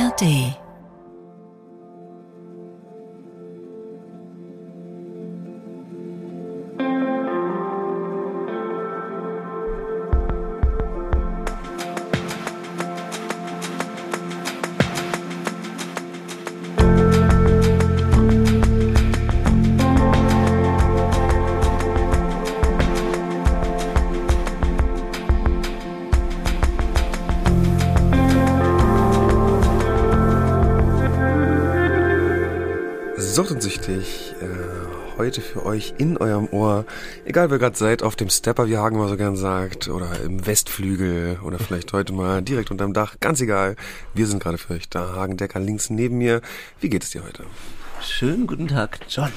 ARD äh, heute für euch in eurem Ohr, egal wer gerade seid, auf dem Stepper, wie Hagen mal so gern sagt, oder im Westflügel, oder vielleicht heute mal direkt unterm Dach, ganz egal. Wir sind gerade für euch da. Hagen Decker links neben mir. Wie geht es dir heute? Schönen guten Tag, John.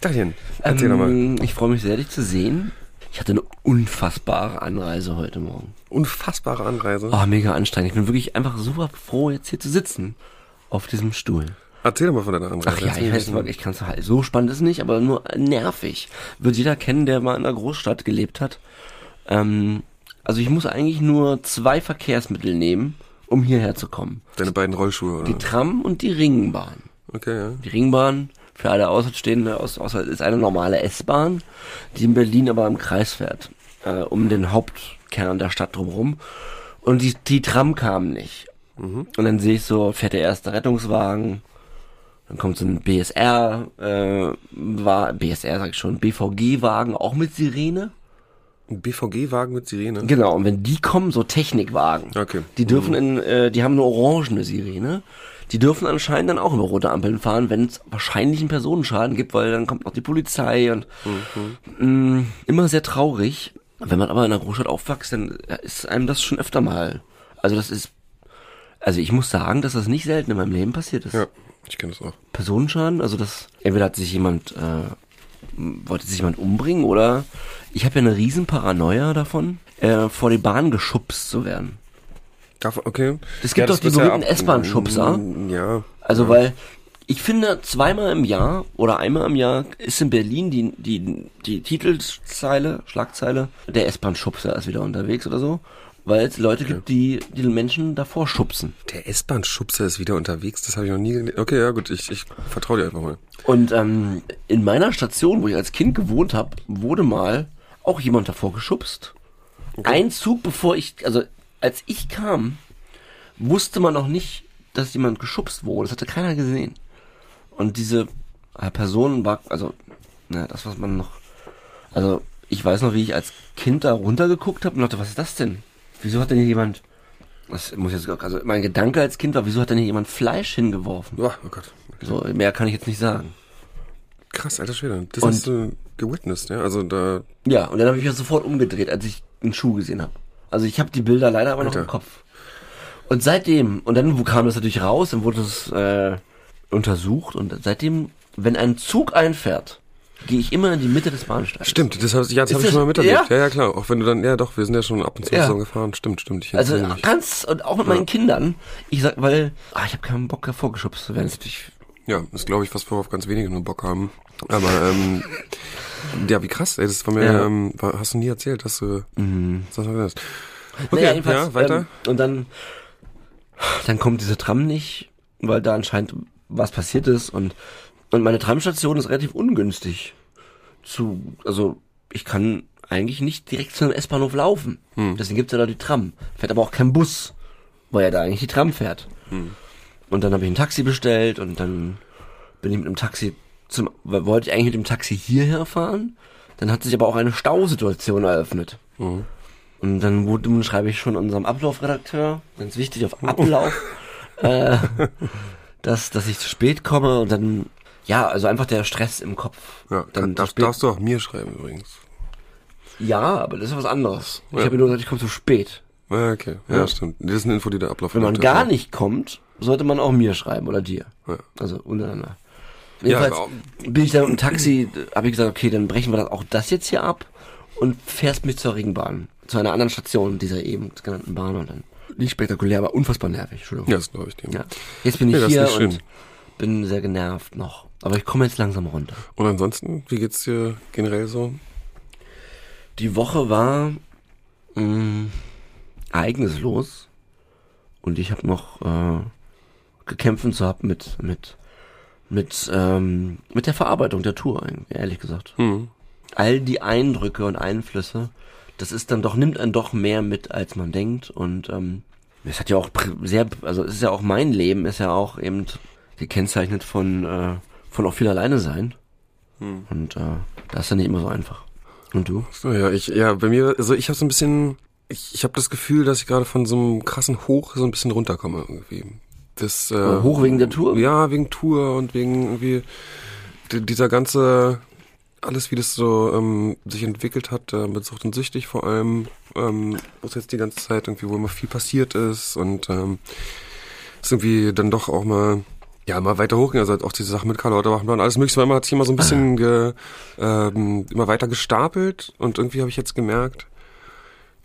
Dachchen, erzähl. Ähm, ich freue mich sehr, dich zu sehen. Ich hatte eine unfassbare Anreise heute Morgen. Unfassbare Anreise. Oh, mega anstrengend. Ich bin wirklich einfach super froh, jetzt hier zu sitzen. Auf diesem Stuhl. Erzähl doch mal von deiner Anreise. Ach ja, ich weiß mal, ich kann es halt. So spannend ist nicht, aber nur nervig. Wird jeder kennen, der mal in einer Großstadt gelebt hat. Ähm, also ich muss eigentlich nur zwei Verkehrsmittel nehmen, um hierher zu kommen. Deine beiden Rollschuhe, oder? Die Tram und die Ringbahn. Okay, ja. Die Ringbahn, für alle Außenstehende, aus, außer, ist eine normale S-Bahn, die in Berlin aber im Kreis fährt, äh, um den Hauptkern der Stadt drumherum. Und die, die Tram kam nicht. Und dann sehe ich so, fährt der erste Rettungswagen, dann kommt so ein BSR, äh, war, BSR sag ich schon, BVG-Wagen, auch mit Sirene. Ein BVG-Wagen mit Sirene. Genau, und wenn die kommen, so Technikwagen, Okay. die dürfen in, äh, die haben eine orangene Sirene. Die dürfen anscheinend dann auch über rote Ampeln fahren, wenn es wahrscheinlich einen Personenschaden gibt, weil dann kommt noch die Polizei und mh, immer sehr traurig. Wenn man aber in einer Großstadt aufwächst, dann ist einem das schon öfter mal. Also das ist, also ich muss sagen, dass das nicht selten in meinem Leben passiert ist. Ja, ich kenne das auch. Personenschaden, also das, entweder hat sich jemand, äh, wollte sich jemand umbringen oder ich habe ja eine riesen Paranoia davon, äh, vor die Bahn geschubst zu werden. Darf, okay. Es gibt Ja, doch die berühmten S-Bahn-Schubser. Ja. Also weil ich finde, zweimal im Jahr oder einmal im Jahr ist in Berlin die, die, die Titelzeile, Schlagzeile, der S-Bahn-Schubser ist wieder unterwegs oder so. Weil es Leute gibt, die die Menschen davor schubsen. Der S-Bahn-Schubser ist wieder unterwegs, das habe ich noch nie. Okay, ja gut, ich, ich vertraue dir einfach mal. Und ähm, in meiner Station, wo ich als Kind gewohnt habe, wurde mal auch jemand davor geschubst. Ein Zug, bevor ich, also als ich kam, wusste man noch nicht, dass jemand geschubst wurde. Das hatte keiner gesehen. Und diese äh, Person war, also, na, das, was man noch, also ich weiß noch, wie ich als Kind da runtergeguckt habe und dachte, was ist das denn? Wieso hat denn hier jemand, das muss jetzt, also mein Gedanke als Kind war, wieso hat denn hier jemand Fleisch hingeworfen? Oh, oh Gott. So, mehr kann ich jetzt nicht sagen. Krass, alter Schwede. Das Und- hast du gewitnessed, ja? Also da, Ja, und dann habe ich mich sofort umgedreht, als ich einen Schuh gesehen habe. Also ich habe die Bilder leider aber noch Alter. im Kopf. Und seitdem, und dann wo kam das natürlich raus, dann wurde es äh, untersucht und seitdem, wenn ein Zug einfährt, gehe ich immer in die Mitte des Bahnsteigs. stimmt, das, hab- ja, habe ich das- schon mal miterlebt. ja? Ja? ja, klar. Auch wenn du dann, ja doch, wir sind ja schon ab und zu Ja. zusammen gefahren. Stimmt, stimmt. Ich Also mich. ganz, und auch mit meinen Kindern. Ich sag, weil, ah, ich habe keinen Bock davor geschubst zu werden. Das ist natürlich, Ja, das glaube ich, was worauf ganz wenige nur Bock haben. Aber, ähm, ja, wie krass, ey, das war mir, Ja. ähm, war, hast du nie erzählt, dass du, mhm. das. Naja, Okay, jedenfalls, ja, weiter. Ähm, und dann, dann kommt diese Tram nicht, weil da anscheinend was passiert ist und, und meine Tramstation ist relativ ungünstig zu, also ich kann eigentlich nicht direkt zu einem S-Bahnhof laufen. Hm. Deswegen gibt's ja da die Tram. Fährt aber auch kein Bus, weil ja da eigentlich die Tram fährt. Hm. Und dann habe ich ein Taxi bestellt und dann bin ich mit einem Taxi zum, wollte ich eigentlich mit dem Taxi hierher fahren. Dann hat sich aber auch eine Stausituation eröffnet. Mhm. Und dann wurde, nun schreibe ich schon unserem Ablaufredakteur, ganz wichtig auf Ablauf, äh, dass, dass ich zu spät komme und dann, ja, also einfach der Stress im Kopf. Ja, dann zu darfst, du auch mir schreiben übrigens. Ja, aber das ist was anderes. Ich Ja. habe nur gesagt, ich komme zu spät. Ja, okay. Ja, Ja. stimmt. Das ist eine Info, die der Ablauf Wenn man gar nicht kommt, sollte man auch mir schreiben oder dir. Ja. Also untereinander. Ja, Jedenfalls aber- bin ich dann mit dem Taxi, habe ich gesagt, okay, dann brechen wir das, auch das jetzt hier ab und fährst mich zur Ringbahn. Zu einer anderen Station dieser eben genannten Bahn und dann nicht spektakulär, aber unfassbar nervig. Entschuldigung. Ja, das glaube ich dir. Ja. Jetzt bin ich hier und bin sehr genervt noch. Aber ich komme jetzt langsam runter. Und ansonsten, wie geht's dir generell so? Die Woche war mh, ereignislos und ich habe noch äh, gekämpft zu haben mit, mit, mit, ähm, mit der Verarbeitung der Tour, ehrlich gesagt. Hm. All die Eindrücke und Einflüsse, das ist dann doch, nimmt einen doch mehr mit, als man denkt. Und ähm, es hat ja auch sehr, also es ist ja auch mein Leben, ist ja auch eben gekennzeichnet von, äh, von auch viel alleine sein. Und äh, das ist ja nicht immer so einfach. Und du? So, ja, ich, ja, bei mir, also ich habe so ein bisschen, ich, ich habe das Gefühl, dass ich gerade von so einem krassen Hoch so ein bisschen runterkomme irgendwie. Das, äh, Hoch wegen der Tour? Ja, wegen Tour und wegen irgendwie di- dieser ganze, alles wie das so ähm, sich entwickelt hat, äh, mit Sucht und Süchtig vor allem, ähm, wo es jetzt die ganze Zeit irgendwie, wo immer viel passiert ist und ähm, ist irgendwie dann doch auch mal ja, mal weiter hochgehen, also auch diese Sache mit Karl Lauterbach und alles mögliche, man hat sich immer so ein bisschen ge, ähm, immer weiter gestapelt und irgendwie habe ich jetzt gemerkt,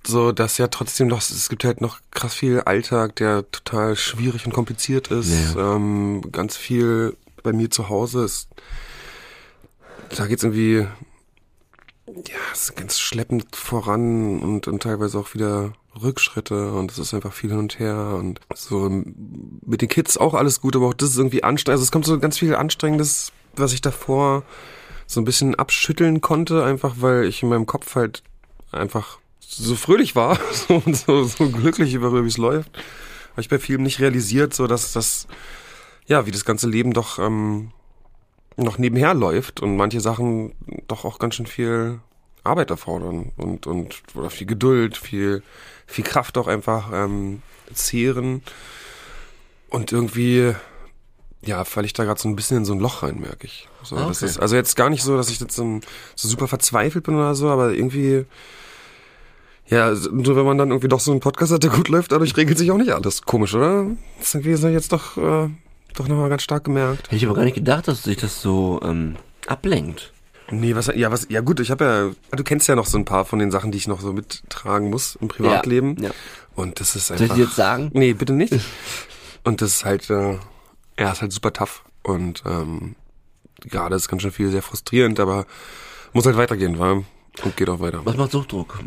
so, dass ja trotzdem noch, es gibt halt noch krass viel Alltag, der total schwierig und kompliziert ist, ähm, ganz viel bei mir zu Hause ist, da geht's irgendwie, ja, es ist ganz schleppend voran und, und teilweise auch wieder Rückschritte und es ist einfach viel hin und her und so mit den Kids auch alles gut, aber auch das ist irgendwie anstrengend. Also es kommt so ganz viel Anstrengendes, was ich davor so ein bisschen abschütteln konnte, einfach weil ich in meinem Kopf halt einfach so fröhlich war so, und so, so glücklich über wie es läuft. Habe ich bei vielen nicht realisiert, so dass das, ja, wie das ganze Leben doch ähm, noch nebenher läuft und manche Sachen doch auch ganz schön viel Arbeit erfordern und und oder viel Geduld, viel viel Kraft auch einfach ähm, zehren und irgendwie ja falle ich da gerade so ein bisschen in so ein Loch rein, merke ich. So, Ah, das okay. ist also jetzt gar nicht so, dass ich jetzt so, so super verzweifelt bin oder so, aber irgendwie ja, nur wenn man dann irgendwie doch so einen Podcast hat, der gut läuft, dadurch regelt sich auch nicht alles. Komisch, oder? Das ist irgendwie so jetzt doch, äh, doch nochmal ganz stark gemerkt. Hätte ich aber gar nicht gedacht, dass sich das so ähm, ablenkt. Nee, was, ja, was, ja gut, ich habe ja, du kennst ja noch so ein paar von den Sachen, die ich noch so mittragen muss im Privatleben. Ja, ja. Und das ist Soll einfach. ich dir jetzt sagen? Nee, bitte nicht. Und das ist halt, äh, ja, ist halt super tough. Und ähm, gerade ist ganz schön viel sehr frustrierend, aber muss halt weitergehen, war und geht auch weiter. Was macht Suchtdruck?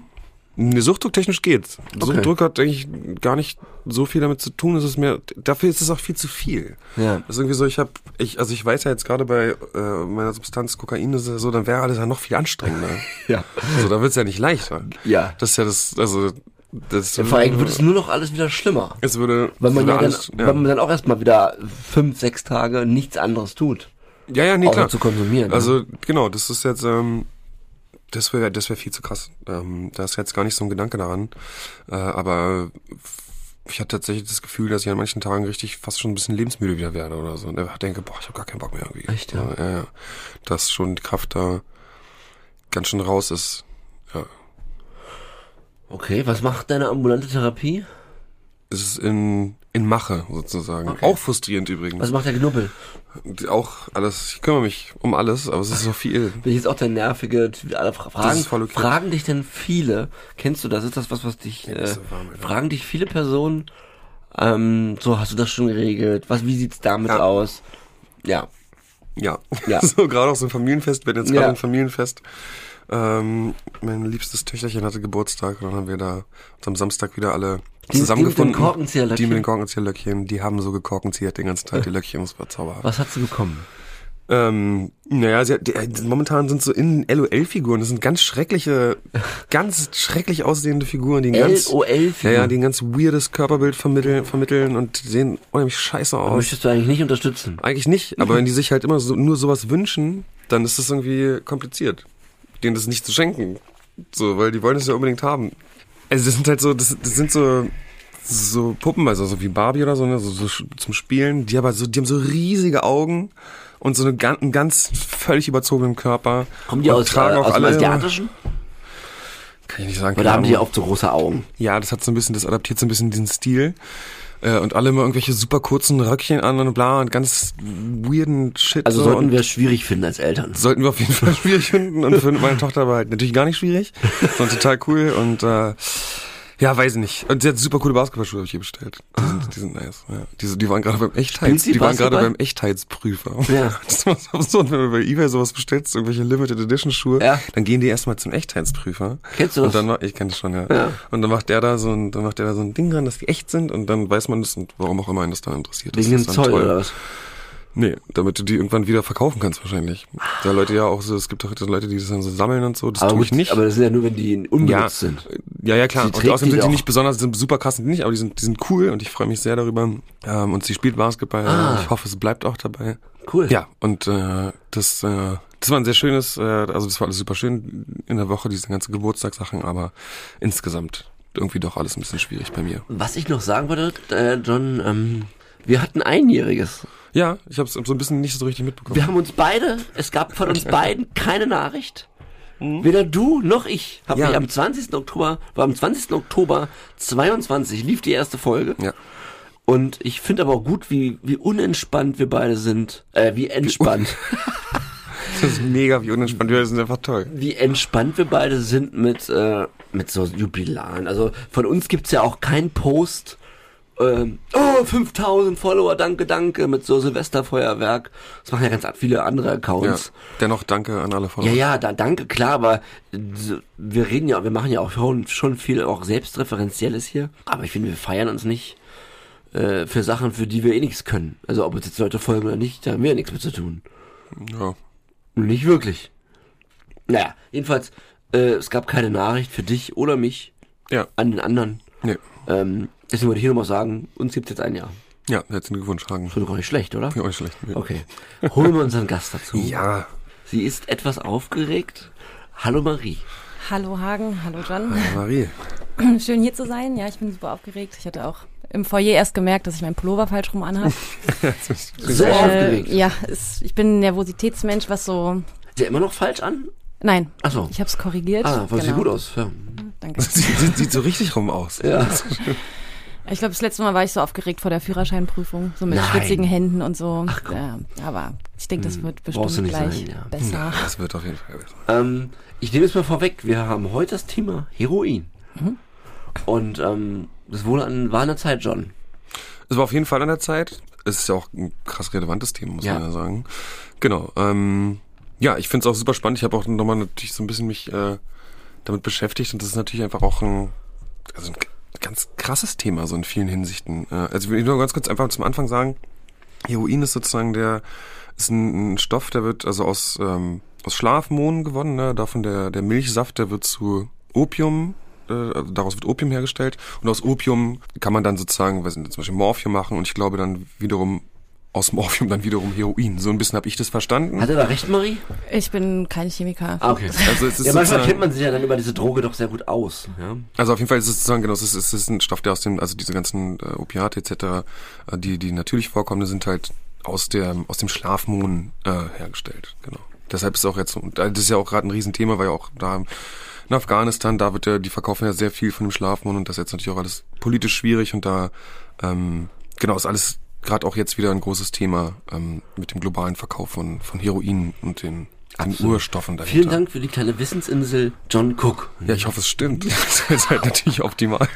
Ne, Suchtdruck technisch geht's. Okay. Suchtdruck hat eigentlich gar nicht so viel damit zu tun. Es ist mehr, dafür ist es auch viel zu viel. Ja. Das ist irgendwie so, ich habe, ich, also ich weiß ja jetzt gerade bei äh, meiner Substanz Kokain ist so, dann wäre alles ja noch viel anstrengender. Ja. Also da wird's ja nicht leichter. Ja. Das ist ja das, also das. ja vor allem wird es nur noch alles wieder schlimmer. es würde, Weil man ja dann, alles, weil man dann auch erstmal wieder fünf, sechs Tage nichts anderes tut. ja, ja, nee, Außer klar. zu konsumieren. Also genau, das ist jetzt, ähm, das wäre, das wäre viel zu krass. Ähm, da ist jetzt gar nicht so ein Gedanke daran. Äh, aber ich hatte tatsächlich das Gefühl, dass ich an manchen Tagen richtig fast schon ein bisschen lebensmüde wieder werde oder so. Und denke, boah, ich habe gar keinen Bock mehr irgendwie. Echt, ja? ja, ja. Dass schon die Kraft da ganz schön raus ist. Ja. Okay, was macht deine ambulante Therapie? Es ist in, in Mache sozusagen. Okay. Auch frustrierend übrigens. Was macht der Knubbel? auch alles, ich kümmere mich um alles, aber es ist so viel. Bin ich jetzt auch der nervige, alle fra- fragen, okay. fragen dich denn viele, kennst du das, ist das was, was dich, äh, ist so warm, fragen dich viele Personen, ähm, so, hast du das schon geregelt, was, wie sieht's damit Ja. aus? Ja, Ja. Ja. so gerade auch so ein Familienfest, wir hatten jetzt Ja. gerade ein Familienfest. Ähm, mein liebstes Töchterchen hatte Geburtstag und dann haben wir da uns am Samstag wieder alle Die- zusammengefunden. die mit den? Die mit den Korkenzieherlöckchen, die haben so gekorkenziert den ganzen Tag, die Löckchen, das war zauberhaft. was hat sie bekommen? Ähm, naja, sie hat, die, äh, momentan sind so in LOL-Figuren, das sind ganz schreckliche, ganz schrecklich aussehende Figuren, die ein ganz, ja, LOL-Figur. ja, die ein ganz weirdes Körperbild vermitteln, vermitteln und sehen unheimlich scheiße aus. Möchtest du eigentlich nicht unterstützen? Eigentlich nicht, aber wenn die sich halt immer so, nur sowas wünschen, dann ist das irgendwie kompliziert, denen das nicht zu schenken. So, weil die wollen es ja unbedingt haben. Also das sind halt so, das, das sind so, so Puppen, also so wie Barbie oder so, ne, so, so zum Spielen, die aber so, die haben so riesige Augen und so eine, einen ganz völlig überzogenen Körper. Kommen die aus, äh, aus dem Asiatischen? Kann ich nicht sagen. Oder haben die oft so große Augen? Ja, das hat so ein bisschen, das adaptiert so ein bisschen diesen Stil. Äh, und alle immer irgendwelche super kurzen Röckchen an und bla und ganz weirden Shit. Also so sollten wir es schwierig finden als Eltern. sollten wir auf jeden Fall schwierig finden und für meine Tochter aber halt natürlich gar nicht schwierig, sondern total cool und äh, Ja, weiß ich nicht. Und sie hat super coole Basketballschuhe habe ich ihr bestellt. Die sind, die sind nice. Ja. Die, die waren gerade beim Echtheits, die waren gerade beim Echtheitsprüfer. Ja. Das so absurd, wenn du bei eBay sowas bestellst, irgendwelche Limited Edition Schuhe, Ja. dann gehen die erstmal zum Echtheitsprüfer. Kennst du das? Und dann, ich kenne das schon, ja. Ja. Und dann macht der da so ein, dann macht der da so ein Ding dran, dass die echt sind und dann weiß man das und warum auch immer ihn das dann interessiert. Wegen dem Zoll toll. oder was? Nee, damit du die irgendwann wieder verkaufen kannst wahrscheinlich. Da Leute ja auch so, es gibt doch Leute, die das dann so sammeln und so, das Aber tue ich nicht. aber das sind ja nur, wenn die unbenutzt ja, sind. ja, ja, klar. Sie Und außerdem die sind die auch. nicht besonders, sind super krass sind die nicht, aber die sind, die sind cool und ich freue mich sehr darüber. Ähm, und sie spielt Basketball. Ah. Ich hoffe, es bleibt auch dabei. Cool. Ja, und äh, das, äh, das war ein sehr schönes, äh, also das war alles super schön in der Woche, diese ganze Geburtstagssachen, aber insgesamt irgendwie doch alles ein bisschen schwierig bei mir. Was ich noch sagen wollte, äh, John, ähm, wir hatten einjähriges. Ja, ich habe es so ein bisschen nicht so richtig mitbekommen. Wir haben uns beide, es gab von uns beiden keine Nachricht. Weder du noch ich haben Ja. mich am 20. Oktober, war am 20. Oktober 22 lief die erste Folge. ja. Und ich finde aber auch gut, wie, wie unentspannt wir beide sind. Äh, wie entspannt. Das ist mega, wie unentspannt wir sind einfach toll. wie entspannt wir beide sind mit, äh, mit so Jubilaren. Also von uns gibt's ja auch keinen Post, ähm, oh, 5000 Follower, danke, danke, mit so Silvesterfeuerwerk. Das machen ja ganz viele andere Ja. Accounts. Dennoch danke an alle Ja, Follower. ja, da, danke, klar, aber wir reden ja, wir machen ja auch schon, schon viel auch selbstreferenzielles hier. Aber ich finde, wir feiern uns nicht äh, für Sachen, für die wir eh nichts können. Also ob uns jetzt Leute folgen oder nicht, da haben wir ja nichts mit zu tun. ja. Nicht wirklich. Naja, jedenfalls, äh, es gab keine Nachricht für dich oder mich Ja, an den anderen. nee. Ähm, deswegen würde ich hier nochmal sagen, uns gibt's jetzt ein Jahr. Ja, herzlichen Glückwunsch, Hagen. Schon gar nicht schlecht, oder? Ja, euch schlecht. Nee. Okay. Holen wir unseren Gast dazu. Ja, Sie ist etwas aufgeregt. Hallo Marie. Hallo Hagen, hallo John. Marie. Schön hier zu sein. Ja, ich bin super aufgeregt. Ich hatte auch im Foyer erst gemerkt, dass ich meinen Pullover falsch rum anhabe. So aufgeregt. ja, es, ich bin ein Nervositätsmensch, was so. Ist der immer noch falsch an? Nein, Ach so. ich habe es korrigiert. Ah, sieht Genau. gut aus. Ja. Danke. Sieht, sieht, so richtig rum aus. ja. Ich glaube, das letzte Mal war ich so aufgeregt vor der Führerscheinprüfung, so mit Nein. schwitzigen Händen und so. ja, aber ich denke, das wird Hm, du bestimmt nicht gleich sein, ja. besser. Das wird auf jeden Fall besser. Ähm, ich nehme es mal vorweg. Wir haben heute das Thema Heroin. Und ähm, das wurde an, war an der Zeit, John. Es war auf jeden Fall an der Zeit. Es ist ja auch ein krass relevantes Thema, muss Ja. man ja sagen. Genau. Ähm, ja, ich finde es auch super spannend. Ich habe auch nochmal natürlich so ein bisschen mich äh, damit beschäftigt und das ist natürlich einfach auch ein, also ein ganz krasses Thema, so in vielen Hinsichten. Äh, also ich will nur ganz kurz einfach zum Anfang sagen, Heroin ist sozusagen der, ist ein, ein Stoff, der wird also aus, ähm, aus Schlafmohn gewonnen, ne? davon der, der Milchsaft, der wird zu Opium, äh, daraus wird Opium hergestellt und aus Opium kann man dann sozusagen, weiß nicht, zum Beispiel Morphium machen und ich glaube dann wiederum aus Morphium dann wiederum Heroin. So ein bisschen habe ich das verstanden. Hat er da recht, Marie? Ich bin keine Chemiker. Ah, okay. Also es ist Ja, manchmal kennt man sich ja dann über diese Droge doch sehr gut aus. Ja? Also auf jeden Fall ist es sozusagen, genau, es ist, es ist ein Stoff, der aus dem, also diese ganzen äh, Opiate etc., äh, die, die natürlich vorkommen, sind halt aus der, aus dem Schlafmohn äh, hergestellt, genau. Deshalb ist auch jetzt, und das ist ja auch gerade ein Riesenthema, weil ja auch da in Afghanistan, da wird ja, die verkaufen ja sehr viel von dem Schlafmohn und das ist jetzt natürlich auch alles politisch schwierig und da, ähm, genau, ist alles gerade auch jetzt wieder ein großes Thema ähm, mit dem globalen Verkauf von, von Heroin und den, den. Urstoffen dahinter. Vielen Dank für die kleine Wissensinsel John Cook. Ja, ich hoffe, es stimmt. Das ist halt natürlich optimal.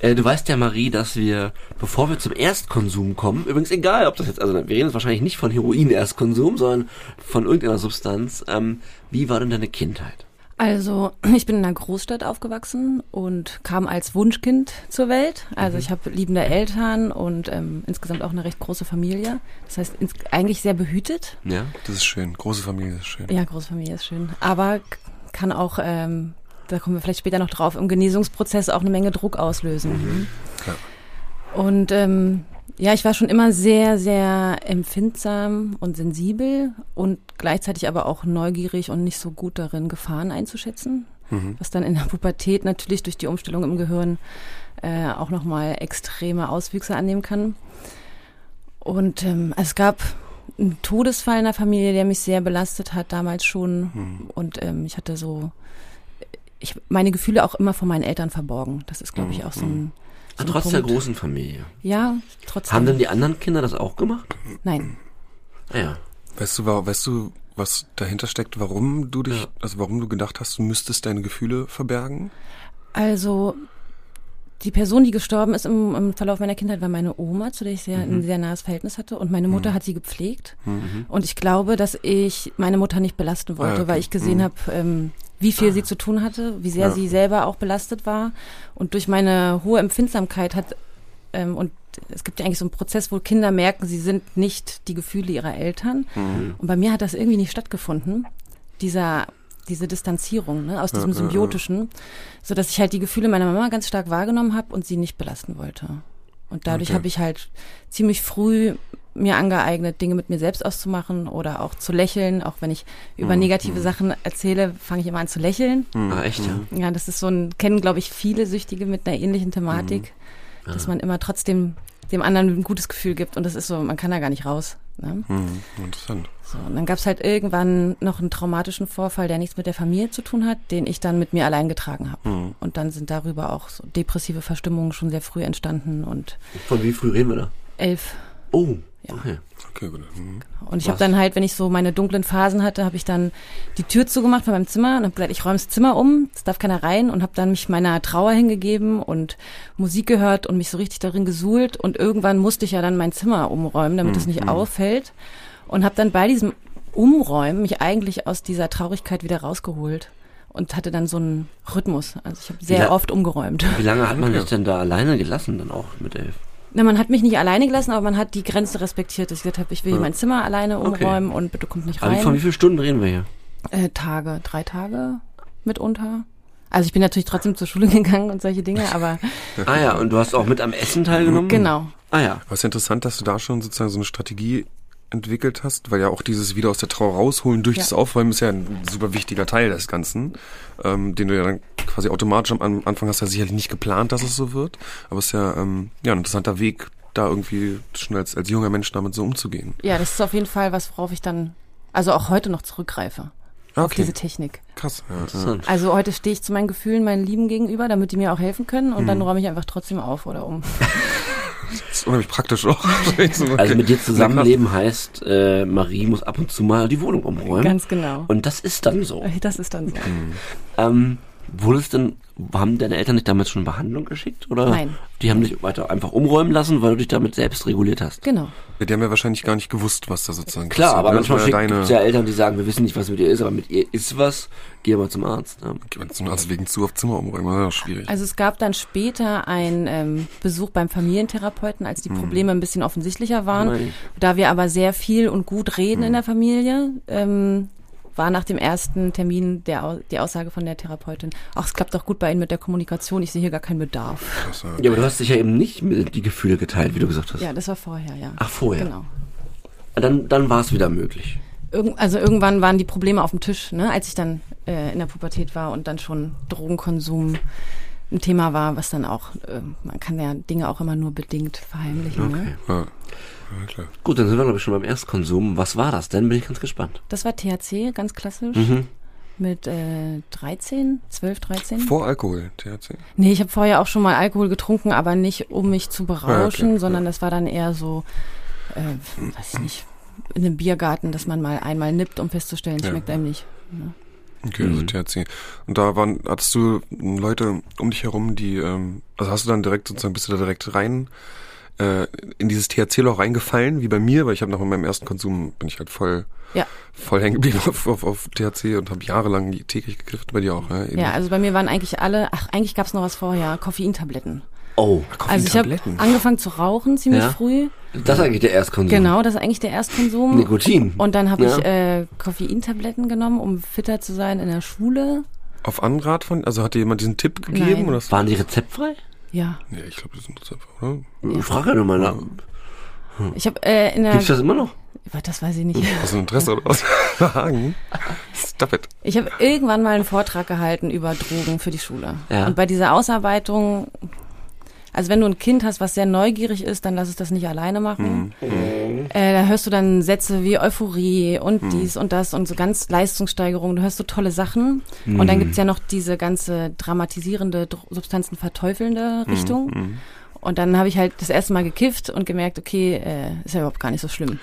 Äh, du weißt ja, Marie, dass wir, bevor wir zum Erstkonsum kommen, übrigens egal, ob das jetzt, also wir reden jetzt wahrscheinlich nicht von Heroin-Erstkonsum, sondern von irgendeiner Substanz. Ähm, wie war denn deine Kindheit? Also, ich bin in einer Großstadt aufgewachsen und kam als Wunschkind zur Welt. Also Mhm. ich habe liebende Eltern und ähm, insgesamt auch eine recht große Familie. Das heißt, ins, eigentlich sehr behütet. Ja? Das ist schön. Große Familie ist schön. Ja, große Familie ist schön. Aber kann auch, ähm, da kommen wir vielleicht später noch drauf, im Genesungsprozess auch eine Menge Druck auslösen. Ja. Und ähm, ja, ich war schon immer sehr, sehr empfindsam und sensibel und gleichzeitig aber auch neugierig und nicht so gut darin, Gefahren einzuschätzen. Was dann in der Pubertät natürlich durch die Umstellung im Gehirn äh, auch nochmal extreme Auswüchse annehmen kann. Und ähm, es gab einen Todesfall in der Familie, der mich sehr belastet hat, damals schon. Und ähm, ich hatte so, ich meine Gefühle auch immer von meinen Eltern verborgen. Das ist, glaube ich, auch so ein. Ah, ein trotz der Punkt. großen Familie. Ja, trotzdem. Haben denn die anderen Kinder das auch gemacht? Nein. Ah, ja. Weißt du, weißt du, was dahinter steckt, warum du dich, Ja. also warum du gedacht hast, du müsstest deine Gefühle verbergen? Also die Person, die gestorben ist im, im Verlauf meiner Kindheit, war meine Oma, zu der ich sehr, ein sehr nahes Verhältnis hatte. Und meine Mutter hat sie gepflegt. Und ich glaube, dass ich meine Mutter nicht belasten wollte, Ah, okay. weil ich gesehen habe, ähm, wie viel sie zu tun hatte, wie sehr Ja. sie selber auch belastet war. Und durch meine hohe Empfindsamkeit hat, ähm, und es gibt ja eigentlich so einen Prozess, wo Kinder merken, sie sind nicht die Gefühle ihrer Eltern. Und bei mir hat das irgendwie nicht stattgefunden. Dieser, diese Distanzierung ne, aus diesem ja, ja. Symbiotischen, so dass ich halt die Gefühle meiner Mama ganz stark wahrgenommen habe und sie nicht belasten wollte. Und dadurch Okay. habe ich halt ziemlich früh mir angeeignet, Dinge mit mir selbst auszumachen oder auch zu lächeln. Auch wenn ich über Mhm. negative Sachen erzähle, fange ich immer an zu lächeln. Ah, echt, ja. Ja, das ist so ein, kennen glaube ich viele Süchtige mit einer ähnlichen Thematik, Mhm. dass man immer trotzdem dem anderen ein gutes Gefühl gibt und das ist so, man kann da gar nicht raus. Ne? Hm, interessant. So, und dann gab's halt irgendwann noch einen traumatischen Vorfall, der nichts mit der Familie zu tun hat, den ich dann mit mir allein getragen habe. Hm. Und dann sind darüber auch so depressive Verstimmungen schon sehr früh entstanden und Von wie früh reden wir da? elf. Oh, Ja. okay. Okay, gut. Hm. Und ich habe dann halt, wenn ich so meine dunklen Phasen hatte, habe ich dann die Tür zugemacht von meinem Zimmer und habe gesagt, ich räume das Zimmer um, es darf keiner rein und habe dann mich meiner Trauer hingegeben und Musik gehört und mich so richtig darin gesuhlt und irgendwann musste ich ja dann mein Zimmer umräumen, damit es nicht auffällt und habe dann bei diesem Umräumen mich eigentlich aus dieser Traurigkeit wieder rausgeholt und hatte dann so einen Rhythmus. Also ich habe sehr oft umgeräumt. Wie lange hat man dich denn da alleine gelassen dann auch mit elf? Na, man hat mich nicht alleine gelassen, aber man hat die Grenze respektiert, dass ich gesagt habe, ich will hier Ja. mein Zimmer alleine Okay. umräumen und bitte kommt nicht Aber rein. von wie vielen Stunden reden wir hier? Äh, Tage, drei Tage mitunter. Also ich bin natürlich trotzdem zur Schule gegangen und solche Dinge, aber Ah ja, und du hast auch mit am Essen teilgenommen? genau. Ah ja. Ist interessant, dass du da schon sozusagen so eine Strategie entwickelt hast, weil ja auch dieses wieder aus der Trauer rausholen durch Ja. das Aufräumen ist ja ein super wichtiger Teil des Ganzen, ähm, den du ja dann quasi automatisch am An- Anfang hast ja sicherlich nicht geplant, dass es so wird, aber es ist ja, ähm, ja ein interessanter Weg, da irgendwie schon als, als junger Mensch damit so umzugehen. Ja, das ist auf jeden Fall was, worauf ich dann, also auch heute noch zurückgreife. Auf Okay, diese Technik. krass. Ja. Also heute stehe ich zu meinen Gefühlen, meinen Lieben gegenüber, damit die mir auch helfen können und Mhm. dann räume ich einfach trotzdem auf oder um. Das ist unheimlich praktisch auch. Also mit dir zusammenleben heißt, äh, Marie muss ab und zu mal die Wohnung umräumen. Ganz genau. Und das ist dann so. Das ist dann so. Ähm, wurdest denn, haben deine Eltern dich damals schon in Behandlung geschickt? Oder Nein. die haben dich weiter einfach umräumen lassen, weil du dich damit selbst reguliert hast? Genau. Ja, die haben ja wahrscheinlich gar nicht gewusst, was da sozusagen Klar, passiert, aber manchmal es deine, ja Eltern, die sagen, wir wissen nicht, was mit ihr ist, aber mit ihr ist was, geh mal zum Arzt. Ja. Geht man zum Arzt wegen zu auf Zimmer umräumen, das ist ja schwierig. Also es gab dann später einen ähm, Besuch beim Familientherapeuten, als die Probleme ein bisschen offensichtlicher waren. Nein. Da wir aber sehr viel und gut reden in der Familie, ähm, war nach dem ersten Termin der, die Aussage von der Therapeutin, ach, es klappt doch gut bei Ihnen mit der Kommunikation, ich sehe hier gar keinen Bedarf. Ja, aber du hast dich ja eben nicht mit die Gefühle geteilt, wie du gesagt hast. Ja, das war vorher, ja. Ach, vorher. Genau. Dann, dann war es wieder möglich. Irgend, also irgendwann waren die Probleme auf dem Tisch, ne, als ich dann äh, in der Pubertät war und dann schon Drogenkonsum ein Thema war, was dann auch, äh, man kann ja Dinge auch immer nur bedingt verheimlichen. Okay. Ne? ja. ja, klar. Gut, dann sind wir, glaube ich, schon beim Erstkonsum. Was war das denn? Bin ich ganz gespannt. Das war THC, ganz klassisch, Mhm. mit äh, 13, 12, 13. Vor Alkohol, THC. Nee, ich habe vorher auch schon mal Alkohol getrunken, aber nicht um mich zu berauschen, Ah, okay, sondern das war dann eher so, äh, weiß ich nicht, in einem Biergarten, dass man mal einmal nippt, um festzustellen, es Ja. schmeckt einem nicht. Ne? Okay, also Mhm. THC. Und da waren, hattest du Leute um dich herum, die, ähm, also hast du dann direkt sozusagen, bist du da direkt rein äh, in dieses THC-Loch reingefallen, wie bei mir, weil ich habe nach meinem ersten Konsum bin ich halt voll, Ja. voll hängen geblieben auf, auf, auf THC und habe jahrelang täglich gegriffen, bei dir auch, ne? Ja, also bei mir waren eigentlich alle, ach, eigentlich gab's noch was vorher, Koffeintabletten. Oh, Also ich habe Koffeintabletten. angefangen zu rauchen ziemlich Ja. früh. Das ist eigentlich der Erstkonsum. Genau, das ist eigentlich der Erstkonsum. Nikotin. Und dann habe Ja. ich äh, Koffeintabletten genommen, um fitter zu sein in der Schule. Auf Anrat von, also hat dir jemand diesen Tipp gegeben? Nein. Oder? Waren die rezeptfrei? Ja, Ja, ich glaube, das sind einfach, oder? Frag ja nochmal nach. ich habe äh, in der, Gibt's das immer noch? Das weiß ich nicht. Du ein Interesse oder was? Hagen? Stop it. Ich habe irgendwann mal einen Vortrag gehalten über Drogen für die Schule. Ja. Und bei dieser Ausarbeitung, also wenn du ein Kind hast, was sehr neugierig ist, dann lass es das nicht alleine machen. Äh, da hörst du dann Sätze wie Euphorie und dies und das und so ganz Leistungssteigerung. Du hörst so tolle Sachen. Und dann gibt's ja noch diese ganze dramatisierende, Dro- Substanzen verteufelnde Richtung. Und dann habe ich halt das erste Mal gekifft und gemerkt, okay, äh, ist ja überhaupt gar nicht so schlimm.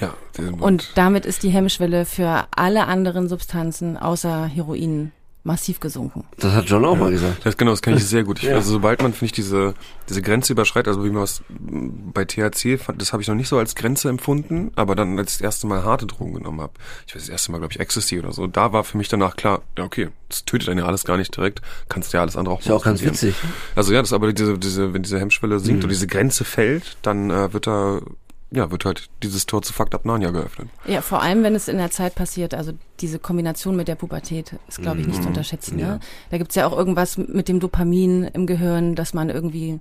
Ja, Und damit ist die Hemmschwelle für alle anderen Substanzen außer Heroin massiv gesunken. Das hat John auch mal gesagt. Das genau, das kenne ich sehr gut. Ich, Ja. Also sobald man, finde ich, diese, diese Grenze überschreitet, also wie man was bei THC, fand, das habe ich noch nicht so als Grenze empfunden, aber dann als ich das erste Mal harte Drogen genommen habe, ich weiß das erste Mal, glaube ich, Ecstasy oder so, da war für mich danach klar, ja okay, das tötet einen ja alles gar nicht direkt, kannst ja alles andere auch Ist ja auch ganz witzig. Also ja, das ist aber diese, diese, wenn diese Hemmschwelle sinkt Mhm. und diese Grenze fällt, dann äh, wird da, ja, wird halt dieses Tor zu Fucked Up Narnia geöffnet. Ja, vor allem, wenn es in der Zeit passiert, also diese Kombination mit der Pubertät ist, glaube ich, nicht zu unterschätzen. Ja. Ne? Da gibt's ja auch irgendwas mit dem Dopamin im Gehirn, dass man irgendwie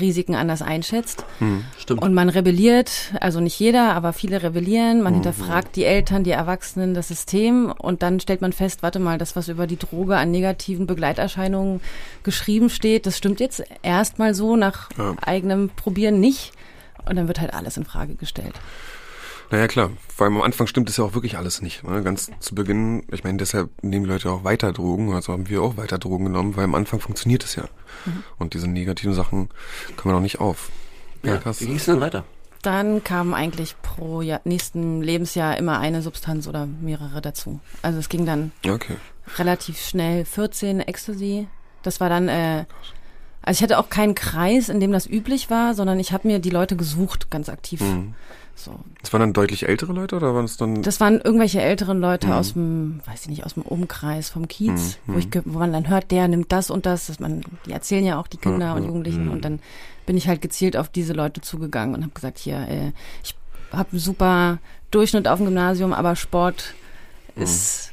Risiken anders einschätzt. Stimmt. Und man rebelliert, also nicht jeder, aber viele rebellieren. Man hinterfragt die Eltern, die Erwachsenen, das System. Und dann stellt man fest, warte mal, das, was über die Droge an negativen Begleiterscheinungen geschrieben steht, das stimmt jetzt erstmal so nach Ja. eigenem Probieren nicht. Und dann wird halt alles in Frage gestellt. Naja, klar. Vor allem am Anfang stimmt es ja auch wirklich alles nicht. Ne? Ganz zu Beginn, ich meine, deshalb nehmen die Leute auch weiter Drogen, also haben wir auch weiter Drogen genommen, weil am Anfang funktioniert es ja. Und diese negativen Sachen kommen noch nicht auf. Ja, ja, krass. wie ging es denn weiter? Dann kam eigentlich pro Jahr, nächsten Lebensjahr immer eine Substanz oder mehrere dazu. Also es ging dann okay. relativ schnell 14 Ecstasy. Das war dann, äh, also ich hatte auch keinen Kreis, in dem das üblich war, sondern ich habe mir die Leute gesucht, ganz aktiv. Mhm. So. Das waren dann deutlich ältere Leute oder waren es dann... Das waren irgendwelche älteren Leute aus dem, weiß ich nicht, aus dem Umkreis vom Kiez, wo, ich, wo man dann hört, der nimmt das und das. Dass man, die erzählen ja auch die Kinder und Jugendlichen und dann bin ich halt gezielt auf diese Leute zugegangen und habe gesagt, hier, äh, ich habe einen super Durchschnitt auf dem Gymnasium, aber Sport ist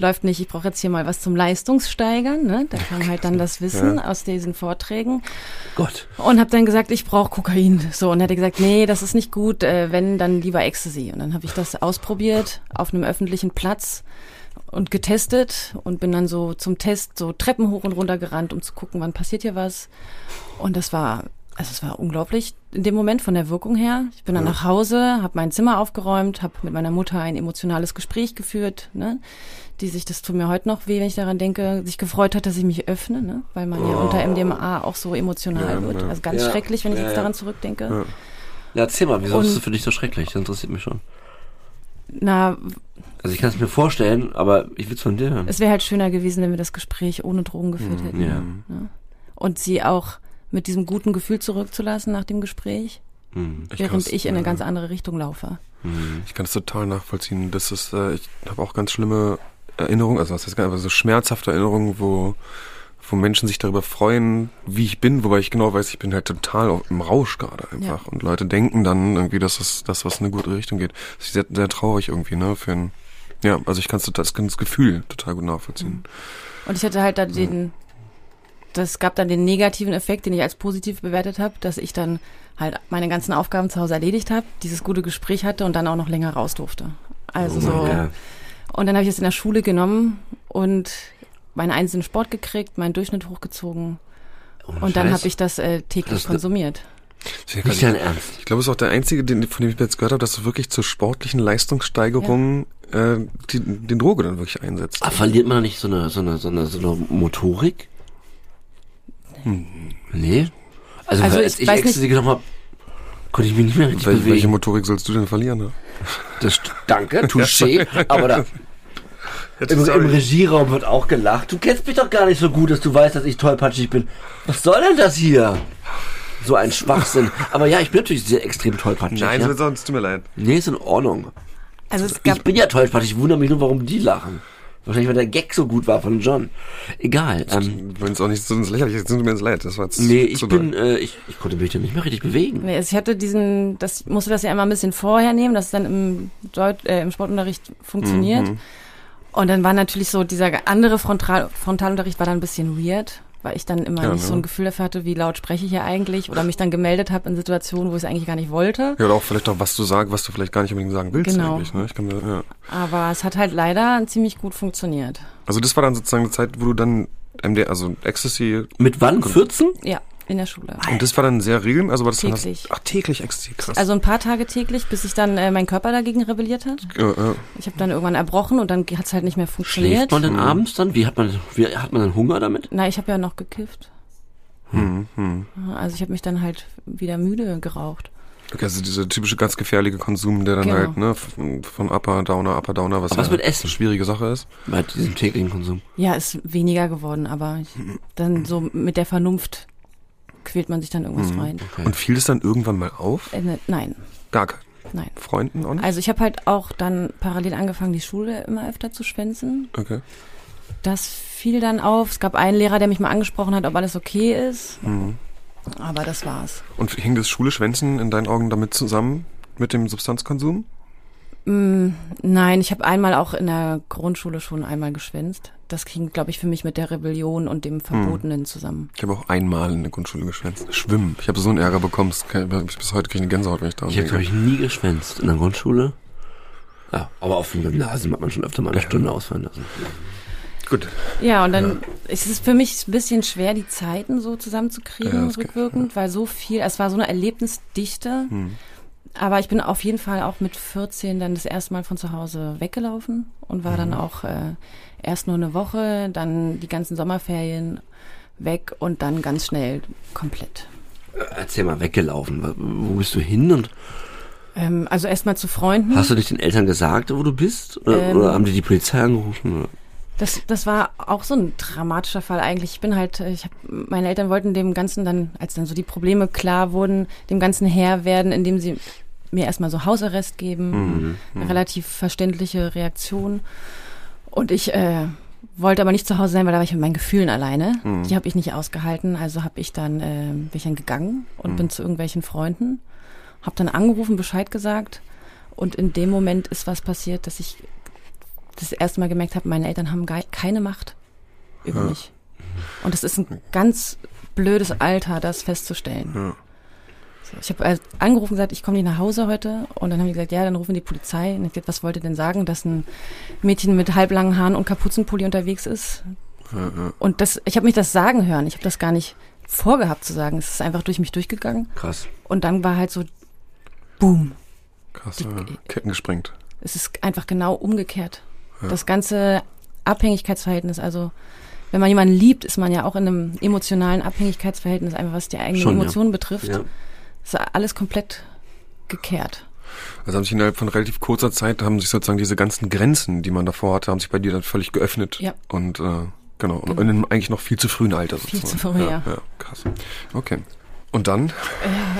läuft nicht. Ich brauche jetzt hier mal was zum Leistungssteigern. Ne? Da kam halt dann das Wissen aus diesen Vorträgen. Gott. Und habe dann gesagt, ich brauche Kokain. So und er hat gesagt, nee, das ist nicht gut. Äh, wenn dann lieber Ecstasy. Und dann habe ich das ausprobiert auf einem öffentlichen Platz und getestet und bin dann so zum Test so Treppen hoch und runter gerannt, um zu gucken, wann passiert hier was. Und das war also es war unglaublich in dem Moment von der Wirkung her. Ich bin dann nach Hause, habe mein Zimmer aufgeräumt, habe mit meiner Mutter ein emotionales Gespräch geführt, ne? Die sich, das tut mir heute noch weh, wenn ich daran denke, sich gefreut hat, dass ich mich öffne, ne? weil man ja unter MDMA auch so emotional Ja, wird. ja. Also ganz Ja. schrecklich, wenn ich Ja, jetzt ja. daran zurückdenke. Ja. Ja, erzähl mal, wieso ist das für dich so schrecklich? Das interessiert mich schon. Na, Also ich kann es mir vorstellen, aber ich will es von dir hören. es wäre halt schöner gewesen, wenn wir das Gespräch ohne Drogen geführt hätten. Ja. Und sie auch mit diesem guten Gefühl zurückzulassen nach dem Gespräch, Mhm. Ich während kann's- ich in eine ja. ganz andere Richtung laufe. Ich kann es total nachvollziehen. Das ist, äh, ich habe auch ganz schlimme Erinnerungen, also was heißt gar- aber so schmerzhafte Erinnerungen, wo, wo Menschen sich darüber freuen, wie ich bin, wobei ich genau weiß, ich bin halt total im Rausch gerade einfach. Ja. Und Leute denken dann irgendwie, dass das, das was in eine gute Richtung geht. Das ist sehr, sehr traurig irgendwie, ne? Für ein, ja, also ich kann das, das Gefühl total gut nachvollziehen. Und ich hatte halt da den, das gab dann den negativen Effekt, den ich als positiv bewertet habe, dass ich dann halt meine ganzen Aufgaben zu Hause erledigt habe, dieses gute Gespräch hatte und dann auch noch länger raus durfte. Also so. Ja. Und dann habe ich es in der Schule genommen und meinen einzelnen Sport gekriegt, meinen Durchschnitt hochgezogen Ohne und dann habe ich das äh, täglich Das- konsumiert. Ich, Nicht dein Ernst. ich glaube, es ist auch der einzige, den, von dem ich jetzt gehört habe, dass du wirklich zur sportlichen Leistungssteigerung äh, die, den Droge dann wirklich einsetzt. Ah, verliert man nicht so eine, so eine, so eine, so eine Motorik? Nee. Also, Also als ich ich weiß Ecstasy genommen habe, konnte ich mich nicht mehr richtig Wel welche bewegen. Motorik sollst du denn verlieren? Ne? Das, danke, touché. aber da, im, im. Regieraum wird auch gelacht. Du kennst mich doch gar nicht so gut, dass du weißt, dass ich tollpatschig bin. Was soll denn das hier? So ein Schwachsinn. Aber ja, ich bin natürlich sehr extrem tollpatschig. Nein, ja? sonst tut mir leid. Nee, ist in Ordnung. Also es gab Ich bin ja tollpatschig. Ich wundere mich nur, warum die lachen. Wahrscheinlich, weil der Gag so gut war von John. Egal. Ähm, Wir wollen es auch nicht so ins Lächerliche, es tut mir ins Leid. Das war jetzt nee, ich zu bin, äh, ich, ich konnte mich da nicht mehr richtig bewegen. Nee, also ich hatte diesen, das musste das ja immer ein bisschen vorher nehmen, dass es dann im, Deut äh, im Sportunterricht funktioniert. Mhm. Und dann war natürlich so, dieser andere Frontal Frontalunterricht war dann ein bisschen weird, weil ich dann immer Ja, nicht ne? so ein Gefühl dafür hatte, wie laut spreche ich hier eigentlich oder mich dann gemeldet habe in Situationen, wo ich es eigentlich gar nicht wollte. Ja, oder auch vielleicht auch, was du sagst, was du vielleicht gar nicht unbedingt sagen willst Genau. eigentlich. Ne? Ich kann mir, ja. Aber es hat halt leider ziemlich gut funktioniert. Also das war dann sozusagen eine Zeit, wo du dann MD, also Ecstasy, Mit wann? 14? Ja, in der Schule. und das war dann sehr regelmäßig, also war das Täglich. Dann, ach, täglich krass. Also ein paar Tage täglich, bis sich dann äh, mein Körper dagegen rebelliert hat. ja, ja. Ich habe dann irgendwann erbrochen und dann hat es halt nicht mehr funktioniert. Schläft man denn abends dann? Wie hat man, wie hat man dann Hunger damit? Na, ich habe ja noch gekifft. Hm, hm. Also ich habe mich dann halt wieder müde geraucht. Okay, also dieser typische ganz gefährliche Konsum, der dann Genau. halt, ne, von von Upper, Downer, Upper, Downer, was, Aber was ja mit Essen? eine schwierige Sache ist. Bei diesem täglichen Konsum. Ja, ist weniger geworden, aber ich, dann so mit der Vernunft quält man sich dann irgendwas Mhm. rein. Okay. Und fiel es dann irgendwann mal auf? Äh, ne, nein, Gar kein. nein. Freunden auch nicht? Also ich habe halt auch dann parallel angefangen, die Schule immer öfter zu schwänzen. Okay. Das fiel dann auf. Es gab einen Lehrer, der mich mal angesprochen hat, ob alles okay ist. Mhm. Aber das war's. Und hing das Schule-Schwänzen in deinen Augen damit zusammen mit dem Substanzkonsum? Mm, nein, ich habe einmal auch in der Grundschule schon einmal geschwänzt. Das ging, glaube ich, für mich mit der Rebellion und dem Verbotenen zusammen. Ich habe auch einmal in der Grundschule geschwänzt. Schwimmen. Ich habe so einen Ärger bekommen. Kann, ich, bis heute kriege ich eine Gänsehaut, wenn ich daran Ich habe, glaube ich, nie geschwänzt in der Grundschule. Ja, aber auf dem Gymnasium hat man schon öfter mal eine Stunde ausfallen lassen. Gut. Ja, und dann ist es für mich ein bisschen schwer, die Zeiten so zusammenzukriegen, Ja, das kann- rückwirkend, weil so viel, es war so eine Erlebnisdichte. Hm. Aber ich bin auf jeden Fall auch mit 14 dann das erste Mal von zu Hause weggelaufen und war Mhm. dann auch äh, erst nur eine Woche, dann die ganzen Sommerferien weg und dann ganz schnell komplett. Erzähl mal, weggelaufen. Wo bist du hin und Ähm, also erstmal zu Freunden. hast du dich den Eltern gesagt, wo du bist? Oder, Ähm. oder haben die die Polizei angerufen? Das, das war auch so ein dramatischer Fall eigentlich. Ich bin halt, äh, ich hab, meine Eltern wollten dem Ganzen dann, als dann so die Probleme klar wurden, dem Ganzen Herr werden, indem sie mir erstmal so Hausarrest geben. Mhm. Eine relativ verständliche Reaktion. Und ich äh, wollte aber nicht zu Hause sein, weil da war ich mit meinen Gefühlen alleine. Die habe ich nicht ausgehalten. Also habe ich dann, äh, bin ich dann gegangen und bin zu irgendwelchen Freunden. Habe dann angerufen, Bescheid gesagt. Und in dem Moment ist was passiert, dass ich das erste Mal gemerkt habe, meine Eltern haben keine Macht über Ja. mich. Und es ist ein ganz blödes Alter, das festzustellen. Ja. Ich habe angerufen und gesagt, ich komme nicht nach Hause heute. Und dann haben die gesagt, ja, dann rufen die Polizei. Und ich gesagt, was wollt ihr denn sagen, dass ein Mädchen mit halblangen Haaren und Kapuzenpulli unterwegs ist? Ja. Und das, ich habe mich das sagen hören. Ich habe das gar nicht vorgehabt zu sagen. Es ist einfach durch mich durchgegangen. Krass. Und dann war halt so, boom. Krass. Die-. Ketten gesprengt. Es ist einfach genau umgekehrt. Das ganze Abhängigkeitsverhältnis, also wenn man jemanden liebt, ist man ja auch in einem emotionalen Abhängigkeitsverhältnis, einfach was die eigenen Schon, ja. Emotionen betrifft. Ja. ist alles komplett gekehrt. Also haben sich innerhalb von relativ kurzer Zeit haben sich sozusagen diese ganzen Grenzen, die man davor hatte, haben sich bei dir dann völlig geöffnet. Ja. Und äh, genau, und Genau. in einem eigentlich noch viel zu frühen Alter Viel sozusagen. zu früh, ja. ja. ja. Krass. Okay. Und dann? Ja,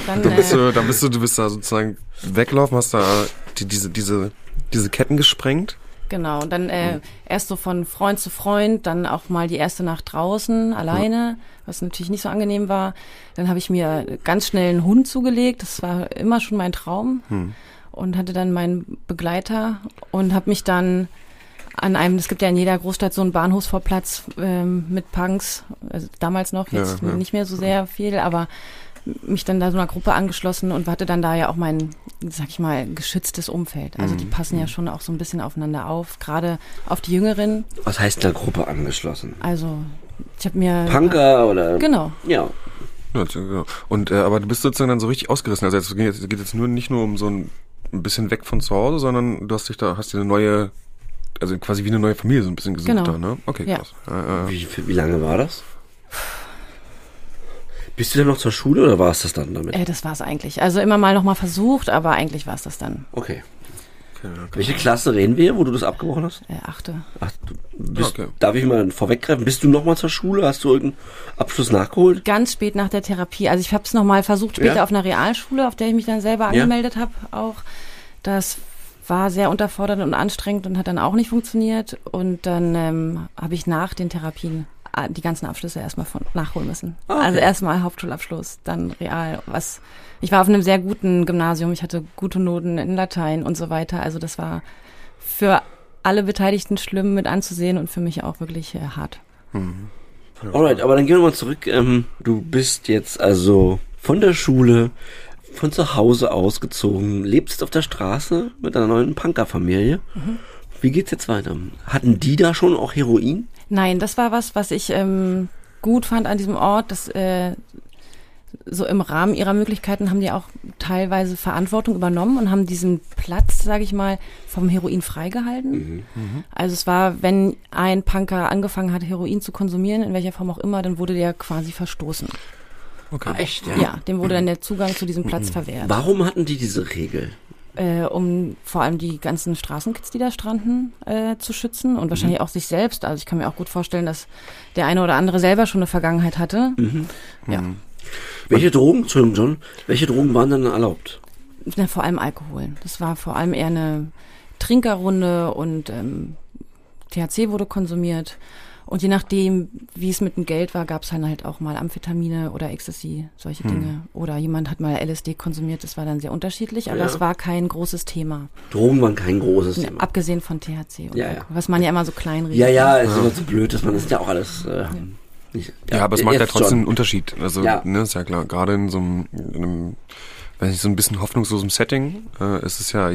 dann, Dann bist äh, du, dann bist du, du bist da sozusagen weggelaufen, hast da die, diese, diese, diese Ketten gesprengt. Genau, und dann äh, erst so von Freund zu Freund, dann auch mal die erste Nacht draußen, alleine, was natürlich nicht so angenehm war. Dann habe ich mir ganz schnell einen Hund zugelegt, das war immer schon mein Traum. Hm. Und hatte dann meinen Begleiter und habe mich dann an einem, es gibt ja in jeder Großstadt so einen Bahnhofsvorplatz ähm, mit Punks, also damals noch, jetzt Ja, ja. nicht mehr so sehr viel, aber mich dann da so einer Gruppe angeschlossen und hatte dann da ja auch mein, sag ich mal, geschütztes Umfeld. Also Mhm. die passen ja schon auch so ein bisschen aufeinander auf, gerade auf die Jüngeren. Was heißt der Gruppe angeschlossen? Also ich habe mir Punker oder? genau Ja. Ja, genau. Und äh, aber du bist sozusagen dann so richtig ausgerissen. Also es geht jetzt, geht jetzt nur nicht nur um so ein, ein bisschen weg von zu Hause, sondern du hast dich da, hast dir eine neue, also quasi wie eine neue Familie so ein bisschen gesucht Genau. da, ne? Okay, Ja. krass. Äh, äh, Wie, wie lange war das? Bist du denn noch zur Schule oder war es das dann damit? äh, das war es eigentlich. Also immer mal noch mal versucht, aber eigentlich war es das dann. Okay. okay. Welche Klasse reden wir, wo du das abgebrochen hast? Äh, achte. Ach, du bist, Okay. Darf ich mal vorweggreifen? Bist du noch mal zur Schule? Hast du irgendeinen Abschluss nachgeholt? ganz spät nach der Therapie. Also ich habe es nochmal versucht, später Ja. auf einer Realschule, auf der ich mich dann selber Ja. angemeldet habe, auch. Das war sehr unterfordernd und anstrengend und hat dann auch nicht funktioniert. Und dann ähm, habe ich nach den Therapien die ganzen Abschlüsse erstmal von nachholen müssen. Okay. Also erstmal Hauptschulabschluss, dann Real, was. Ich war auf einem sehr guten Gymnasium, ich hatte gute Noten in Latein und so weiter. Also das war für alle Beteiligten schlimm mit anzusehen und für mich auch wirklich äh, hart. Alright, aber dann gehen wir mal zurück. Ähm, du bist jetzt also von der Schule, von zu Hause ausgezogen, lebst auf der Straße mit einer neuen Punkerfamilie. Wie geht's jetzt weiter? Hatten die da schon auch Heroin? Nein, das war was, was ich ähm, gut fand an diesem Ort, dass äh, so im Rahmen ihrer Möglichkeiten haben die auch teilweise Verantwortung übernommen und haben diesen Platz, sage ich mal, vom Heroin freigehalten. Also es war, wenn ein Punker angefangen hat, Heroin zu konsumieren, in welcher Form auch immer, dann wurde der quasi verstoßen. Okay. Echt? Ja. Ja, dem wurde dann der Zugang zu diesem Platz verwehrt. Warum hatten die diese Regel? Äh, um vor allem die ganzen Straßenkids, die da stranden, äh, zu schützen und wahrscheinlich auch sich selbst. Also ich kann mir auch gut vorstellen, dass der eine oder andere selber schon eine Vergangenheit hatte. Ja, Welche Drogen, Entschuldigung, John, welche Drogen waren dann erlaubt? Na, vor allem Alkohol. Das war vor allem eher eine Trinkerrunde und ähm, THC wurde konsumiert. Und je nachdem, wie es mit dem Geld war, gab es dann halt auch mal Amphetamine oder Ecstasy, solche Dinge. Oder jemand hat mal LSD konsumiert, das war dann sehr unterschiedlich, aber Ja. es war kein großes Thema. Drogen waren kein großes Ne, Thema. Abgesehen von THC und Ja, ja. Was man ja immer so klein redet. Ja, ja, es ist immer so blöd, dass man das ist ja auch alles äh, nicht. Ja, aber es macht ja trotzdem einen John. Unterschied. Also, Ja. ne, ist ja klar. Gerade in so einem, in einem, weiß nicht, so ein bisschen hoffnungslosem Setting, äh, ist es ja,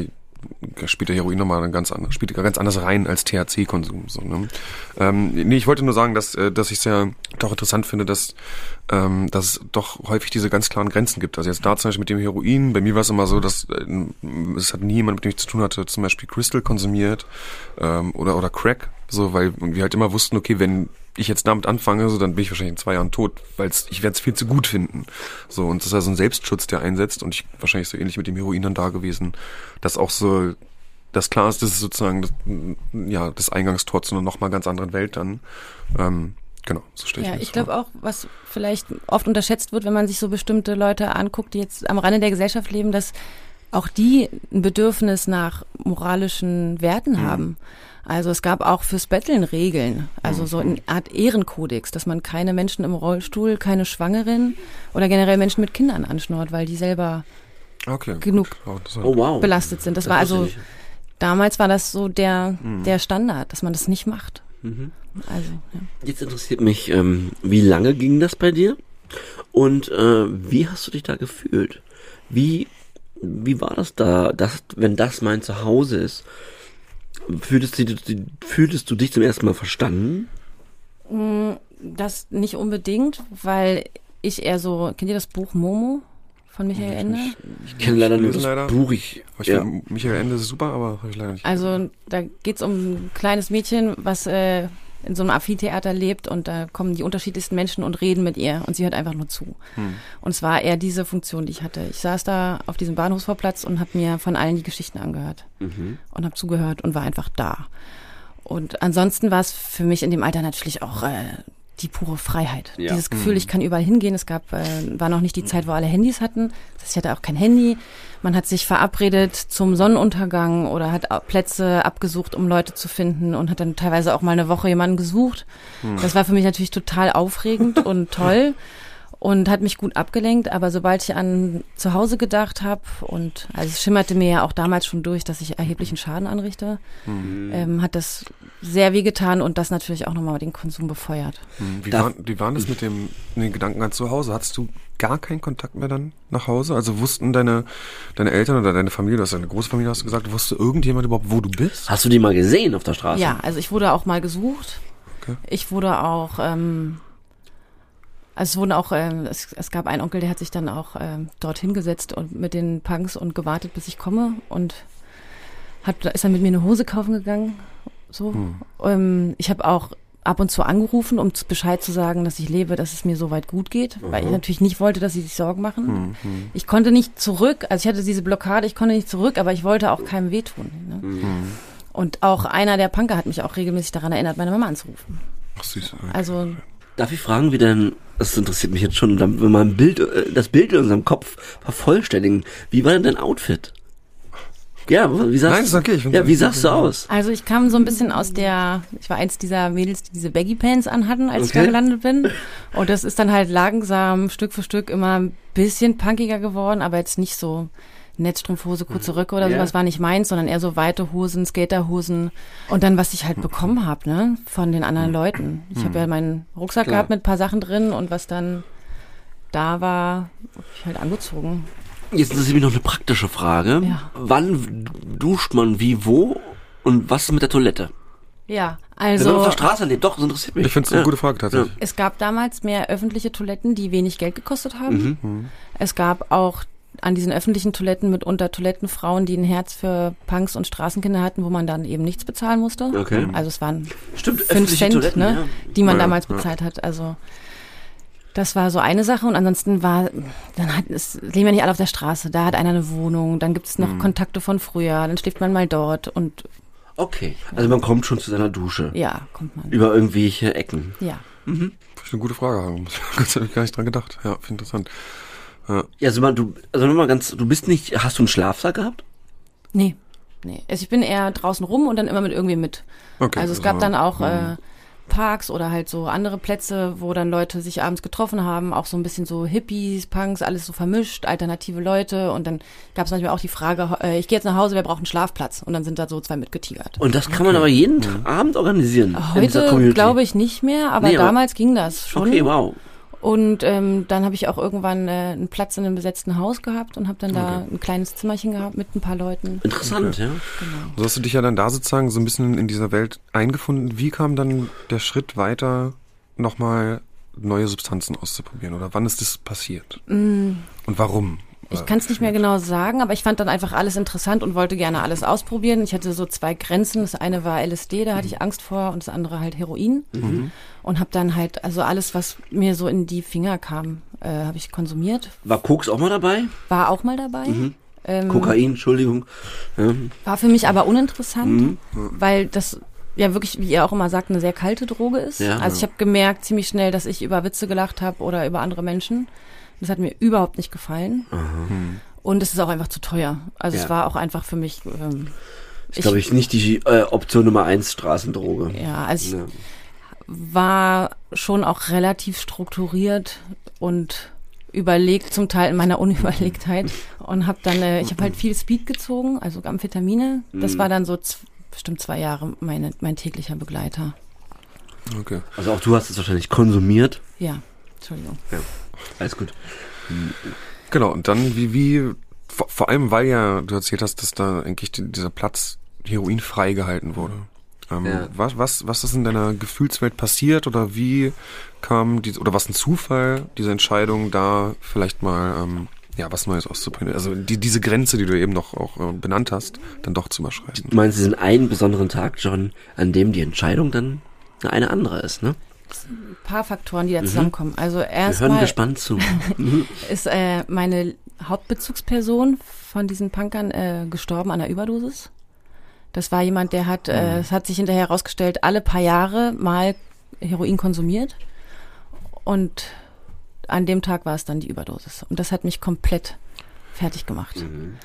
spielt der Heroin nochmal ganz anders, spielt ganz anders rein als THC-Konsum, so, ne? Ähm, nee, ich wollte nur sagen, dass, äh, dass ich es ja doch interessant finde, dass, ähm, dass es doch häufig diese ganz klaren Grenzen gibt. Also jetzt da zum Beispiel mit dem Heroin, bei mir war es immer so, dass äh, es hat nie jemand, mit dem ich zu tun hatte, zum Beispiel Crystal konsumiert, ähm, oder, oder Crack, so, weil wir halt immer wussten, okay, wenn ich jetzt damit anfange, so dann bin ich wahrscheinlich in zwei Jahren tot, weil ich werde es viel zu gut finden. So und das ist ja so ein Selbstschutz, der einsetzt und ich wahrscheinlich so ähnlich mit dem Heroin dann da gewesen, dass auch so das klar ist, das ist sozusagen das, ja das Eingangstor zu einer noch mal ganz anderen Welt dann. Ähm, genau, so stelle ich Ja, ich glaube auch, was vielleicht oft unterschätzt wird, wenn man sich so bestimmte Leute anguckt, die jetzt am Rande der Gesellschaft leben, dass auch die ein Bedürfnis nach moralischen Werten Mhm. haben. Also es gab auch fürs Betteln Regeln, also so Mhm. eine Art Ehrenkodex, dass man keine Menschen im Rollstuhl, keine Schwangeren oder generell Menschen mit Kindern anschnort, weil die selber Okay, genug war- Oh wow. belastet sind. Das, Das war also damals war das so der Mhm. der Standard, dass man das nicht macht. Also ja. Jetzt interessiert mich, ähm, wie lange ging das bei dir? Und äh, wie hast du dich da gefühlt? Wie, wie war das da, dass, wenn das mein Zuhause ist? Fühltest du, fühltest du dich zum ersten Mal verstanden? Das nicht unbedingt, weil ich eher so, kennt ihr das Buch Momo von Michael Ende? Ich kenne leider nur das leider. Buch. Ich, ich ja. Michael Ende ist super, aber habe ich leider nicht. Also da geht's um ein kleines Mädchen, was äh, in so einem Amphitheater lebt und da kommen die unterschiedlichsten Menschen und reden mit ihr und sie hört einfach nur zu. Und es war eher diese Funktion, die ich hatte. Ich saß da auf diesem Bahnhofsvorplatz und habe mir von allen die Geschichten angehört und habe zugehört und war einfach da. Und ansonsten war es für mich in dem Alter natürlich auch äh, die pure Freiheit. Ja. Dieses Gefühl, ich kann überall hingehen. Es gab, äh, war noch nicht die Zeit, wo alle Handys hatten. Das heißt, ich hatte auch kein Handy. Man hat sich verabredet zum Sonnenuntergang oder hat Plätze abgesucht, um Leute zu finden und hat dann teilweise auch mal eine Woche jemanden gesucht. Das war für mich natürlich total aufregend und toll und hat mich gut abgelenkt. Aber sobald ich an zu Hause gedacht habe und also es schimmerte mir ja auch damals schon durch, dass ich erheblichen Schaden anrichte, ähm, hat das sehr wehgetan und das natürlich auch nochmal den Konsum befeuert. Hm, Wie, war, wie waren das mit dem mit den Gedanken an zu Hause? Hattest du gar keinen Kontakt mehr dann nach Hause? Also wussten deine, deine Eltern oder deine Familie, du hast ja eine große Familie, hast du gesagt, wusste irgendjemand überhaupt, wo du bist? Hast du die mal gesehen auf der Straße? Ja, also ich wurde auch mal gesucht. Okay. Ich wurde auch, ähm, also es wurden auch, ähm, es, es gab einen Onkel, der hat sich dann auch ähm, dorthin gesetzt und mit den Punks und gewartet, bis ich komme und hat, ist dann mit mir eine Hose kaufen gegangen. So. Ähm, ich habe auch ab und zu angerufen, um Bescheid zu sagen, dass ich lebe, dass es mir soweit gut geht, weil ich natürlich nicht wollte, dass sie sich Sorgen machen. Ich konnte nicht zurück, also ich hatte diese Blockade, ich konnte nicht zurück, aber ich wollte auch keinem wehtun. Ne? Und auch einer der Punker hat mich auch regelmäßig daran erinnert, meine Mama anzurufen. Ach süß. Also Darf ich fragen, wie denn, das interessiert mich jetzt schon, damit wir mal ein Bild, äh, das Bild in unserem Kopf vervollständigen. Wie war denn dein Outfit? Ja, wie sagst Nein, ist okay, ich Ja, wie sahst du aus? Also ich kam so ein bisschen aus der, ich war eins dieser Mädels, die diese Baggy Pants anhatten, als ich Okay. da gelandet bin. Und das ist dann halt langsam Stück für Stück immer ein bisschen punkiger geworden, aber jetzt nicht so Netzstrumpfhose, kurze Röcke oder Ja. sowas war nicht meins, sondern eher so weite Hosen, Skaterhosen. Und dann, was ich halt bekommen habe, ne, von den anderen Leuten. Ich habe ja meinen Rucksack Klar. gehabt mit ein paar Sachen drin und was dann da war, hab ich halt angezogen. Jetzt interessiert mich noch eine praktische Frage. Ja. Wann duscht man wie wo und was ist mit der Toilette? Ja, Wenn man auf also der Straße lebt, doch, das interessiert mich. Ich finde es eine Ja. gute Frage tatsächlich. Es gab damals mehr öffentliche Toiletten, die wenig Geld gekostet haben. Mhm. Es gab auch an diesen öffentlichen Toiletten mitunter Toilettenfrauen, die ein Herz für Punks und Straßenkinder hatten, wo man dann eben nichts bezahlen musste. Okay. Also es waren Stimmt, fünf öffentliche Cent, Toiletten, ne, ja. die man Ja, damals ja. bezahlt hat. Also Das war so eine Sache und ansonsten war, dann hat es leben ja nicht alle auf der Straße, da hat einer eine Wohnung, dann gibt es noch Mhm. Kontakte von früher, dann schläft man mal dort und Okay. Also man kommt schon zu seiner Dusche. ja, kommt man. Über irgendwelche Ecken. Ja. Finde ich eine gute Frage. Das habe ich gar nicht dran gedacht. Ja, finde ich interessant. Ja, also mal, du, also nur mal ganz, du bist nicht, hast du einen Schlafsack gehabt? Nee. Nee. Also ich bin eher draußen rum und dann immer mit irgendwem mit. Okay, also es also, gab dann auch mhm. äh, Parks oder halt so andere Plätze, wo dann Leute sich abends getroffen haben, auch so ein bisschen so Hippies, Punks, alles so vermischt, alternative Leute und dann gab es manchmal auch die Frage, äh, ich gehe jetzt nach Hause, wer braucht einen Schlafplatz? Und dann sind da so zwei mitgetigert. Und das kann man aber jeden Abend organisieren. Heute Community. glaube ich nicht mehr, aber Nee, aber- damals ging das schon. Okay, wow. Und ähm, dann habe ich auch irgendwann äh, einen Platz in einem besetzten Haus gehabt und habe dann da ein kleines Zimmerchen gehabt mit ein paar Leuten. Interessant, ja. So hast du dich ja dann da sozusagen so ein bisschen in dieser Welt eingefunden. Wie kam dann der Schritt weiter, nochmal neue Substanzen auszuprobieren? Oder wann ist das passiert? Und warum? Ich kann es nicht mehr genau sagen, aber ich fand dann einfach alles interessant und wollte gerne alles ausprobieren. Ich hatte so zwei Grenzen. Das eine war LSD, da hatte ich Angst vor, und das andere halt Heroin. Und habe dann halt, also alles, was mir so in die Finger kam, äh, habe ich konsumiert. War Koks auch mal dabei? War auch mal dabei. Ähm, Kokain, Entschuldigung. Ja. War für mich aber uninteressant, weil das ja wirklich, wie ihr auch immer sagt, eine sehr kalte Droge ist. Ja. also ich habe gemerkt ziemlich schnell, dass ich über Witze gelacht habe oder über andere Menschen. Das hat mir überhaupt nicht gefallen. Und es ist auch einfach zu teuer. Also Ja. es war auch einfach für mich. Ähm, Ist, glaube ich, nicht die äh, Option Nummer eins Straßendroge. ja, also ich Ja. war schon auch relativ strukturiert und überlegt zum Teil in meiner Unüberlegtheit und habe dann äh, ich habe halt viel Speed gezogen, also Amphetamine. Das war dann so bestimmt zwei Jahre meine, mein täglicher Begleiter. Okay. Also auch du hast es wahrscheinlich konsumiert. Ja, Entschuldigung. Alles gut. Genau, und dann wie, wie, vor, vor allem weil ja du erzählt hast, dass da eigentlich die, dieser Platz Heroin freigehalten wurde. Ähm, Ja. was, was, was ist in deiner Gefühlswelt passiert oder wie kam die, oder was ein Zufall, diese Entscheidung da vielleicht mal, ähm, ja, was Neues auszuprobieren? Also die, diese Grenze, die du eben noch auch äh, benannt hast, dann doch zu überschreiten. Du meinst diesen einen besonderen Tag, John, an dem die Entscheidung dann eine andere ist, ne? Ein paar Faktoren, die da zusammenkommen. Also Wir hören erstmal gespannt zu. ist äh, meine Hauptbezugsperson von diesen Punkern äh, gestorben an einer Überdosis. Das war jemand, der hat, äh, es hat sich hinterher herausgestellt, alle paar Jahre mal Heroin konsumiert. Und an dem Tag war es dann die Überdosis. Und das hat mich komplett fertig gemacht.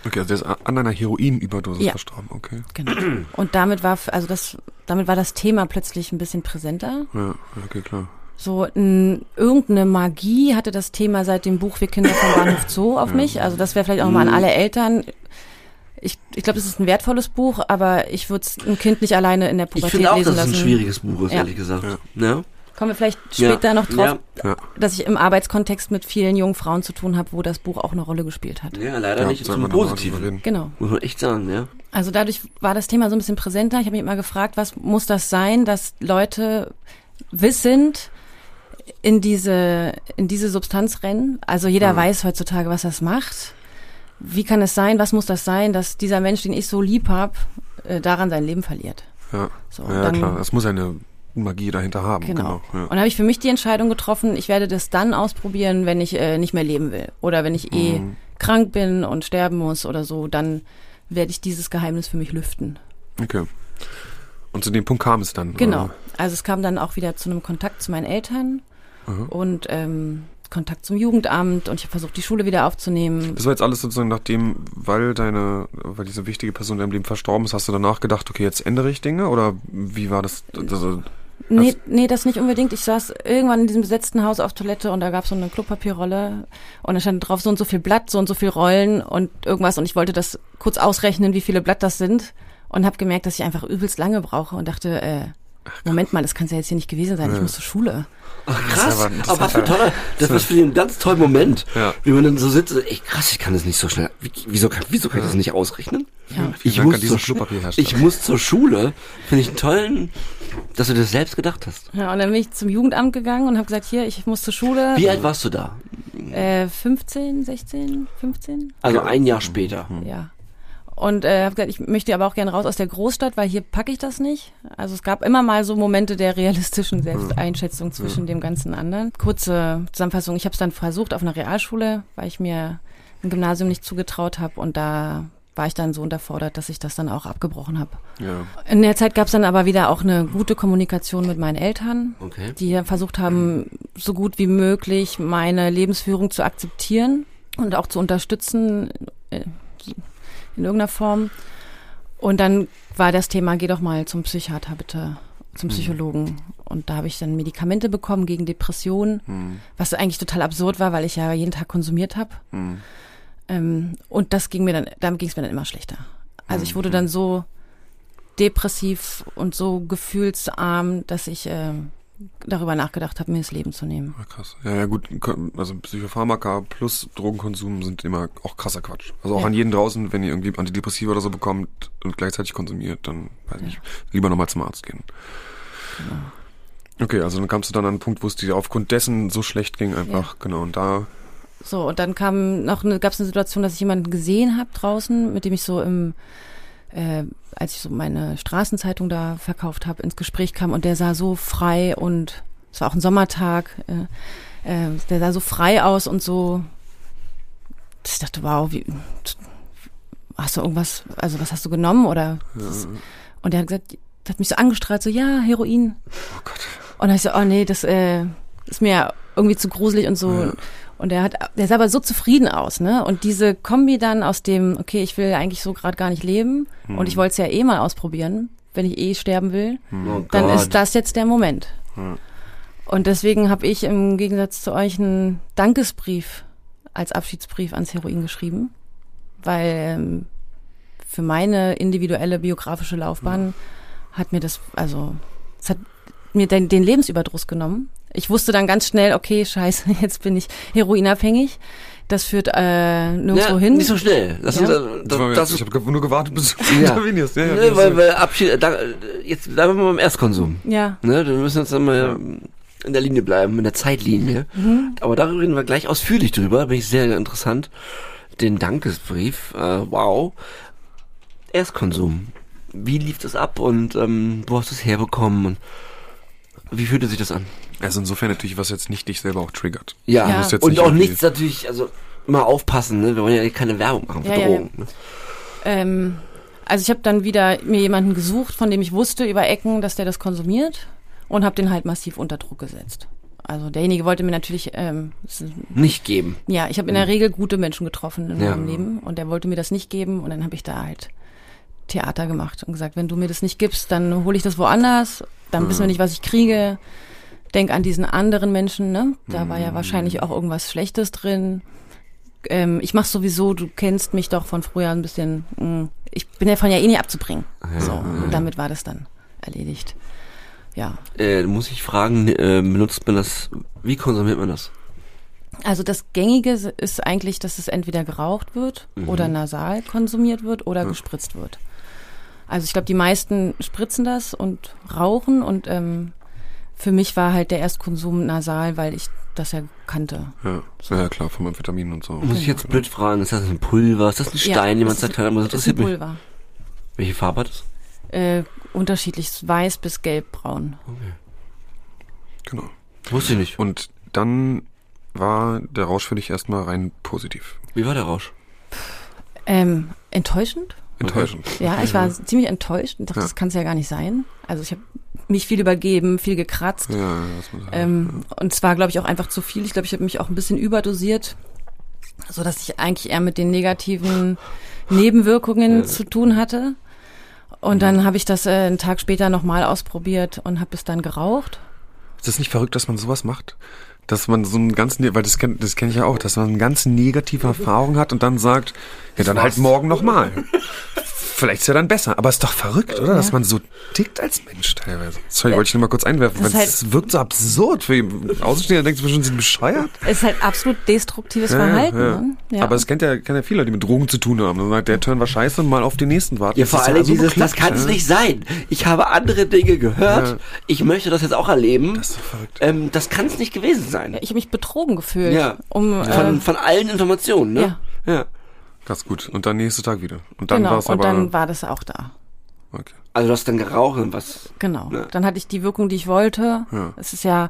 Okay, also der ist an einer Heroinüberdosis Ja. verstorben, okay. Genau. Und damit war, also das, damit war das Thema plötzlich ein bisschen präsenter. Ja, okay, klar. So n, irgendeine Magie hatte das Thema seit dem Buch Wir Kinder vom Bahnhof Zoo auf mich. Also das wäre vielleicht auch mal an alle Eltern. Ich, ich glaube, das ist ein wertvolles Buch, aber ich würde ein Kind nicht alleine in der Ich Pubertät finde auch, lesen dass es lassen. ein schwieriges Buch ist, Ja. ehrlich gesagt. Ja. Kommen wir vielleicht später Ja. noch drauf, Ja. dass ich im Arbeitskontext mit vielen jungen Frauen zu tun habe, wo das Buch auch eine Rolle gespielt hat. Ja, leider Ja, nicht zum Positiven. Genau. Muss man echt sagen, ja. Also dadurch war das Thema so ein bisschen präsenter. Ich habe mich immer gefragt, was muss das sein, dass Leute wissend in diese, in diese Substanz rennen? Also jeder weiß heutzutage, was das macht. Wie kann es sein, was muss das sein, dass dieser Mensch, den ich so lieb habe, äh, daran sein Leben verliert? Ja, So, ja dann- klar. Es muss eine Magie dahinter haben. Genau. Genau. Und da habe ich für mich die Entscheidung getroffen, ich werde das dann ausprobieren, wenn ich äh, nicht mehr leben will. Oder wenn ich eh Mhm. krank bin und sterben muss oder so, dann werde ich dieses Geheimnis für mich lüften. ja. Okay. Und zu dem Punkt kam es dann. Genau. oder? Also es kam dann auch wieder zu einem Kontakt zu meinen Eltern Mhm. und ähm, Kontakt zum Jugendamt und ich habe versucht, die Schule wieder aufzunehmen. Das war jetzt alles sozusagen nachdem, weil deine, weil diese wichtige Person in deinem Leben verstorben ist, hast du danach gedacht, okay, jetzt ändere ich Dinge oder wie war das? Also, Nee, nee, das nicht unbedingt. Ich saß irgendwann in diesem besetzten Haus auf Toilette und da gab es so eine Klopapierrolle und da stand drauf so und so viel Blatt, so und so viel Rollen und irgendwas und ich wollte das kurz ausrechnen, wie viele Blatt das sind und habe gemerkt, dass ich einfach übelst lange brauche und dachte, äh, Moment mal, das kann ja jetzt hier nicht gewesen sein, ich muss zur Schule. Ach, krass. aber- das aber was ist für ein toller, das war für den ganz tollen Moment. Ja. Wie man dann so sitzt, und, ey, krass, ich kann das nicht so schnell. Wie, wieso kann, wieso kann ich das nicht ausrechnen? Ja. Ich muss, zur, ich muss zur Schule. Finde ich einen tollen, dass du das selbst gedacht hast. Ja, und dann bin ich zum Jugendamt gegangen und habe gesagt, hier, ich muss zur Schule. Wie alt warst du da? Äh, 15, 16, 15? Also ein Jahr später. Ja. Und äh, habe gesagt, ich möchte aber auch gerne raus aus der Großstadt, weil hier packe ich das nicht. Also es gab immer mal so Momente der realistischen Selbsteinschätzung zwischen dem ganzen anderen. Kurze Zusammenfassung, ich habe es dann versucht auf einer Realschule, weil ich mir ein Gymnasium nicht zugetraut habe und da war ich dann so unterfordert, dass ich das dann auch abgebrochen habe. Ja. In der Zeit gab es dann aber wieder auch eine gute Kommunikation mit meinen Eltern, Okay. die versucht haben, so gut wie möglich meine Lebensführung zu akzeptieren und auch zu unterstützen äh, in irgendeiner Form. Und dann war das Thema, geh doch mal zum Psychiater bitte, zum Psychologen. Und da habe ich dann Medikamente bekommen gegen Depressionen, Hm. was eigentlich total absurd war, weil ich ja jeden Tag konsumiert habe. Hm. Ähm, und das ging mir dann, damit ging es mir dann immer schlechter. Also ich wurde dann so depressiv und so gefühlsarm, dass ich ähm, darüber nachgedacht habe, mir das Leben zu nehmen. Ah, krass. Ja, ja, gut. Also Psychopharmaka plus Drogenkonsum sind immer auch krasser Quatsch. Also auch Ja. an jeden draußen, wenn ihr irgendwie Antidepressiva oder so bekommt und gleichzeitig konsumiert, dann weiß ich nicht, lieber nochmal zum Arzt gehen. Okay, also dann kamst du dann an einen Punkt, wo es dir aufgrund dessen so schlecht ging, einfach, genau, und da, So, und dann kam noch eine, gab es eine Situation, dass ich jemanden gesehen habe draußen, mit dem ich so im, äh, als ich so meine Straßenzeitung da verkauft habe, ins Gespräch kam und der sah so frei und es war auch ein Sommertag, äh, äh, der sah so frei aus und so, dass ich dachte, wow, wie, hast du irgendwas, also was hast du genommen oder? Das, und der hat gesagt, der hat mich so angestrahlt, so ja, Heroin. oh Gott. Und dann ich so, oh nee, das äh, ist mir irgendwie zu gruselig und so. Ja. Und der hat, der sah aber so zufrieden aus, ne? Und diese Kombi dann aus dem, okay, ich will eigentlich so gerade gar nicht leben und ich wollte es ja eh mal ausprobieren, wenn ich eh sterben will, Oh dann Gott. ist das jetzt der Moment. Ja. Und deswegen habe ich im Gegensatz zu euch einen Dankesbrief als Abschiedsbrief ans Heroin geschrieben, weil ähm, für meine individuelle biografische Laufbahn hat mir das, also es hat mir den, den Lebensüberdruss genommen. Ich wusste dann ganz schnell, okay, scheiße, jetzt bin ich heroinabhängig. Das führt äh, nirgendwo ja, hin. Nicht so schnell. Das, Ja. ist, äh, Das das, ich habe nur gewartet, bis du Ja. intervenierst. Ja, ja, ne, weil, weil Abschied, da, jetzt bleiben wir mal beim Erstkonsum. ja, Ne, wir müssen jetzt einmal in der Linie bleiben, in der Zeitlinie. Mhm. Aber darüber reden wir gleich ausführlich drüber. Bin ich sehr interessant. Den Dankesbrief, äh, wow. Erstkonsum. Wie lief das ab und ähm, wo hast du es herbekommen und wie fühlte sich das an? Also insofern natürlich, was jetzt nicht dich selber auch triggert. Ja, Ja. Und nicht auch nichts natürlich, also immer aufpassen, ne? Wir wollen ja keine Werbung machen für Ja, ja, Drogen. Ne? Ähm, also ich habe dann wieder mir jemanden gesucht, von dem ich wusste über Ecken, dass der das konsumiert und habe den halt massiv unter Druck gesetzt. Also derjenige wollte mir natürlich, ähm, Nicht geben. ja, ich habe in der Regel gute Menschen getroffen in Ja. meinem Leben und der wollte mir das nicht geben und dann habe ich da halt Theater gemacht und gesagt, wenn du mir das nicht gibst, dann hole ich das woanders, dann wissen wir nicht, was ich kriege. Denk an diesen anderen Menschen, ne? Da war ja wahrscheinlich auch irgendwas Schlechtes drin. Ähm, ich mach sowieso, du kennst mich doch von früher ein bisschen. Mh, ich bin davon ja eh nicht abzubringen. so, und damit war das dann erledigt. Ja. Äh, muss ich fragen, äh, benutzt man das, wie konsumiert man das? Also das Gängige ist eigentlich, dass es entweder geraucht wird oder nasal konsumiert wird oder gespritzt wird. Also ich glaube, die meisten spritzen das und rauchen und ähm, für mich war halt der Erstkonsum nasal, weil ich das ja kannte. Ja, ja klar, vom Amphetamin und so. Muss ich jetzt blöd fragen, ist das ein Pulver, ist das ein Stein, den man zerteilt? Das ist ein interessiert mich. Pulver. Welche Farbe hat es? Äh, unterschiedlich, weiß bis gelbbraun. Genau. Wusste ich nicht. Und dann war der Rausch für dich erstmal rein positiv. Wie war der Rausch? Ähm, enttäuschend? Enttäuschend. Ja, ich war ziemlich enttäuscht und dachte, Ja. das kann es ja gar nicht sein. Also ich habe mich viel übergeben, viel gekratzt. Ja, ja, Ähm, und zwar, glaube ich, auch einfach zu viel. Ich glaube, ich habe mich auch ein bisschen überdosiert, so dass ich eigentlich eher mit den negativen Nebenwirkungen zu tun hatte. Und dann habe ich das äh, einen Tag später nochmal ausprobiert und habe es dann geraucht. Ist das nicht verrückt, dass man sowas macht? Dass man so einen ganz, ne- weil das kenn, das kenne ich ja auch, dass man eine ganz negative Erfahrung hat und dann sagt, ja dann halt morgen nochmal. Vielleicht ist ja dann besser, aber ist doch verrückt, oder? Dass Ja. man so tickt als Mensch teilweise. Sorry, wollte ich nur mal kurz einwerfen, weil es halt- wirkt so absurd. Für Außenstehender denkt man schon, sie sind bescheuert. Es ist halt absolut destruktives Ja, Verhalten. ja. Ne? Ja. Aber es kennt ja, kennt ja viele, die mit Drogen zu tun haben. Dann sagt, der Turn war scheiße und mal auf den nächsten warten. Ja, Das vor allem so dieses, das kann es ja. nicht sein. Ich habe andere Dinge gehört. Ja. Ich möchte das jetzt auch erleben. Das ist doch verrückt. ähm, das kann es nicht gewesen sein. ich habe mich betrogen gefühlt. Ja. Um, Von, äh, von allen Informationen, ne? Ja. Das ist gut. Und dann nächsten Tag wieder. Und dann genau, war es und aber. dann war das auch da. okay. Also du hast dann geraucht und was? Genau. Ja. Dann hatte ich die Wirkung, die ich wollte. Ja. Es ist ja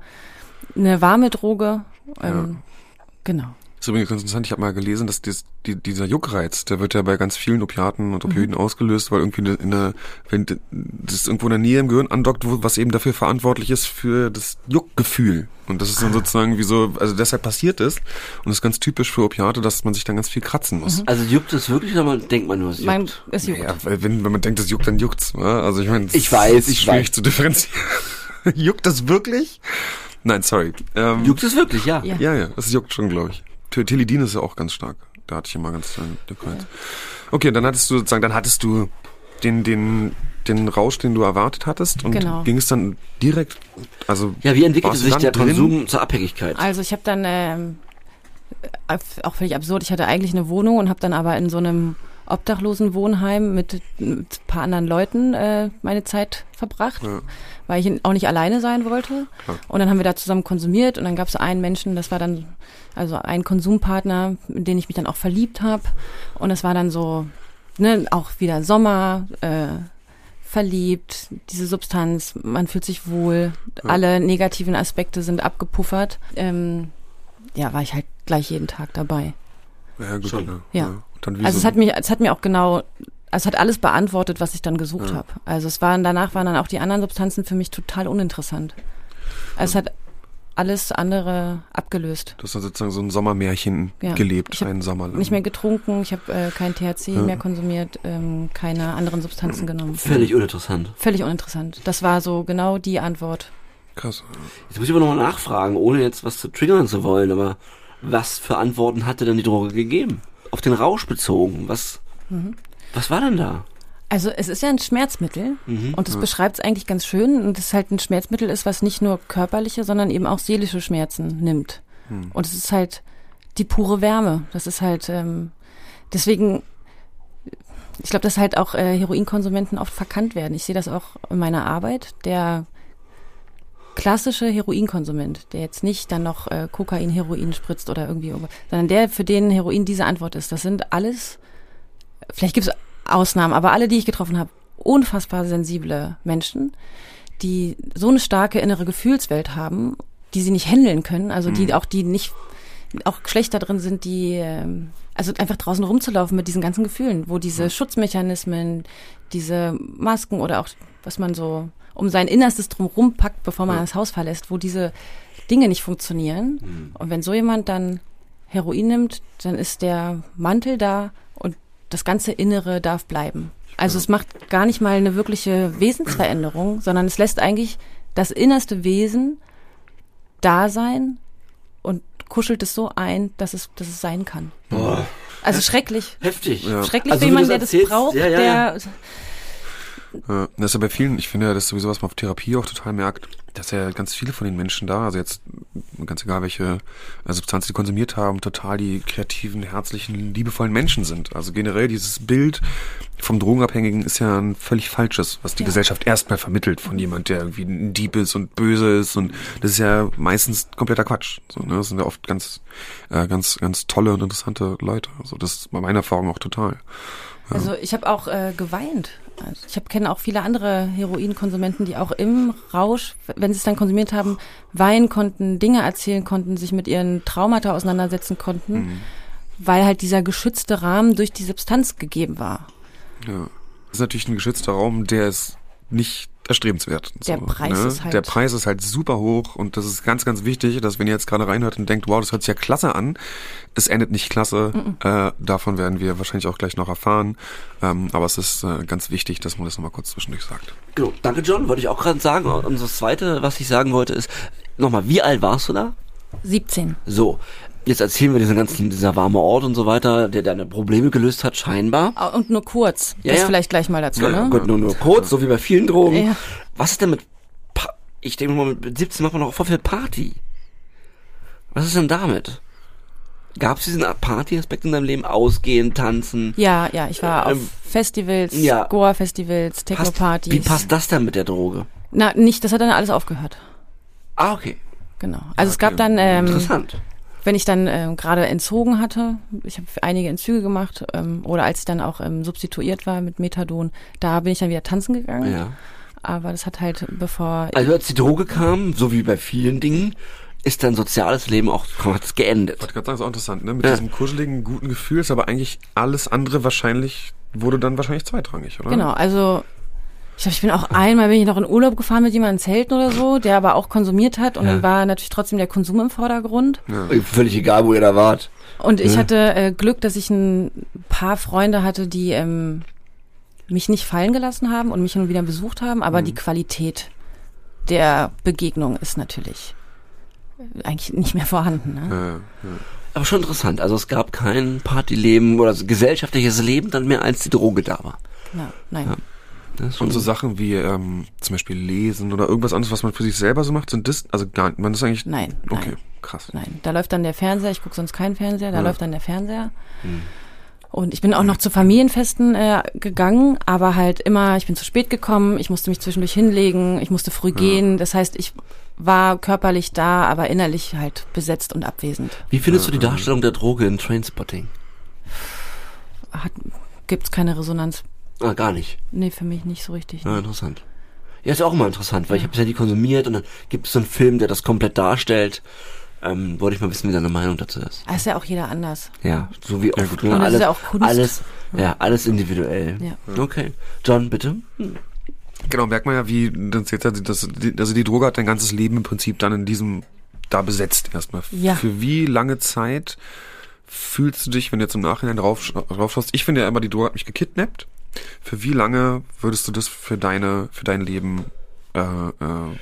eine warme Droge. Ähm, Genau. Ist übrigens ganz interessant, ich habe mal gelesen, dass dies, die, dieser Juckreiz, der wird ja bei ganz vielen Opiaten und Opioiden Mhm. ausgelöst, weil irgendwie in der, wenn das irgendwo in der Nähe im Gehirn andockt, wo, was eben dafür verantwortlich ist für das Juckgefühl. Und das ist Ah. dann sozusagen wie so, also deshalb passiert ist. Und das ist ganz typisch für Opiate, dass man sich dann ganz viel kratzen muss. Also juckt es wirklich oder man denkt man nur, es juckt? Mein, es juckt. Ja, weil wenn, wenn man denkt, es juckt, dann juckt's. Ja? Also ich meine, es Ich weiß, ist ich schwierig weiß. zu differenzieren. juckt das wirklich? Nein, sorry. Ähm, Juckt es wirklich, ja. Ja. Ja, ja, es juckt schon, glaube ich. T- Teledin ist ja auch ganz stark. Da hatte ich immer ganz kleine Juckreiz. Okay, dann hattest du sozusagen, dann hattest du den, den, den Rausch, den du erwartet hattest und Genau. ging es dann direkt, also Ja, wie entwickelte sich der drin? Konsum zur Abhängigkeit? Also ich habe dann ähm, äh, auch völlig absurd. Ich hatte eigentlich eine Wohnung und habe dann aber in so einem obdachlosen Wohnheim mit, mit ein paar anderen Leuten äh, meine Zeit verbracht, Ja. weil ich auch nicht alleine sein wollte. Klar. Und dann haben wir da zusammen konsumiert und dann gab es einen Menschen, das war dann also ein Konsumpartner, in den ich mich dann auch verliebt habe. Und es war dann so, ne, auch wieder Sommer, äh, verliebt, diese Substanz, man fühlt sich wohl, alle negativen Aspekte sind abgepuffert. Ähm, ja, war ich halt gleich jeden Tag dabei. ja, gut, Schon. ja. Ja. Dann wie Also so, es hat mich, es hat mir auch genau, es hat alles beantwortet, was ich dann gesucht Ja. habe. Also es waren danach waren dann auch die anderen Substanzen für mich total uninteressant. Also es hat alles andere abgelöst. du hast dann sozusagen so ein Sommermärchen Ja. gelebt, einen Sommer lang. Nicht mehr getrunken, ich habe äh, kein THC Ja. mehr konsumiert, ähm, keine anderen Substanzen genommen. Völlig uninteressant. Völlig uninteressant. Das war so genau die Antwort. Krass. Jetzt muss ich aber nochmal nachfragen, ohne jetzt was zu triggern zu wollen, aber was für Antworten hatte denn die Droge gegeben? Auf den Rausch bezogen, was, Mhm. was war denn da? Also es ist ja ein Schmerzmittel Mhm. und das beschreibt es eigentlich ganz schön und es halt ein Schmerzmittel ist, was nicht nur körperliche, sondern eben auch seelische Schmerzen nimmt. Und es ist halt die pure Wärme. Das ist halt ähm, deswegen, ich glaube, dass halt auch äh, Heroinkonsumenten oft verkannt werden. Ich sehe das auch in meiner Arbeit. Der klassische Heroinkonsument, der jetzt nicht dann noch äh, Kokain, Heroin spritzt oder irgendwie, sondern der, für den Heroin diese Antwort ist. Das sind alles, vielleicht gibt es Ausnahmen, aber alle, die ich getroffen habe, unfassbar sensible Menschen, die so eine starke innere Gefühlswelt haben, die sie nicht handeln können, also die auch die nicht auch schlechter drin sind, die ähm, also einfach draußen rumzulaufen mit diesen ganzen Gefühlen, wo diese Schutzmechanismen, diese Masken oder auch was man so um sein Innerstes drum rumpackt, bevor man Ja. das Haus verlässt, wo diese Dinge nicht funktionieren. Und wenn so jemand dann Heroin nimmt, dann ist der Mantel da und das ganze Innere darf bleiben. Also es macht gar nicht mal eine wirkliche Wesensveränderung, sondern es lässt eigentlich das innerste Wesen da sein und kuschelt es so ein, dass es, dass es sein kann. Boah, Also schrecklich. heftig. Ja. Schrecklich Also für wie jemanden, der das braucht, ja, ja. der Ja, das ist ja bei vielen, ich finde ja, das ist sowieso, was man auf Therapie auch total merkt, dass ja ganz viele von den Menschen da, also jetzt ganz egal welche äh, Substanz die konsumiert haben, total die kreativen, herzlichen, liebevollen Menschen sind. Also generell dieses Bild vom Drogenabhängigen ist ja ein völlig falsches, was die Ja. Gesellschaft erstmal vermittelt von jemand, der irgendwie ein Dieb ist und böse ist und das ist ja meistens kompletter Quatsch. So, ne? Das sind ja oft ganz, äh, ganz, ganz tolle und interessante Leute. Also das ist bei meiner Erfahrung auch total. Also ich habe auch äh, geweint. Also ich habe kenne auch viele andere Heroinkonsumenten, die auch im Rausch, wenn sie es dann konsumiert haben, weinen konnten, Dinge erzählen konnten, sich mit ihren Traumata auseinandersetzen konnten, weil halt dieser geschützte Rahmen durch die Substanz gegeben war. Ja. Das ist natürlich ein geschützter Raum, der ist nicht erstrebenswert. Der Preis ist halt- Der Preis ist halt super hoch und das ist ganz, ganz wichtig, dass wenn ihr jetzt gerade reinhört und denkt, wow, das hört sich ja klasse an, es endet nicht klasse. Äh, davon werden wir wahrscheinlich auch gleich noch erfahren. Ähm, aber es ist äh, ganz wichtig, dass man das nochmal kurz zwischendurch sagt. Genau. Danke, John. Wollte ich auch gerade sagen. Und das Zweite, was ich sagen wollte, ist, nochmal, wie alt warst du da? 17. So, jetzt erzählen wir diesen ganzen, dieser warme Ort und so weiter, der deine Probleme gelöst hat, scheinbar. Und nur kurz. Ja, das ja. vielleicht gleich mal dazu, ne? Gut, nur, nur kurz, so wie bei vielen Drogen. Ja. Was ist denn mit, pa ich denke mal, mit 17 macht man noch voll viel Party. Was ist denn damit? Gab es diesen Party-Aspekt in deinem Leben? Ausgehen, tanzen? Ja, ja, ich war auf Ähm, Festivals, ja. Goa-Festivals, Techno-Partys. Wie passt das denn mit der Droge? Na, nicht, das hat dann alles aufgehört. Ah, okay. Genau. Also es gab dann ähm, Interessant. Wenn ich dann ähm, gerade entzogen hatte, ich habe einige Entzüge gemacht, ähm, oder als ich dann auch ähm, substituiert war mit Methadon, da bin ich dann wieder tanzen gegangen. Ja. Aber das hat halt, bevor Also als die Droge kam, so wie bei vielen Dingen, ist dein soziales Leben auch hat es geendet. wollte gerade sagen, ist auch interessant, ne? Mit Ja. diesem kuscheligen, guten Gefühl ist aber eigentlich alles andere wahrscheinlich, wurde dann wahrscheinlich zweitrangig, oder? Genau, also ich glaube, ich bin auch einmal bin ich noch in Urlaub gefahren mit jemandem Zelten oder so, der aber auch konsumiert hat und Ja. dann war natürlich trotzdem der Konsum im Vordergrund. Völlig egal, wo ihr da wart. Und ich Ja. hatte äh, Glück, dass ich ein paar Freunde hatte, die ähm, mich nicht fallen gelassen haben und mich hin und wieder besucht haben, aber Mhm. die Qualität der Begegnung ist natürlich eigentlich nicht mehr vorhanden. Ne? Ja, ja. Aber schon interessant. Also es gab kein Partyleben oder gesellschaftliches Leben dann mehr, als die Droge da war. Genau, nein. Ja. Und so Sachen wie ähm, zum Beispiel Lesen oder irgendwas anderes, was man für sich selber so macht, sind das, also gar man ist eigentlich, Nein, okay, nein. krass. Nein, da läuft dann der Fernseher. Ich gucke sonst keinen Fernseher. Da Ja. läuft dann der Fernseher. Und ich bin auch noch zu Familienfesten äh, gegangen, aber halt immer, ich bin zu spät gekommen, ich musste mich zwischendurch hinlegen, ich musste früh gehen. Das heißt, ich war körperlich da, aber innerlich halt besetzt und abwesend. Wie findest du die Darstellung der Droge in Trainspotting? Hat, gibt's keine Resonanz. Ah, gar nicht. Nee, für mich nicht so richtig. Ja, interessant. Ja, ist ja auch immer interessant, weil ich habe ja die konsumiert und dann gibt es so einen Film, der das komplett darstellt. Ähm, wollte ich mal wissen, wie deine Meinung dazu ist. Ah, ist ja auch jeder anders. Ja, so wie oft. Das alles, ist ja auch Kunst. Alles, ja, alles individuell. Ja. Okay. John, bitte. Genau, merkt man ja, wie das jetzt, dass, dass, also die Droge hat dein ganzes Leben im Prinzip dann in diesem, da besetzt erstmal. Ja. Für wie lange Zeit fühlst du dich, wenn du jetzt im Nachhinein drauf, drauf schaust? Ich finde ja immer, die Droge hat mich gekidnappt. Für wie lange würdest du das für deine, für dein Leben, äh, äh,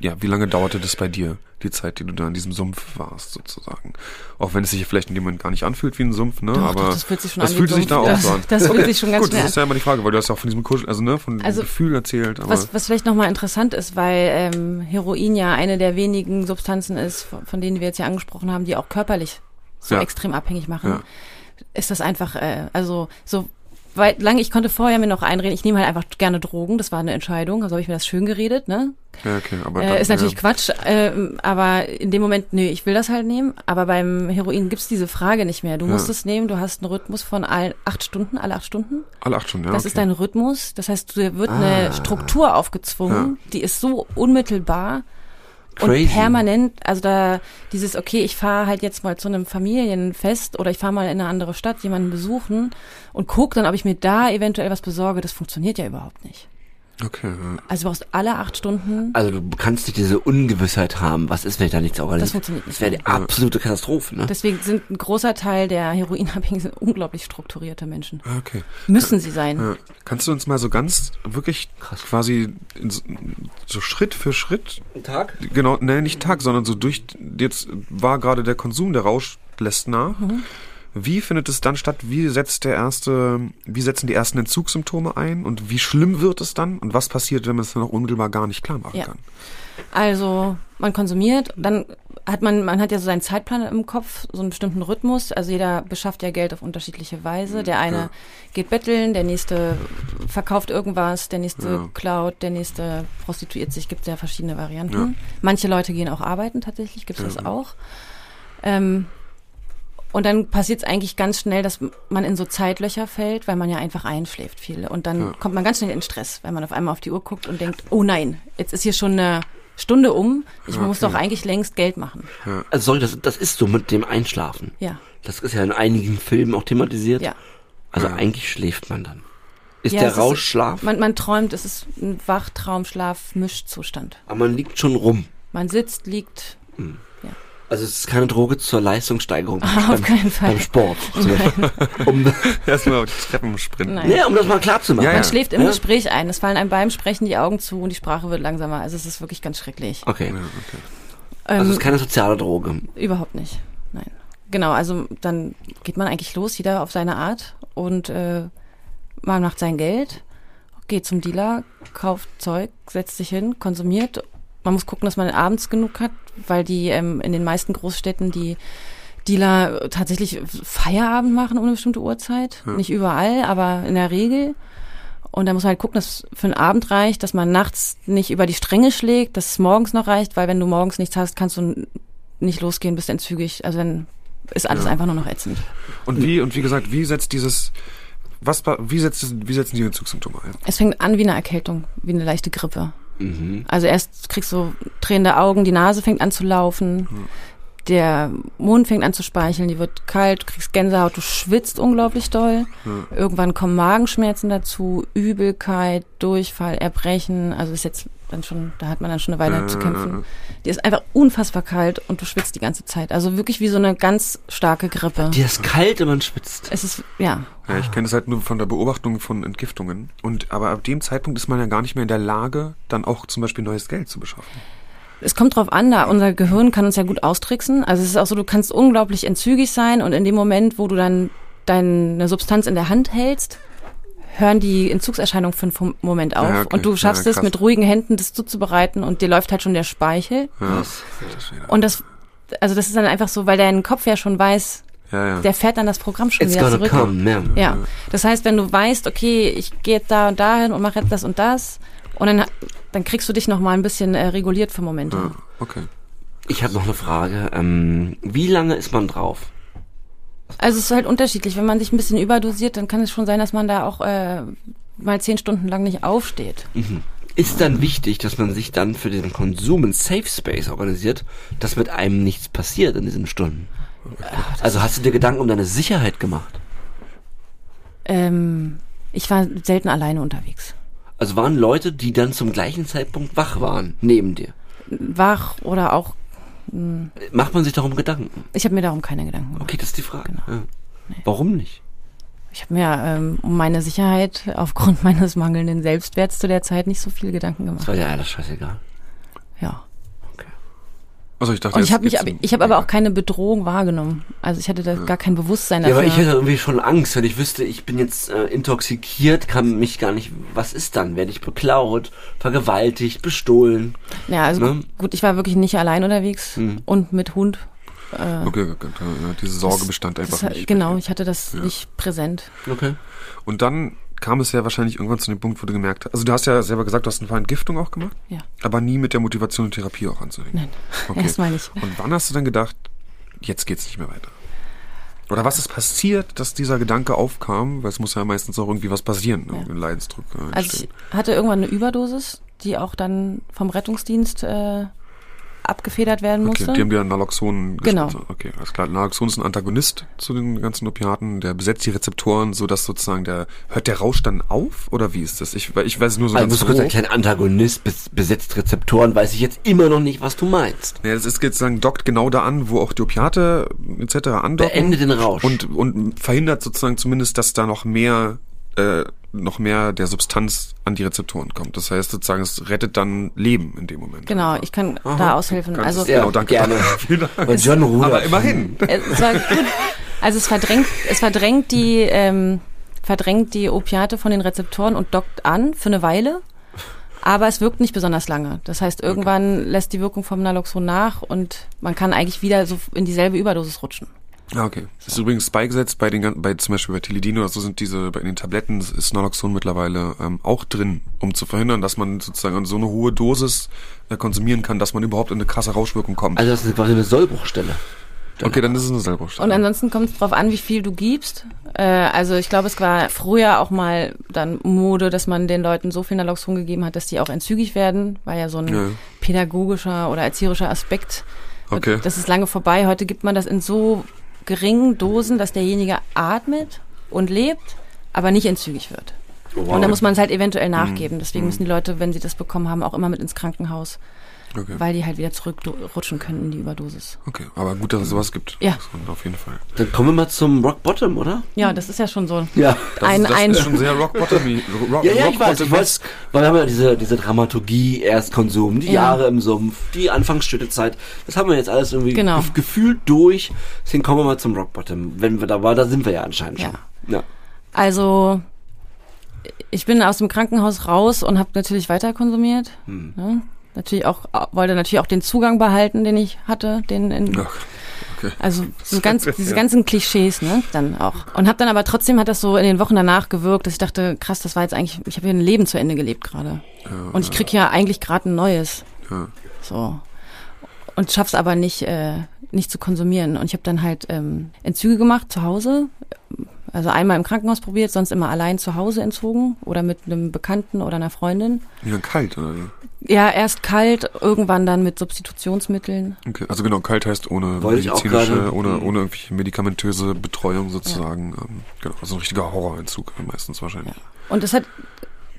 ja, wie lange dauerte das bei dir, die Zeit, die du da in diesem Sumpf warst, sozusagen? Auch wenn es sich vielleicht in dem Moment gar nicht anfühlt wie ein Sumpf, ne? Doch, Aber doch, das fühlt sich schon das an fühlt sich da auch Das- so an. das fühlt sich schon ganz Gut, das ist ja immer die Frage, weil du hast ja auch von diesem Kuschel, also ne, von Also, dem Gefühl erzählt. Was, was vielleicht nochmal interessant ist, weil ähm, Heroin ja eine der wenigen Substanzen ist, von, von denen wir jetzt ja angesprochen haben, die auch körperlich so Ja. extrem abhängig machen, Ja. ist das einfach, äh, also so weit lange, ich konnte vorher mir noch einreden, ich nehme halt einfach gerne Drogen, das war eine Entscheidung, also habe ich mir das schön geredet, ne? Ja, okay, aber Äh, ist natürlich ja. Quatsch, äh, aber in dem Moment, nö, ich will das halt nehmen. Aber beim Heroin gibt's diese Frage nicht mehr. Du Ja. musst es nehmen, du hast einen Rhythmus von all, acht Stunden, alle acht Stunden. Alle acht Stunden, ja. Das okay. ist dein Rhythmus. Das heißt, dir wird eine Ah. Struktur aufgezwungen, die ist so unmittelbar Crazy. und permanent. Also da dieses, okay, ich fahre halt jetzt mal zu einem Familienfest oder ich fahre mal in eine andere Stadt, jemanden besuchen und guck dann, ob ich mir da eventuell was besorge. Das funktioniert ja überhaupt nicht. Okay. Also du brauchst alle acht Stunden. Also du kannst nicht diese Ungewissheit haben. Was ist, wenn ich da nichts organisiere? Das funktioniert nicht. Das wäre die absolute Katastrophe, ne? Deswegen sind ein großer Teil der Heroinabhängigen unglaublich strukturierte Menschen. Ah, okay. Müssen sie sein. Ja. Kannst du uns mal so ganz wirklich quasi in so, so Schritt für Schritt, Tag? genau, ne, nicht Tag, sondern so durch, jetzt war gerade der Konsum, der Rausch lässt nach. Mhm. Wie findet es dann statt? Wie setzt der erste, wie setzen die ersten Entzugssymptome ein? Und wie schlimm wird es dann? Und was passiert, wenn man es dann auch unmittelbar gar nicht klar machen Ja. kann? Also man konsumiert, dann hat man, man hat ja so seinen Zeitplan im Kopf, so einen bestimmten Rhythmus. Also jeder beschafft ja Geld auf unterschiedliche Weise. Der eine Ja. geht betteln, der nächste verkauft irgendwas, der nächste Ja. klaut, der nächste prostituiert sich. Gibt ja verschiedene Varianten. Ja. Manche Leute gehen auch arbeiten tatsächlich, gibt es das auch. Ähm, und dann passiert es eigentlich ganz schnell, dass man in so Zeitlöcher fällt, weil man ja einfach einschläft viel. Und dann Ja. kommt man ganz schnell in Stress, wenn man auf einmal auf die Uhr guckt und denkt, oh nein, jetzt ist hier schon eine Stunde um. Ich Ja, muss okay. doch eigentlich längst Geld machen. Also sorry, das, das ist so mit dem Einschlafen. Ja. Das ist ja in einigen Filmen auch thematisiert. Ja. Also Ja. eigentlich schläft man dann. Ist Ja, der ist- Rauschschlaf, Man, man träumt, es ist ein Wachtraumschlaf-Mischzustand. aber man liegt schon rum. Man sitzt, liegt. Also es ist keine Droge zur Leistungssteigerung beim, Auf keinen Fall. beim Sport. zum Beispiel. um, Erstmal die Treppen sprinten. Nein. ja, um das mal klar zu machen. Ja, Man ja. schläft im Ja? Gespräch ein. Es fallen einem beim Sprechen die Augen zu und die Sprache wird langsamer. Also es ist wirklich ganz schrecklich. Okay. Ja, okay. Also Ähm, es ist keine soziale Droge. Überhaupt nicht. Nein. Genau, also dann geht man eigentlich los, jeder auf seine Art und äh, man macht sein Geld, geht zum Dealer, kauft Zeug, setzt sich hin, konsumiert. Man muss gucken, dass man abends genug hat, weil die ähm, in den meisten Großstädten die Dealer tatsächlich Feierabend machen um eine bestimmte Uhrzeit. Nicht überall, aber in der Regel. Und da muss man halt gucken, dass es für einen Abend reicht, dass man nachts nicht über die Stränge schlägt, dass es morgens noch reicht, weil wenn du morgens nichts hast, kannst du nicht losgehen, bist entzügig. Also dann ist alles Ja. einfach nur noch ätzend. Und wie, und wie gesagt, wie setzt dieses, was, wie setzt, wie setzen die Entzugssymptome ein? Es fängt an wie eine Erkältung, wie eine leichte Grippe. Mhm. Also erst kriegst du tränende Augen, die Nase fängt an zu laufen, der Mund fängt an zu speicheln, die wird kalt, du kriegst Gänsehaut, du schwitzt unglaublich doll. Irgendwann kommen Magenschmerzen dazu, Übelkeit, Durchfall, Erbrechen. Also ist jetzt dann schon, da hat man dann schon eine Weile Äh, zu kämpfen. Die ist einfach unfassbar kalt und du schwitzt die ganze Zeit. Also wirklich wie so eine ganz starke Grippe. Dir ist kalt und man schwitzt. Es ist, ja, Ja, ich kenne es halt nur von der Beobachtung von Entgiftungen. Und aber ab dem Zeitpunkt ist man ja gar nicht mehr in der Lage, dann auch zum Beispiel neues Geld zu beschaffen. Es kommt drauf an, da unser Gehirn kann uns ja gut austricksen. Also es ist auch so, du kannst unglaublich entzügig sein und in dem Moment, wo du dann deine Substanz in der Hand hältst, hören die Entzugserscheinungen für einen Moment auf. Ja, okay. Und du schaffst Ja, es mit ruhigen Händen, das zuzubereiten und dir läuft halt schon der Speichel. Ja, Was? Und das, also das ist dann einfach so, weil dein Kopf ja schon weiß, ja, ja. der fährt dann das Programm schon It's wieder zurück. come, ja. Ja, das heißt, wenn du weißt, okay, ich gehe jetzt da und dahin und mache jetzt das und das und dann, dann kriegst du dich noch mal ein bisschen äh, reguliert für Momente. ja, okay. Ich habe noch eine Frage. Ähm, wie lange ist man drauf? Also es ist halt unterschiedlich. Wenn man sich ein bisschen überdosiert, dann kann es schon sein, dass man da auch äh, mal zehn Stunden lang nicht aufsteht. Ist dann wichtig, dass man sich dann für den Konsum einen Safe Space organisiert, dass mit einem nichts passiert in diesen Stunden? Also hast du dir Gedanken um deine Sicherheit gemacht? Ähm, ich war selten alleine unterwegs. Also waren Leute, die dann zum gleichen Zeitpunkt wach waren, neben dir? Wach oder auch, Macht man sich darum Gedanken? ich habe mir darum keine Gedanken gemacht. Okay, das ist die Frage. Genau. Ja. Warum nicht? Ich habe mir ähm, um meine Sicherheit aufgrund meines mangelnden Selbstwerts zu der Zeit nicht so viele Gedanken Das gemacht. war dir alles scheißegal. Ja. Also ich dachte, Und ich habe mich, gibt's aber, ein- ich habe aber auch keine Bedrohung wahrgenommen. Also ich hatte da gar kein Bewusstsein Ja, dafür. aber ich hätte irgendwie schon Angst, wenn ich wüsste, ich bin jetzt äh, intoxikiert, kann mich gar nicht. Was ist dann? Werde ich beklaut, vergewaltigt, bestohlen? ja, also ne? gut, ich war wirklich nicht allein unterwegs Hm. und mit Hund. Äh, Okay, okay, ja, diese Sorge bestand einfach das, nicht. Genau, ich hatte das nicht präsent. Okay. Und dann kam es ja wahrscheinlich irgendwann zu dem Punkt, wo du gemerkt hast, also du hast ja selber gesagt, du hast eine Entgiftung auch gemacht, Ja. aber nie mit der Motivation und Therapie auch anzuhängen. Nein, Okay. erstmal nicht. Und wann hast du dann gedacht, jetzt geht's nicht mehr weiter? Oder was ist passiert, dass dieser Gedanke aufkam? Weil es muss ja meistens auch irgendwie was passieren, Ja. irgendein Leidensdruck. äh, Also ich hatte irgendwann eine Überdosis, die auch dann vom Rettungsdienst äh, abgefedert werden Okay, musste. die haben dir Naloxon Genau. Okay, alles klar. Naloxon ist ein Antagonist zu den ganzen Opiaten. Der besetzt die Rezeptoren, so dass sozusagen der, hört der Rausch dann auf? Oder wie ist das? Ich, ich weiß nur so Also ganz grob. erklären, Antagonist bes besetzt Rezeptoren, weiß ich jetzt immer noch nicht, was du meinst. Ja, es ist sozusagen dockt genau da an, wo auch die Opiate etc. andocken. Beende den Rausch. Und, und verhindert sozusagen zumindest, dass da noch mehr, äh, noch mehr der Substanz an die Rezeptoren kommt. Das heißt sozusagen, es rettet dann Leben in dem Moment. Genau, ich kann da aushelfen. Also es- genau, danke. gerne. Vielen Dank. John Rudolph. Aber immerhin. es war. Also es verdrängt, es verdrängt die, ähm, verdrängt die Opiate von den Rezeptoren und dockt an für eine Weile. Aber es wirkt nicht besonders lange. Das heißt, irgendwann lässt die Wirkung vom Naloxon nach und man kann eigentlich wieder so in dieselbe Überdosis rutschen. Ah, okay. Ist übrigens beigesetzt bei den bei zum Beispiel bei Tilidin oder so sind diese bei den Tabletten ist Naloxon mittlerweile ähm, auch drin, um zu verhindern, dass man sozusagen so eine hohe Dosis äh, konsumieren kann, dass man überhaupt in eine krasse Rauschwirkung kommt. Also das ist quasi eine Sollbruchstelle. okay, dann ist es eine Selbstständigkeit. Und ansonsten kommt es drauf an, wie viel du gibst. Äh, also ich glaube, es war früher auch mal dann Mode, dass man den Leuten so viel Naloxon gegeben hat, dass die auch entzügig werden. War ja so ein Ja. pädagogischer oder erzieherischer Aspekt. Okay. Das ist lange vorbei. Heute gibt man das in so geringen Dosen, dass derjenige atmet und lebt, aber nicht entzügig wird. Wow. Und da muss man es halt eventuell Mhm. nachgeben. Deswegen müssen die Leute, wenn sie das bekommen haben, auch immer mit ins Krankenhaus, okay. weil die halt wieder zurückrutschen können in die Überdosis. Okay, aber gut, dass es sowas gibt. Ja. Auf jeden Fall. Dann kommen wir mal zum Rock Bottom, oder? Ja, das ist ja schon so. Ja. Das, Ein- das ein- ist schon sehr rock bottomy. Rock, Ja, ja, rock ich weiß, ich weiß, weil wir haben ja diese, diese Dramaturgie, Erstkonsum, die Ja. Jahre im Sumpf, die Anfangsstädtezeit, das haben wir jetzt alles irgendwie Genau. gef gefühlt durch. Deswegen kommen wir mal zum Rock Bottom. Wenn wir da waren, da sind wir ja anscheinend schon. Ja. Also ich bin aus dem Krankenhaus raus und habe natürlich weiter konsumiert. Hm. Ne? Natürlich auch wollte natürlich auch den Zugang behalten, den ich hatte, den in, Ach, okay. also so ganz diese Ja. ganzen Klischees, ne, dann auch. Und habe dann aber trotzdem hat das so in den Wochen danach gewirkt, dass ich dachte, krass, das war jetzt eigentlich, ich habe hier ein Leben zu Ende gelebt gerade. Und ich krieg ja eigentlich gerade ein neues. Ja. So. Und schaff's aber nicht, äh, nicht zu konsumieren. Und ich habe dann halt ähm, Entzüge gemacht zu Hause. Also einmal im Krankenhaus probiert, sonst immer allein zu Hause entzogen oder mit einem Bekannten oder einer Freundin. Ja, kalt, oder wie? Ja, erst kalt, irgendwann dann mit Substitutionsmitteln. Okay, also genau, kalt heißt ohne Wollte medizinische, ohne, ohne irgendwelche medikamentöse Betreuung sozusagen. Ähm, genau, also ein richtiger Horrorentzug meistens wahrscheinlich. Und das hat,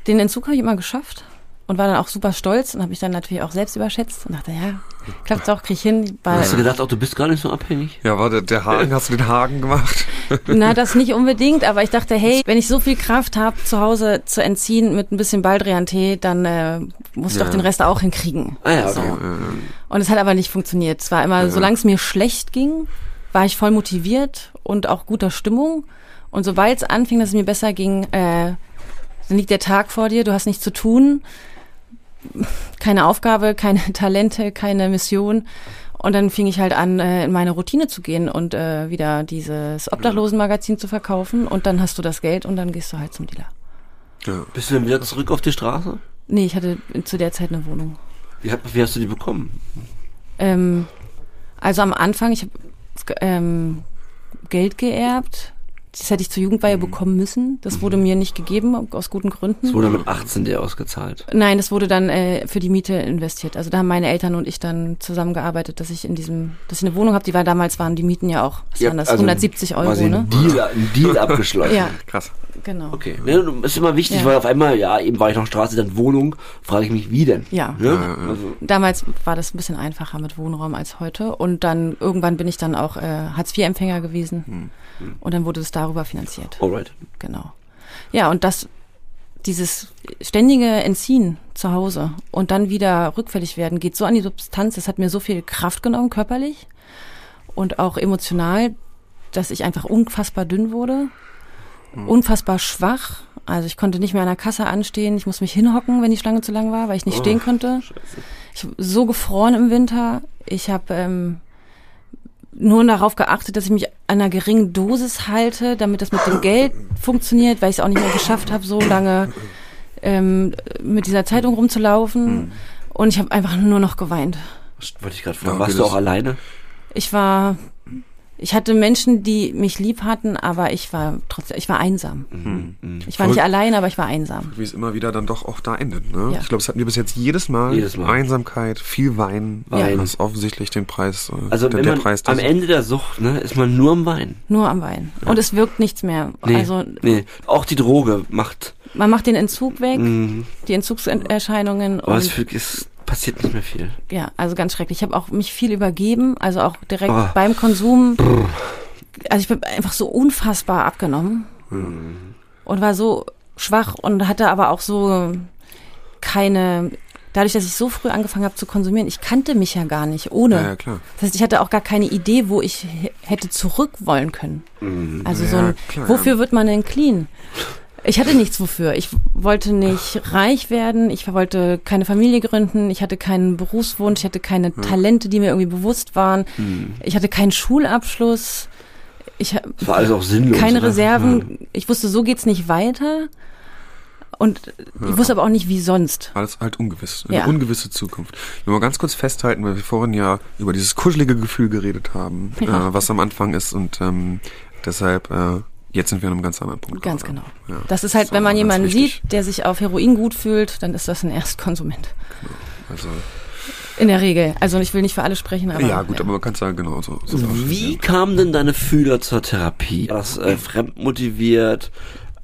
den Entzug habe ich immer geschafft und war dann auch super stolz und habe mich dann natürlich auch selbst überschätzt und dachte, ja, klappt auch, krieg ich hin. Weil, Hast du gedacht, auch du bist gar nicht so abhängig? Ja, war der, der Haken, hast du den Haken gemacht? Na, das nicht unbedingt, aber ich dachte, hey, wenn ich so viel Kraft habe, zu Hause zu entziehen mit ein bisschen Baldrian-Tee, dann äh, muss ich Ja. doch den Rest auch hinkriegen. Ah ja, okay. So. Und es hat aber nicht funktioniert. Es war immer, solange es mir schlecht ging, war ich voll motiviert und auch guter Stimmung. Und sobald es anfing, dass es mir besser ging, äh, dann liegt der Tag vor dir, du hast nichts zu tun, keine Aufgabe, keine Talente, keine Mission. Und dann fing ich halt an, äh, in meine Routine zu gehen und äh, wieder dieses Obdachlosenmagazin zu verkaufen. Und dann hast du das Geld und dann gehst du halt zum Dealer. Ja. Bist du dann wieder zurück auf die Straße? Nee, ich hatte zu der Zeit eine Wohnung. Wie, hat, wie hast du die bekommen? Ähm, also am Anfang, ich habe ähm, Geld geerbt. Das hätte ich zur Jugendweihe bekommen müssen. Das wurde mir nicht gegeben, aus guten Gründen. Es wurde mit 18 dir ausgezahlt. Nein, das wurde dann äh, für die Miete investiert. Also da haben meine Eltern und ich dann zusammengearbeitet, dass ich in diesem, dass ich eine Wohnung habe. Die war damals waren die Mieten ja auch, was Ihr waren das? also 170 Euro, quasi ne? Deal, einen Deal abgeschlossen. Ja, Krass. genau. Okay, du- ist immer wichtig, Ja. weil auf einmal, ja, eben war ich noch Straße, dann Wohnung, frage ich mich, wie denn? Ja. Ne? Also, Damals war das ein bisschen einfacher mit Wohnraum als heute. Und dann irgendwann bin ich dann auch äh, Hartz-IV-Empfänger gewesen. Und dann wurde es darüber finanziert. alright. Genau. Ja, und das, dieses ständige Entziehen zu Hause und dann wieder rückfällig werden, geht so an die Substanz, das hat mir so viel Kraft genommen, körperlich und auch emotional, dass ich einfach unfassbar dünn wurde, unfassbar schwach. Also ich konnte nicht mehr an der Kasse anstehen, ich musste mich hinhocken, wenn die Schlange zu lang war, weil ich nicht stehen konnte. Ich hab so gefroren im Winter. Ich habe ähm, nur darauf geachtet, dass ich mich an einer geringen Dosis halte, damit das mit dem Geld funktioniert, weil ich es auch nicht mehr geschafft habe, so lange ähm, mit dieser Zeitung rumzulaufen. Und ich habe einfach nur noch geweint. Wollte ich gerade fragen, Ja, warst du auch alleine? Ich war, ich hatte Menschen, die mich lieb hatten, aber ich war trotzdem, ich war einsam. Ich war nicht allein, aber ich war einsam. Wie es immer wieder dann doch auch da endet. Ne? Ja. Ich glaube, es hatten wir bis jetzt jedes Mal. Jedes Mal. Einsamkeit, viel Wein, Wein. was offensichtlich den Preis, äh, Also der, wenn der Preis am Ende der Sucht, ne, ist man nur am Weinen. Nur am Wein. Und es wirkt nichts mehr. Nee, Also nee. Auch die Droge macht, man macht den Entzug weg, mh, die Entzugserscheinungen aber es, und es passiert nicht mehr viel. ja, also ganz schrecklich. Ich habe auch mich viel übergeben, also auch direkt Oh. beim Konsum. Also ich bin einfach so unfassbar abgenommen und war so schwach und hatte aber auch so keine. Dadurch, dass ich so früh angefangen habe zu konsumieren, ich kannte mich ja gar nicht ohne. Ja, ja, klar. Das heißt, ich hatte auch gar keine Idee, wo ich hätte zurück wollen können. Also so Ja, ein, klar, wofür wird man denn clean? Ich hatte nichts wofür. Ich wollte nicht reich werden. Ich wollte keine Familie gründen. Ich hatte keinen Berufswunsch. Ich hatte keine Talente, die mir irgendwie bewusst waren. Ich hatte keinen Schulabschluss. Ich Das war alles auch sinnlos. keine oder? Reserven. Ich wusste, so geht's nicht weiter. Und ich wusste aber auch nicht, wie sonst. Alles halt ungewiss. Eine Ja. ungewisse Zukunft. Ich will mal ganz kurz festhalten, weil wir vorhin ja über dieses kuschelige Gefühl geredet haben, Ja. äh, was am Anfang ist und ähm, deshalb, äh, jetzt sind wir an einem ganz anderen Punkt. Ganz gerade. genau. Ja. Das ist halt, auch wenn man jemanden wichtig. sieht, der sich auf Heroin gut fühlt, dann ist das ein Erstkonsument. Also, In der Regel. Also ich will nicht für alle sprechen, aber. ja, gut, aber man kann sagen, genau so. so Wie kamen denn deine Fühler zur Therapie? War das äh, fremdmotiviert?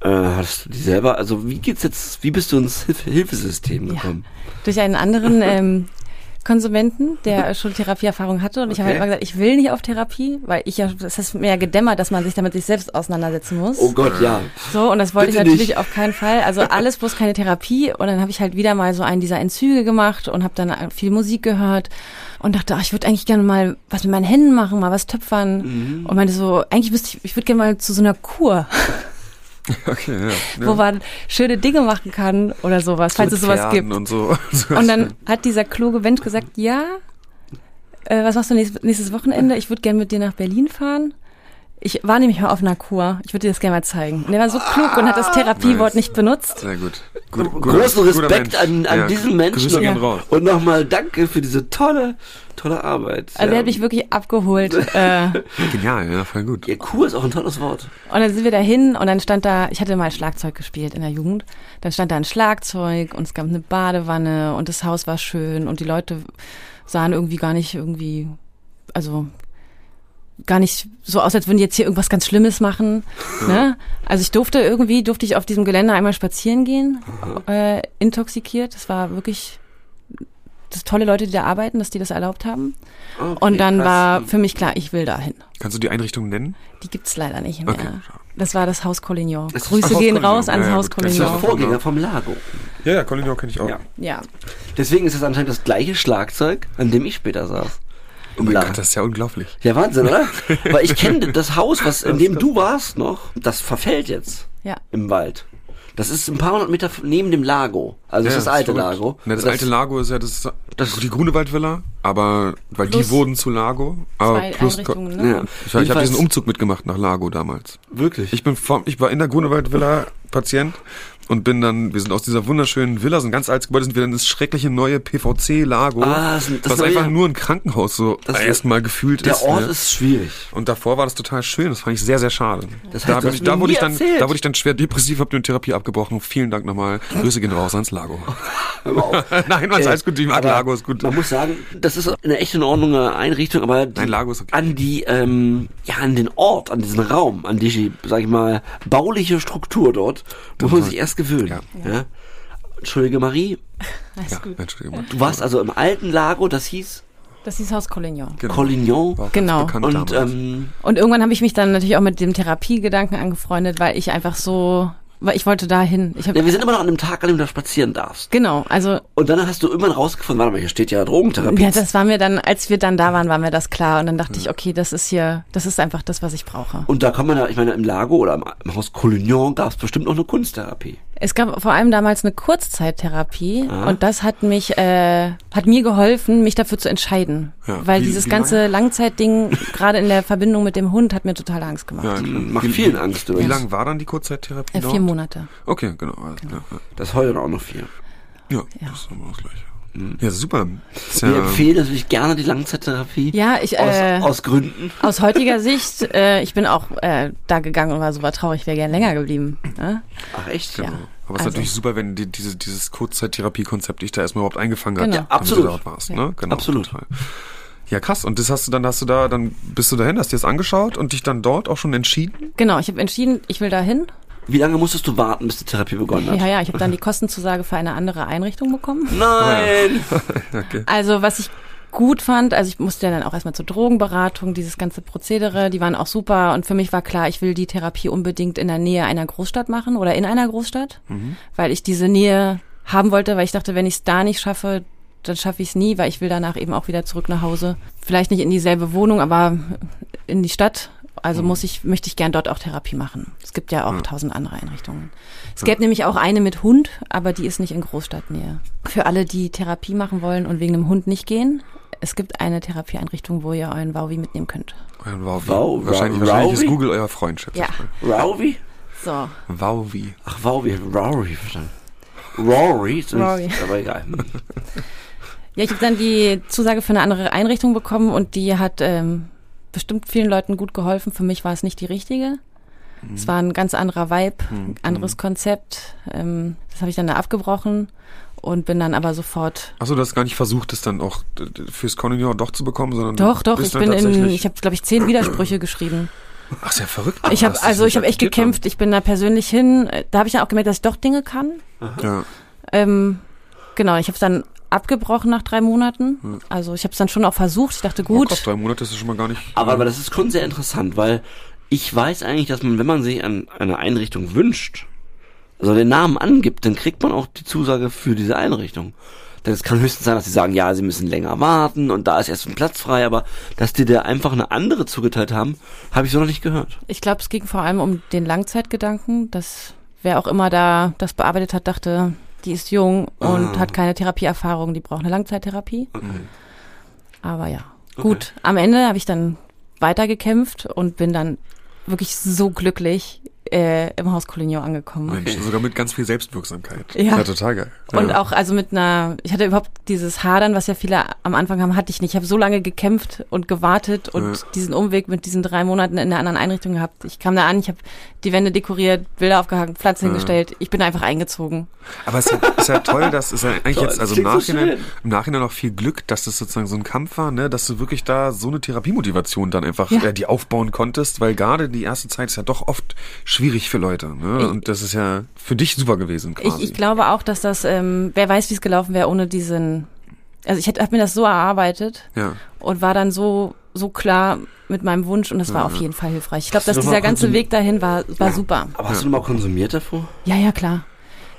Äh, hattest du die selber? Also wie geht's jetzt, wie bist du ins Hilf Hilfesystem Ja. gekommen? durch einen anderen ähm, Konsumenten, der schon Therapieerfahrung hatte. Und ich habe halt immer gesagt, ich will nicht auf Therapie, weil ich ja, das ist mir ja gedämmert, dass man sich damit sich selbst auseinandersetzen muss. Oh Gott, ja. So, und das wollte Bitte ich natürlich nicht. auf keinen Fall. Also alles bloß keine Therapie. Und dann habe ich halt wieder mal so einen dieser Entzüge gemacht und habe dann viel Musik gehört und dachte, ach, ich würde eigentlich gerne mal was mit meinen Händen machen, mal was töpfern. Mhm. Und meinte so, eigentlich müsste ich, ich würde gerne mal zu so einer Kur, Okay, ja. ja. wo man schöne Dinge machen kann oder sowas, falls Mit es sowas Pferden gibt. Und, so. Und dann hat dieser kluge Mensch gesagt, ja, äh, was machst du nächstes, nächstes Wochenende? Ich würde gerne mit dir nach Berlin fahren. Ich war nämlich mal auf einer Kur. Ich würde dir das gerne mal zeigen. Und er war so klug und hat das Therapiewort nice. nicht benutzt. Sehr gut. Gut, guter- großen Respekt an, an Ja, diesen Menschen. Grüße gehen raus. Und nochmal danke für diese tolle, tolle Arbeit. Also ja. er hat mich wirklich abgeholt. äh, Genial, ja, voll gut. ja, cool ist auch ein tolles Wort. Und dann sind wir dahin und dann stand da, ich hatte mal Schlagzeug gespielt in der Jugend. Dann stand da ein Schlagzeug und es gab eine Badewanne und das Haus war schön und die Leute sahen irgendwie gar nicht irgendwie, also gar nicht so aus, als würden die jetzt hier irgendwas ganz Schlimmes machen. Ne? Also ich durfte irgendwie, durfte ich auf diesem Gelände einmal spazieren gehen, äh, intoxikiert. Das war wirklich das tolle Leute, die da arbeiten, dass die das erlaubt haben. Okay, Und dann krass. war für mich klar, ich will dahin. Kannst du die Einrichtung nennen? Die gibt's leider nicht mehr. Okay. Das war das Haus Collignon. Das Grüße Haus gehen Collignon. raus ans Ja, ja, Haus gut, das ist der Ja. Collignon. Vorgänger vom Lago. Ja, ja, Colinor kenne ich auch. Ja. Ja. Deswegen ist es anscheinend das gleiche Schlagzeug, an dem ich später saß. Oh mein. Gott, das ist ja unglaublich. Ja, Wahnsinn, oder? Weil ich kenne das Haus, was, in dem du warst noch, das verfällt jetzt Ja. im Wald. Das ist ein paar hundert Meter neben dem Lago. Also das Ja, ist das alte verrückt. Lago. Ne, das, Und alte Lago ist ja das, das- die Grunewaldvilla, aber weil Plus die wurden zu Lago. Aber Zwei plus Einrichtungen, Ja. ne? Ich, ich habe diesen Umzug mitgemacht nach Lago damals. Wirklich? Ich bin vom, ich war in der Grunewaldvilla Patient und bin dann, wir sind aus dieser wunderschönen Villa, so ein ganz altes Gebäude, sind wir dann ins schreckliche neue PVC Lago, Ah, das- das was einfach nur ein Krankenhaus so Das- erstmal gefühlt der ist. Ort ne? ist schwierig. Und davor war das total schön, das fand ich sehr, sehr schade. Das heißt, da, bin ich, da wurde ich dann, erzählt. da wurde ich dann schwer depressiv, hab die Therapie abgebrochen. Vielen Dank nochmal. Grüße gehen raus ans Lago. Nein, was Äh, alles gut, ich mag Lago, ist gut. Man muss sagen, das ist eine echt in Ordnung eine Einrichtung, aber die, Nein, okay. an die, ähm, ja, an den Ort, an diesen Raum, an die, sag ich mal, bauliche Struktur dort, muss man sich erst gewöhnen. Ja. Ja. Entschuldige Marie, Alles Ja, gut. Entschuldigung. du warst also im alten Lago, das hieß Das hieß Haus Collignon. Genau. Collignon. Genau. Und ähm, Und irgendwann habe ich mich dann natürlich auch mit dem Therapiegedanken angefreundet, weil ich einfach so, weil ich wollte dahin. Ich hab, ja, wir sind immer noch an dem Tag, an dem du da spazieren darfst. genau, also Und dann hast du irgendwann rausgefunden, warte mal, hier steht ja Drogentherapie. ja, das war mir dann, als wir dann da waren, war mir das klar. Und dann dachte ich, okay, das ist hier, das ist einfach das, was ich brauche. und da kann man ja, ich meine, im Lago oder im, im Haus Collignon gab es bestimmt noch eine Kunsttherapie. Es gab vor allem damals eine Kurzzeittherapie Ah. und das hat mich, äh, hat mir geholfen, mich dafür zu entscheiden. Ja. Weil Wie- dieses wie ganze Langzeitding, gerade in der Verbindung mit dem Hund, hat mir total Angst gemacht. ja. Macht wie, vielen Angst Wie übrigens. lang war dann die Kurzzeittherapie Äh, dort? vier Monate. Okay, genau. Ja, ja. Das ist heute auch noch viel. Ja, das ist immer das Gleiche. Ja, super. Ist Wir ja, empfehlen natürlich gerne die Langzeittherapie. Ja, ich, Aus, äh, aus Gründen. Aus heutiger Sicht, äh, ich bin auch äh, da gegangen und war super traurig, wäre gern länger geblieben. Ne? Ach echt? Ja. aber es ist also- natürlich super, wenn die, diese, dieses Kurzzeittherapie-Konzept dich da erstmal überhaupt eingefangen hat. Genau. damit absolut. Du dort warst, Ja. ne? Genau, Absolut. Total. Ja, krass. Und das hast du dann, hast du da, dann bist du dahin, hast dir das angeschaut und dich dann dort auch schon entschieden? Genau, ich habe entschieden, ich will da hin. Wie lange musstest du warten, bis die Therapie begonnen hat? Ja, ja, ich habe dann die Kostenzusage für eine andere Einrichtung bekommen. Nein! Okay. Also was ich gut fand, also ich musste ja dann auch erstmal zur Drogenberatung, dieses ganze Prozedere, die waren auch super und für mich war klar, ich will die Therapie unbedingt in der Nähe einer Großstadt machen oder in einer Großstadt, weil ich diese Nähe haben wollte, weil ich dachte, wenn ich es da nicht schaffe, dann schaffe ich es nie, weil ich will danach eben auch wieder zurück nach Hause. Vielleicht nicht in dieselbe Wohnung, aber in die Stadt. Also muss ich, möchte ich gern dort auch Therapie machen. Es gibt ja auch tausend andere Einrichtungen. Es gäbe nämlich auch eine mit Hund, aber die ist nicht in Großstadtnähe. Für alle, die Therapie machen wollen und wegen einem Hund nicht gehen, es gibt eine Therapieeinrichtung, wo ihr euren Wauwi mitnehmen könnt. Euren Wauwi. Wow, wahrscheinlich, Wa- wahrscheinlich ist? Google euer Freund, schätze Ja. ich mal. Rowie? So. Wauwi. Ach, Wowie, Rory, verstanden. Rory, ist Rory. nicht- aber egal. Ja, ich habe dann die Zusage für eine andere Einrichtung bekommen und die hat ähm, bestimmt vielen Leuten gut geholfen. Für mich war es nicht die richtige. Es war ein ganz anderer Vibe, ein anderes Konzept. Ähm, das habe ich dann da abgebrochen und bin dann aber sofort. Achso, du hast gar nicht versucht, das dann auch fürs Cononior doch zu bekommen, sondern Doch, doch, ich bin in, ich habe glaube ich zehn Widersprüche geschrieben. Ach, ist ja verrückt. Ich habe also ich habe echt gekämpft. Ich bin da persönlich hin. Da habe ich dann auch gemerkt, dass ich doch Dinge kann. haben. Ja. Ähm, genau, ich habe es dann abgebrochen nach drei Monaten. Also ich habe es dann schon auch versucht. Ich dachte, Hm. Oh, gut, krass, drei Monate ist schon mal gar nicht. Aber, aber das ist schon sehr interessant, weil ich weiß eigentlich, dass man, wenn man sich an eine Einrichtung wünscht, also den Namen angibt, dann kriegt man auch die Zusage für diese Einrichtung. Denn es kann höchstens sein, dass sie sagen, ja, sie müssen länger warten und da ist erst ein Platz frei, aber dass die dir einfach eine andere zugeteilt haben, habe ich so noch nicht gehört. Ich glaube, es ging vor allem um den Langzeitgedanken, dass wer auch immer da das bearbeitet hat, dachte, die ist jung und Ah. hat keine Therapieerfahrung, die braucht eine Langzeittherapie. Aber ja, gut. Am Ende habe ich dann weitergekämpft und bin dann wirklich so glücklich äh, im Haus Collignon angekommen. Mensch, sogar mit ganz viel Selbstwirksamkeit. Ja. ja total geil. Und ja. auch also mit einer, ich hatte überhaupt dieses Hadern, was ja viele am Anfang haben, hatte ich nicht. Ich habe so lange gekämpft und gewartet und Ja. diesen Umweg mit diesen drei Monaten in einer anderen Einrichtung gehabt. Ich kam da an, ich habe die Wände dekoriert, Bilder aufgehangen, Pflanzen hingestellt. Ich bin einfach eingezogen. Aber es ist ja, ist ja toll, dass es ja eigentlich Toll, jetzt, also im so Nachhinein, schön. im Nachhinein auch viel Glück, dass das sozusagen so ein Kampf war, ne, dass du wirklich da so eine Therapiemotivation dann einfach Ja. äh, die aufbauen konntest, weil gerade die erste Zeit ist ja doch oft schwierig für Leute, ne? Ich- Und das ist ja für dich super gewesen Ich, quasi. ich glaube auch, dass das, ähm, wer weiß, wie es gelaufen wäre ohne diesen, also ich hätte hab mir das so erarbeitet ja. und war dann so so klar mit meinem Wunsch und das war auf jeden Fall hilfreich. Ich glaube, dass dieser ganze Weg dahin war war super. Aber hast du mal konsumiert davor? Ja, ja, klar.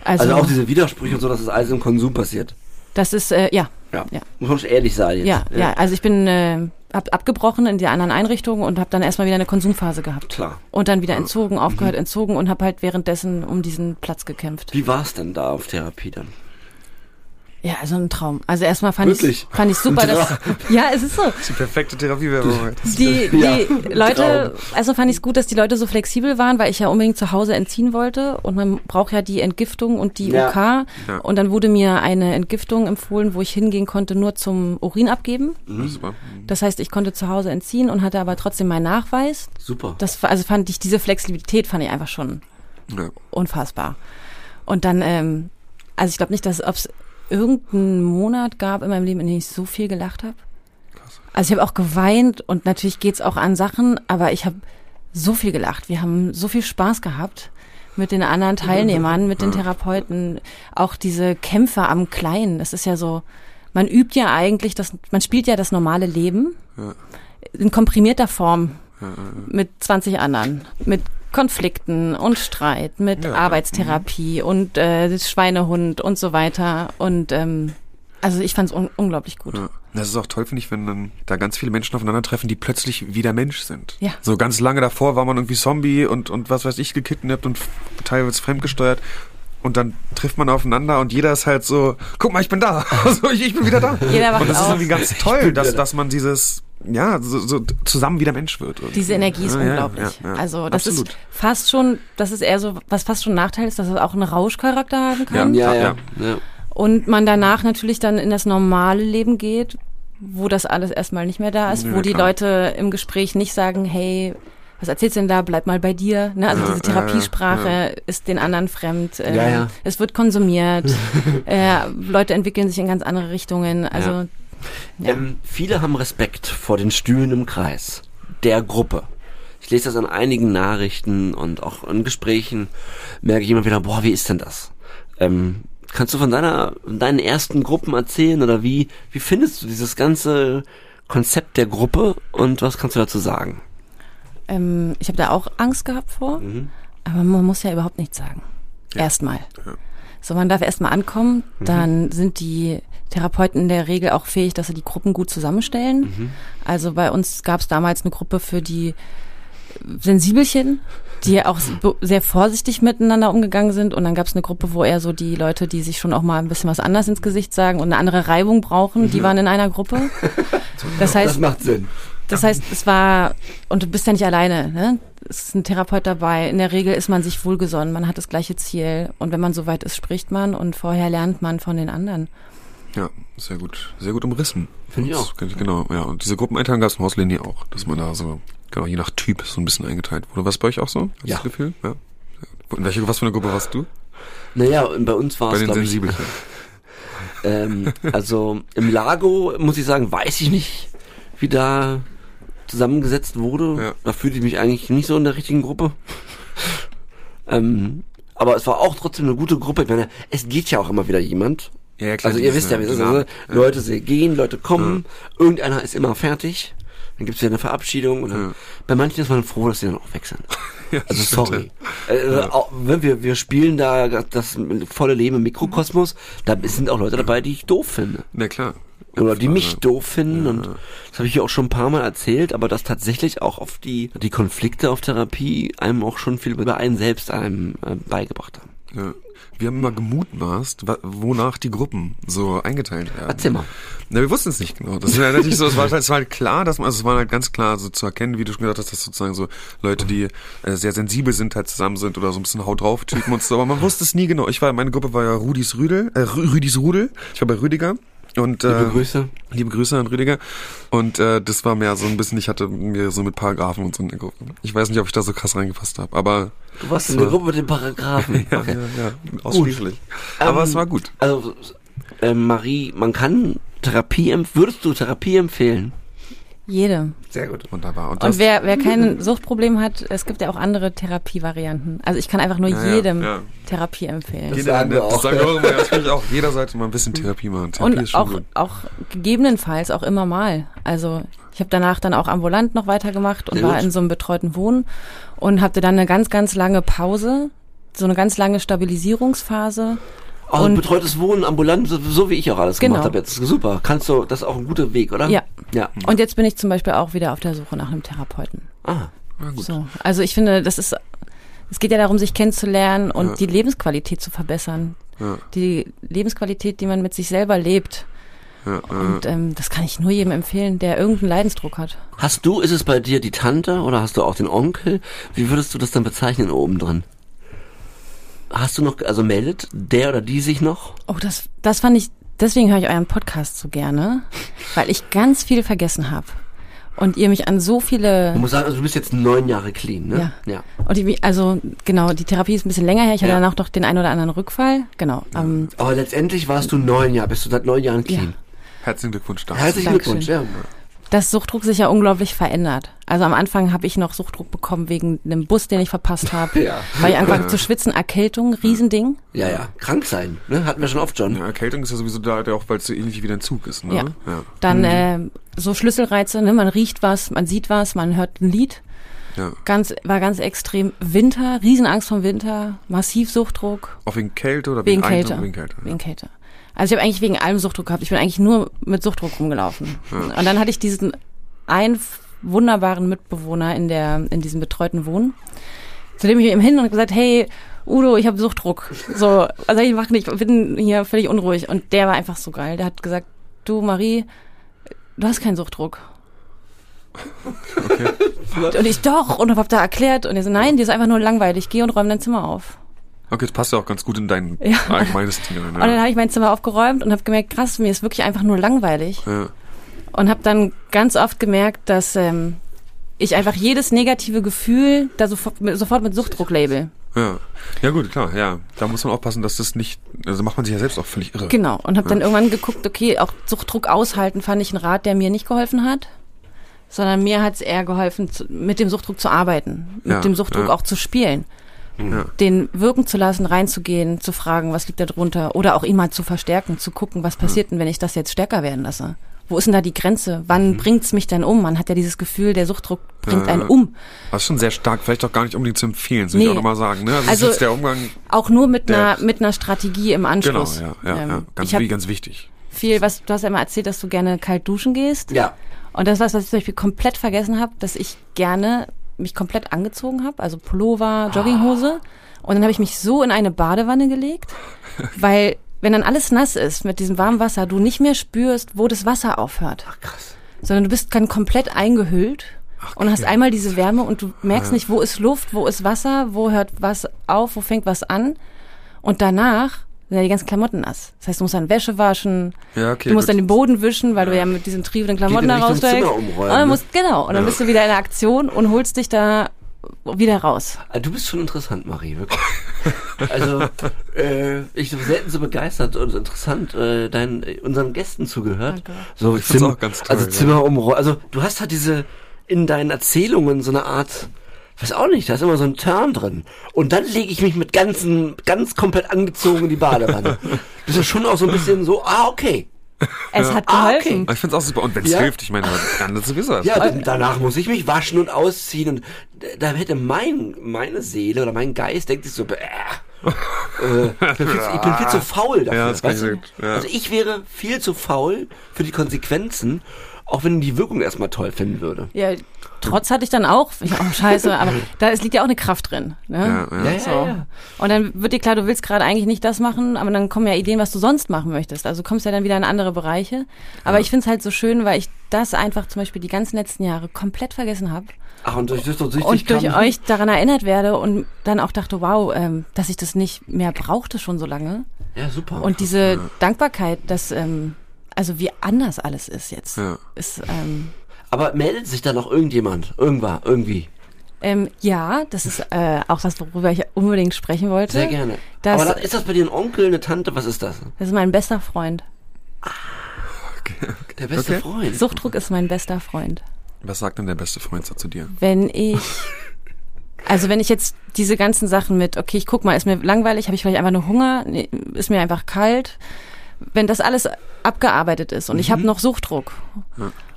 Also, Also auch diese Widersprüche und so, dass das alles im Konsum passiert. das ist äh, ja, Ja. Ja. Muss man schon ehrlich sein jetzt. ja, ja, Also ich bin äh, hab abgebrochen in die anderen Einrichtungen und habe dann erstmal wieder eine Konsumphase gehabt Klar. und dann wieder entzogen, Mhm. aufgehört, entzogen und habe halt währenddessen um diesen Platz gekämpft. Wie war es denn da auf Therapie dann? Ja, also ein Traum. Also erstmal fand ich fand ich super, dass ja, es ist so. Das ist die perfekte Therapiewerbung heute. Die, die Ja, Leute, also fand ich es gut, dass die Leute so flexibel waren, weil ich ja unbedingt zu Hause entziehen wollte und man braucht ja die Entgiftung und die Ja. OK. Ja. Und dann wurde mir eine Entgiftung empfohlen, wo ich hingehen konnte, nur zum Urin abgeben. Das ist super. Das heißt, ich konnte zu Hause entziehen und hatte aber trotzdem meinen Nachweis. Super. Das also fand ich diese Flexibilität fand ich einfach schon Ja. unfassbar. Und dann, ähm, also ich glaube nicht, dass ob es irgendeinen Monat gab in meinem Leben, in dem ich so viel gelacht habe. Also ich habe auch geweint und natürlich geht's auch an Sachen, aber ich habe so viel gelacht. Wir haben so viel Spaß gehabt mit den anderen Teilnehmern, mit den Therapeuten, auch diese Kämpfe am Kleinen. Das ist ja so, man übt ja eigentlich, das, man spielt ja das normale Leben in komprimierter Form mit 20 anderen, mit Konflikten und Streit, mit Ja. Arbeitstherapie und äh, das Schweinehund und so weiter. Und ähm, also ich fand es un unglaublich gut. Ja. Das ist auch toll, finde ich, wenn dann da ganz viele Menschen aufeinandertreffen, die plötzlich wieder Mensch sind. Ja. So ganz lange davor war man irgendwie Zombie und, und was weiß ich, gekidnappt und teilweise fremdgesteuert. Und dann trifft man aufeinander und jeder ist halt so, guck mal, ich bin da. Also ich, ich bin wieder da. Jeder wacht und das ist auf. irgendwie ganz toll, dass, dass man dieses, ja, so, so zusammen wieder Mensch wird. irgendwie. Diese Energie ist Ja, ja, unglaublich. ja, ja. Also das Absolut. ist fast schon, das ist eher so, was fast schon ein Nachteil ist, dass es auch einen Rauschcharakter haben kann. Ja, Ja, ja. ja. Und man danach natürlich dann in das normale Leben geht, wo das alles erstmal nicht mehr da ist, Ja, wo die. Leute im Gespräch nicht sagen, hey, was erzählst du denn da, bleib mal bei dir. Ne? Also Ja, diese ja, Therapiesprache ja. ist den anderen fremd. Äh, Ja, ja. Es wird konsumiert. äh, Leute entwickeln sich in ganz andere Richtungen. Also Ja. Ja. Ähm, viele haben Respekt vor den Stühlen im Kreis der Gruppe. Ich lese das an einigen Nachrichten und auch in Gesprächen merke ich immer wieder, boah, wie ist denn das? Ähm, kannst du von deiner, deinen ersten Gruppen erzählen oder wie, wie findest du dieses ganze Konzept der Gruppe und was kannst du dazu sagen? ähm, ich habe da auch Angst gehabt vor, Mhm. aber man muss ja überhaupt nichts sagen. Erstmal. Ja. So, man darf erstmal ankommen, Mhm. dann sind die Therapeuten in der Regel auch fähig, dass sie die Gruppen gut zusammenstellen. Mhm. Also bei uns gab es damals eine Gruppe für die Sensibelchen, die auch sehr vorsichtig miteinander umgegangen sind. Und dann gab es eine Gruppe, wo eher so die Leute, die sich schon auch mal ein bisschen was anderes ins Gesicht sagen und eine andere Reibung brauchen, die waren in einer Gruppe. Das heißt, macht Sinn. das heißt, es war, und du bist ja nicht alleine, ne? Es ist ein Therapeut dabei. In der Regel ist man sich wohlgesonnen, man hat das gleiche Ziel. Und wenn man so weit ist, spricht man und vorher lernt man von den anderen. Ja, sehr gut, sehr gut umrissen. Finde ich auch. Genau, ja. Und diese Gruppeneinteilung gab es im Hauslinie auch, dass man da so, genau, je nach Typ so ein bisschen eingeteilt wurde. Was bei euch auch so? Hast du Ja. Das Gefühl? Ja. In welche, was für eine Gruppe warst du? Naja, bei uns war Bei es, den glaube ich. Ähm, also im Lago, muss ich sagen, weiß ich nicht, wie da zusammengesetzt wurde. Ja. Da fühlte ich mich eigentlich nicht so in der richtigen Gruppe. ähm, aber es war auch trotzdem eine gute Gruppe. Ich meine, es geht ja auch immer wieder jemand. Ja, ja, klar, Also ihr wisst ja, wie es ist. Also, Leute se- gehen, Leute kommen, irgendeiner ist immer fertig. Dann gibt's wieder eine Verabschiedung und dann, Ja. bei manchen ist man froh, dass sie dann auch weg sind. Ja, Also sorry. Äh, auch, wenn wir, wir spielen da das volle Leben im Mikrokosmos, da sind auch Leute dabei, die ich doof finde. Na klar. Oder die Ja, mich ja. doof finden Ja, und ja. das habe ich ja auch schon ein paar Mal erzählt, aber dass tatsächlich auch auf die, die Konflikte auf Therapie einem auch schon viel über einen selbst einem äh, beigebracht haben. Ja. Wir haben immer gemutmaßt, wonach die Gruppen so eingeteilt werden. Erzähl mal. Na, wir wussten es nicht genau. Das ja natürlich so, es war, halt- es war halt klar, dass man, also es war halt ganz klar so zu erkennen, wie du schon gesagt hast, dass sozusagen so Leute, die äh, sehr sensibel sind, halt zusammen sind oder so ein bisschen Haut drauf Typen und so, aber man wusste es nie genau. Ich war, meine Gruppe war ja Rudis Rüdel, äh, Rü- Rüdis Rudel. Ich war bei Rüdiger. Und, äh, Liebe Grüße. Liebe Grüße an Rüdiger. Und äh, das war mehr so ein bisschen, ich hatte mir so mit Paragraphen und so eine Gruppe. Ich weiß nicht, ob ich da so krass reingefasst habe, aber Du warst in der Gruppe mit den Paragraphen. ja, Okay. ja, ja ausschließlich. Aber Ähm, es war gut. Also, äh, Marie, man kann Therapie empfehlen. Würdest du Therapie empfehlen? Jede. Sehr gut. Wunderbar. Und wer, wer kein Suchtproblem hat, es gibt ja auch andere Therapievarianten. Also ich kann einfach nur Ja, jedem ja. Therapie empfehlen. Das sagen wir auch. Das sagen wir auch immer. Ja, das finde ich auch. Jeder sollte mal ein bisschen Therapie machen. Therapie ist Und schon auch, gut. auch gegebenenfalls auch immer mal. Also ich habe danach dann auch ambulant noch weitergemacht und Sehr war gut. in so einem betreuten Wohnen und hatte dann eine ganz, ganz lange Pause, so eine ganz lange Stabilisierungsphase. Also Und- betreutes Wohnen, ambulant, so, so wie ich auch alles Genau. gemacht habe jetzt. Super. Kannst du, das ist auch ein guter Weg, oder? Ja. Ja. Und jetzt bin ich zum Beispiel auch wieder auf der Suche nach einem Therapeuten. Ah. Ja, gut. So. Also ich finde, das ist, es geht ja darum, sich kennenzulernen und Ja. die Lebensqualität zu verbessern. Ja, Die Lebensqualität, die man mit sich selber lebt. ja. Und ähm, das kann ich nur jedem empfehlen, der irgendeinen Leidensdruck hat. Hast du, ist es bei dir die Tante oder hast du auch den Onkel? Wie würdest du das dann bezeichnen oben drin? Hast du noch, also meldet der oder die sich noch? Oh, das, das fand ich, deswegen höre ich euren Podcast so gerne, weil ich ganz viel vergessen habe. Und ihr mich an so Ich viele, muss sagen, also du bist jetzt neun Jahre clean, ne? Ja. ja. und die, also genau, die Therapie ist ein bisschen länger her. Ich hatte Ja. danach doch den einen oder anderen Rückfall. Genau. Ähm, Aber letztendlich warst du neun Jahre, bist du seit neun Jahren clean. Herzlichen Glückwunsch dazu. Herzlichen Dankeschön. Glückwunsch, ja. Dass Suchtdruck sich ja unglaublich verändert. Also am Anfang habe ich noch Suchtdruck bekommen wegen einem Bus, den ich verpasst habe. Ja. Weil ich angefangen zu schwitzen, Erkältung, Riesending. Ja, ja. Krank sein, ne? Hatten wir schon oft, John. Ja, Erkältung ist ja sowieso da, auch weil es so ähnlich wie der Zug ist, ne? Ja. ja. Dann äh, so Schlüsselreize, ne? man riecht was, man sieht was, man hört ein Lied. ja. Ganz, war ganz extrem. Winter, Riesenangst vom Winter, massiv Suchtdruck, Auch wegen Kälte oder wegen wegen Kälte. Eindruck? Wegen Kälte. Wegen Kälte. Also ich habe eigentlich wegen allem Suchtdruck gehabt. Ich bin eigentlich nur mit Suchtdruck rumgelaufen. Und dann hatte ich diesen einen wunderbaren Mitbewohner in der in diesem betreuten Wohnen, zu dem ich ihm hin und gesagt, hey Udo, ich habe Suchtdruck. So, also ich mach nicht, ich bin hier völlig unruhig. Und der war einfach so geil. Der hat gesagt, du Marie, du hast keinen Suchtdruck. Und ich doch und hab da erklärt und er so, nein, dir ist einfach nur langweilig. Geh und räum dein Zimmer auf. Okay, das passt ja auch ganz gut in dein Ja. allgemeines Thema. Und dann habe ich mein Zimmer aufgeräumt und habe gemerkt, krass, mir ist wirklich einfach nur langweilig. Ja. Und habe dann ganz oft gemerkt, dass ähm, ich einfach jedes negative Gefühl da sofort, mit- sofort mit Suchtdruck label. Ja. ja, gut, klar, ja. Da muss man aufpassen, dass das nicht, also macht man sich ja selbst auch völlig irre. Genau. Und habe dann irgendwann geguckt, okay, auch Suchtdruck aushalten fand ich einen Rat, der mir nicht geholfen hat. Sondern mir hat es eher geholfen, mit dem Suchtdruck zu arbeiten, mit Ja, dem Suchtdruck ja. auch zu spielen. Ja. Den wirken zu lassen, reinzugehen, zu fragen, was liegt da drunter, oder auch ihn mal zu verstärken, zu gucken, was passiert denn, wenn ich das jetzt stärker werden lasse. Wo ist denn da die Grenze? Wann bringt's mich denn um? Man hat ja dieses Gefühl, der Suchtdruck bringt Ja. einen um. Das ist schon sehr stark, vielleicht auch gar nicht unbedingt zu empfehlen, so will ich Nee. auch nochmal sagen. Ne? Also, Also- der Umgang, Auch nur mit einer mit einer Strategie im genau, Anschluss. ja, ja, ja. Ähm, Ganz, ich habe wie, ganz wichtig. viel, was du hast ja immer erzählt, dass du gerne kalt duschen gehst. Ja. Und das ist was, was ich zum Beispiel komplett vergessen habe, dass ich gerne mich komplett angezogen habe, also Pullover, Jogginghose. Und dann habe ich mich so in eine Badewanne gelegt, weil wenn dann alles nass ist mit diesem warmen Wasser, du nicht mehr spürst, wo das Wasser aufhört, Krass. sondern du bist dann komplett eingehüllt und hast einmal diese Wärme und du merkst nicht, wo ist Luft, wo ist Wasser, wo hört was auf, wo fängt was an. Und danach sind ja die ganzen Klamotten nass. Das heißt, du musst dann Wäsche waschen, Ja, okay, du musst gut. dann den Boden wischen, weil du ja mit diesen triefenden Klamotten da raussteigst. Zimmer umräumen, Und dann musst, genau, und dann bist du wieder in der Aktion und holst dich da wieder raus. Ah, Du bist schon interessant, Marie, wirklich. Also, äh, ich bin selten so begeistert und interessant äh, deinen, äh, unseren Gästen zugehört. Danke. So Ich Zimmer, auch ganz toll, also ja. Zimmer umräumen. Also du hast halt diese in deinen Erzählungen so eine Art, weiß auch nicht, da ist immer so ein Turn drin. Und dann lege ich mich mit ganzen, ganz komplett angezogen in die Badewanne. das ist schon auch so ein bisschen so, ah okay. Es hat Ah, geholfen. Aber ich finde es auch super. Und wenn es Ja. hilft, ich meine, dann das sowieso. Ja, dann, danach muss ich mich waschen und ausziehen und da hätte mein, meine Seele oder mein Geist denkt sich so, bäh, äh, ich, bin viel, zu- ich bin viel zu faul dafür. Ja, das weißt ich du? ja. Also ich wäre viel zu faul für die Konsequenzen Auch wenn die Wirkung erstmal toll finden würde. Ja, Trotz hatte ich dann auch. Ich, oh, scheiße, aber da es liegt ja auch eine Kraft drin. Ne? Ja, ja. Ja, So. ja, ja. Und dann wird dir klar, du willst gerade eigentlich nicht das machen, aber dann kommen ja Ideen, was du sonst machen möchtest. Also kommst ja dann wieder in andere Bereiche. Aber ich finde es halt so schön, weil ich das einfach zum Beispiel die ganzen letzten Jahre komplett vergessen habe Ach, und durch, durch, durch, und durch euch daran erinnert werde und dann auch dachte, wow, ähm, dass ich das nicht mehr brauchte schon so lange. Ja, super. Und diese Dankbarkeit, dass ähm, also wie anders alles ist jetzt, Ja. ist ähm, Aber meldet sich da noch irgendjemand? Irgendwann, irgendwie. ähm, ja, das ist äh, auch was, worüber ich unbedingt sprechen wollte. Sehr gerne. Das- Aber ist das bei dir ein Onkel, eine Tante? Was ist das? Das ist mein bester Freund. Der beste Okay. Freund. Suchtdruck ist mein bester Freund. Was sagt denn der beste Freund so zu dir? Wenn ich, also wenn ich jetzt diese ganzen Sachen mit, okay, ich guck mal, ist mir langweilig, habe ich vielleicht einfach nur Hunger, nee, ist mir einfach kalt, wenn das alles abgearbeitet ist und ich habe noch Suchtdruck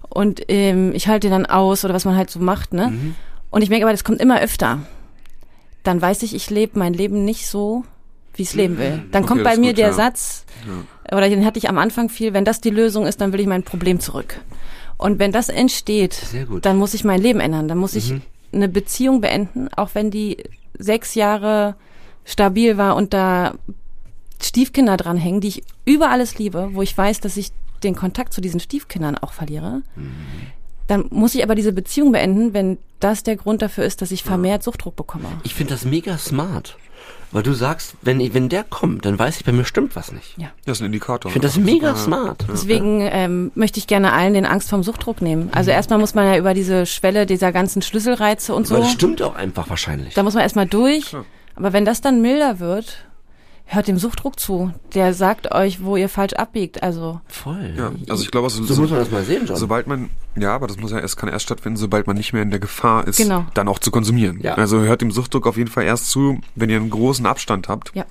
und ähm, ich halte den dann aus oder was man halt so macht, ne? Und ich merke aber, das kommt immer öfter. Dann weiß ich, ich lebe mein Leben nicht so, wie ich es leben will. Dann Okay, kommt bei mir gut, der ja. Satz, oder den hatte ich am Anfang viel, wenn das die Lösung ist, dann will ich mein Problem zurück. Und wenn das entsteht. Mhm. dann muss ich mein Leben ändern. Dann muss ich eine Beziehung beenden, auch wenn die sechs Jahre stabil war und da Stiefkinder dranhängen, die ich über alles liebe, wo ich weiß, dass ich den Kontakt zu diesen Stiefkindern auch verliere. Mhm. Dann muss ich aber diese Beziehung beenden, wenn das der Grund dafür ist, dass ich vermehrt Suchtdruck bekomme. Ich finde das mega smart. Weil du sagst, wenn, ich- wenn der kommt, dann weiß ich, bei mir stimmt was nicht. Ja. Das ist ein Indikator. Ich finde das mega smart. Deswegen ähm, möchte ich gerne allen den Angst vom Suchtdruck nehmen. Also erstmal muss man ja über diese Schwelle dieser ganzen Schlüsselreize und so. Aber das stimmt auch einfach wahrscheinlich. Da muss man erstmal durch. Aber wenn das dann milder wird, hört dem Suchtdruck zu. Der sagt euch, wo ihr falsch abbiegt. Also Voll. Ja, also ich glaube, so, So muss man das mal sehen, John. sobald man, ja, aber das muss ja erst, kann erst stattfinden, sobald man nicht mehr in der Gefahr ist, Genau. dann auch zu konsumieren. Ja. Also hört dem Suchtdruck auf jeden Fall erst zu, wenn ihr einen großen Abstand habt. ja.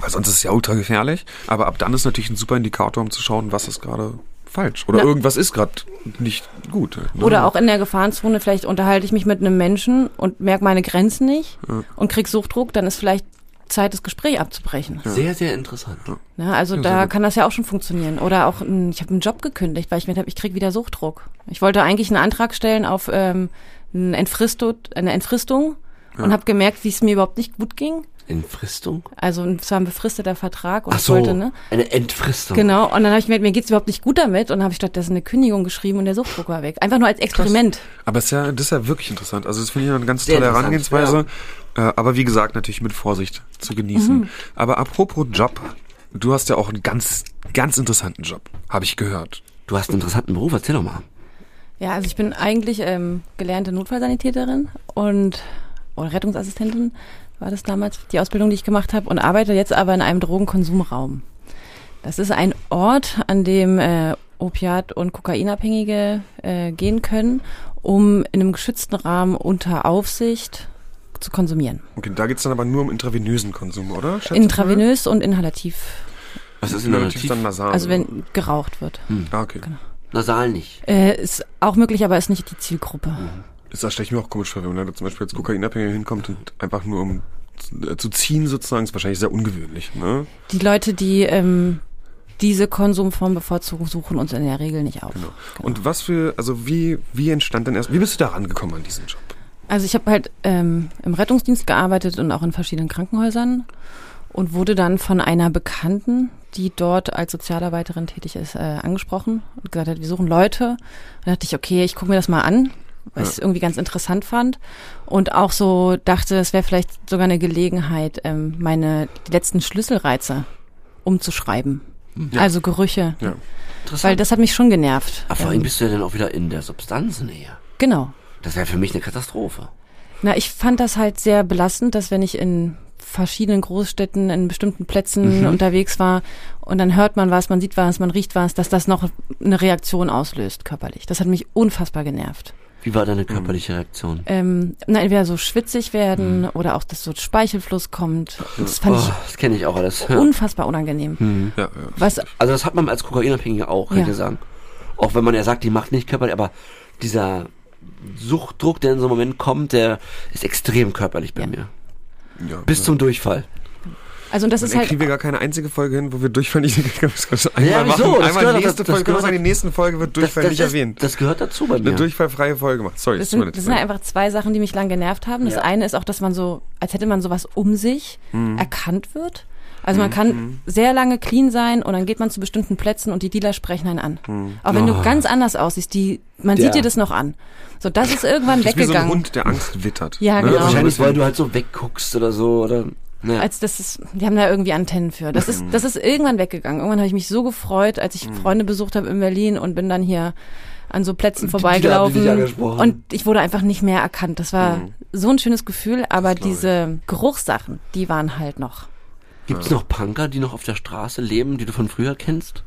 Weil sonst ist es ja ultra gefährlich. Aber ab dann ist natürlich ein super Indikator, um zu schauen, was ist gerade falsch. Oder Na- irgendwas ist gerade nicht gut. Ne? Oder auch in der Gefahrenzone, vielleicht unterhalte ich mich mit einem Menschen und merke meine Grenzen nicht und krieg Suchtdruck, dann ist vielleicht Zeit, das Gespräch abzubrechen. Sehr, sehr interessant. Ne, also Ja, da kann das ja auch schon funktionieren. Oder auch, ein- ich habe einen Job gekündigt, weil ich mir habe, ich krieg wieder Suchtdruck. Ich wollte eigentlich einen Antrag stellen auf ähm, eine, Entfristung, eine Entfristung und habe gemerkt, wie es mir überhaupt nicht gut ging. Entfristung? Also es war ein befristeter Vertrag und Ach ich so, wollte, ne? eine Entfristung. Genau, und dann habe ich gemerkt, mir geht's überhaupt nicht gut damit und habe ich stattdessen eine Kündigung geschrieben und der Suchtdruck war weg. Einfach nur als Experiment. Aber es ist ja, das ist ja wirklich interessant. Also das finde ich eine ganz Sehr tolle Herangehensweise. Äh, aber wie gesagt, natürlich mit Vorsicht zu genießen. Mhm. Aber apropos Job, du hast ja auch einen ganz, ganz interessanten Job, habe ich gehört. Du hast einen interessanten Beruf, erzähl doch mal. Ja, also ich bin eigentlich ähm, gelernte Notfallsanitäterin und oder Rettungsassistentin war das damals die Ausbildung, die ich gemacht habe und arbeite jetzt aber in einem Drogenkonsumraum. Das ist ein Ort, an dem äh, Opiat- und Kokainabhängige äh, gehen können, um in einem geschützten Rahmen unter Aufsicht zu konsumieren. Okay, da geht's dann aber nur um intravenösen Konsum, oder? Schätze? Intravenös und inhalativ. Was ist Inhalativ dann nasal. Also wenn geraucht wird. Ah, okay. Nasal nicht. Äh, ist auch möglich, aber ist nicht die Zielgruppe. Ist das stelle ich mir auch komisch vor, wenn man da zum Beispiel als Kokainabhängiger hinkommt und einfach nur um zu- äh, zu ziehen sozusagen, ist wahrscheinlich sehr ungewöhnlich, ne? Die Leute, die ähm, diese Konsumform bevorzugen, suchen uns in der Regel nicht auf. Genau. Und was für, also wie, wie entstand denn erst, wie bist du da rangekommen an diesen Job? Also ich habe halt ähm, im Rettungsdienst gearbeitet und auch in verschiedenen Krankenhäusern und wurde dann von einer Bekannten, die dort als Sozialarbeiterin tätig ist, äh, angesprochen und gesagt hat, wir suchen Leute. Da dachte ich, okay, ich gucke mir das mal an, weil ich es irgendwie ganz interessant fand und auch so dachte, es wäre vielleicht sogar eine Gelegenheit, ähm, meine die letzten Schlüsselreize umzuschreiben. Also Gerüche. Ja. Interessant. Weil das hat mich schon genervt. Aber vor allem Ähm, bist du ja dann auch wieder in der Substanznähe. genau. Das wäre für mich eine Katastrophe. Na, ich fand das halt sehr belastend, dass wenn ich in verschiedenen Großstädten in bestimmten Plätzen unterwegs war und dann hört man was, man sieht was, man riecht was, dass das noch eine Reaktion auslöst körperlich. Das hat mich unfassbar genervt. Wie war deine körperliche Reaktion? Ähm, na, entweder so schwitzig werden oder auch, dass so Speichelfluss kommt. Das fand Oh, das kenne ich auch alles. ich Ja. unfassbar unangenehm. Ja, ja. Was, Also das hat man als Kokainabhängiger auch, kann Ja. ich sagen. Auch wenn man ja sagt, die macht nicht körperlich, aber dieser Suchtdruck, der in so einem Moment kommt, der ist extrem körperlich bei Ja. mir. ja. Bis zum Durchfall. Also und das Dann ist halt kriegen wir gar keine einzige Folge hin, wo wir Durchfall nicht einmal Ja, machen. Das Einmal gehört- nächste das- das Folge, in der nächsten Folge wird Durchfall das, nicht das ist, erwähnt. Das gehört dazu bei mir. Eine durchfallfreie Folge gemacht. Sorry, Das sind, das sind einfach zwei Sachen, die mich lang genervt haben. Das Ja. eine ist auch, dass man so, als hätte man sowas um sich Mhm. erkannt wird. Also man kann sehr lange clean sein und dann geht man zu bestimmten Plätzen und die Dealer sprechen einen an. Mhm. Auch wenn du Oh. ganz anders aussiehst, die, man Der- sieht dir das noch an. So, das ist irgendwann Das ist wie so ein weggegangen. Hund, der Angst wittert. Ja, Ne? genau. Wahrscheinlich, weil du halt so wegguckst oder so, oder, ne. als das ist, die haben da irgendwie Antennen für. Das ist, das ist irgendwann weggegangen. Irgendwann habe ich mich so gefreut, als ich Freunde besucht habe in Berlin und bin dann hier an so Plätzen Die- die haben dich vorbeigelaufen und ich wurde einfach nicht mehr erkannt. Das war Mhm. so ein schönes Gefühl, aber diese Geruchssachen, die waren halt noch. Gibt's noch Punker, die noch auf der Straße leben, die du von früher kennst?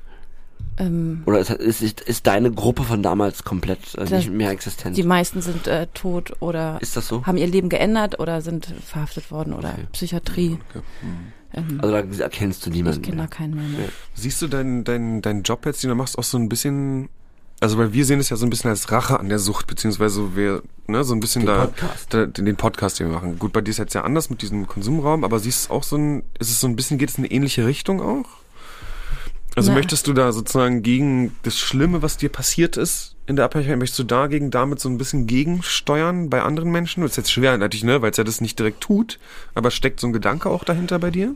Ähm, Oder ist, ist, ist deine Gruppe von damals komplett äh, nicht mehr existent? die meisten sind äh, tot oder ist das so? haben ihr Leben geändert oder sind verhaftet worden oder Okay. Psychiatrie. Okay. Ähm, Also da erkennst du ich niemanden kenne da mehr. keinen mehr. Ja. Siehst du deinen dein, dein Job jetzt, den du machst, auch so ein bisschen, also weil wir sehen es ja so ein bisschen als Rache an der Sucht, beziehungsweise wir, ne, so ein bisschen Den da, Podcast. da, den Podcast, den wir machen. Gut, bei dir ist jetzt ja anders mit diesem Konsumraum, aber siehst du es auch so ein, ist es so ein bisschen, geht es in eine ähnliche Richtung auch? Also Na. möchtest du da sozusagen gegen das Schlimme, was dir passiert ist in der Abhängigkeit, möchtest du dagegen damit so ein bisschen gegensteuern bei anderen Menschen? Das ist jetzt schwer natürlich, ne, weil es ja das nicht direkt tut, aber steckt so ein Gedanke auch dahinter bei dir?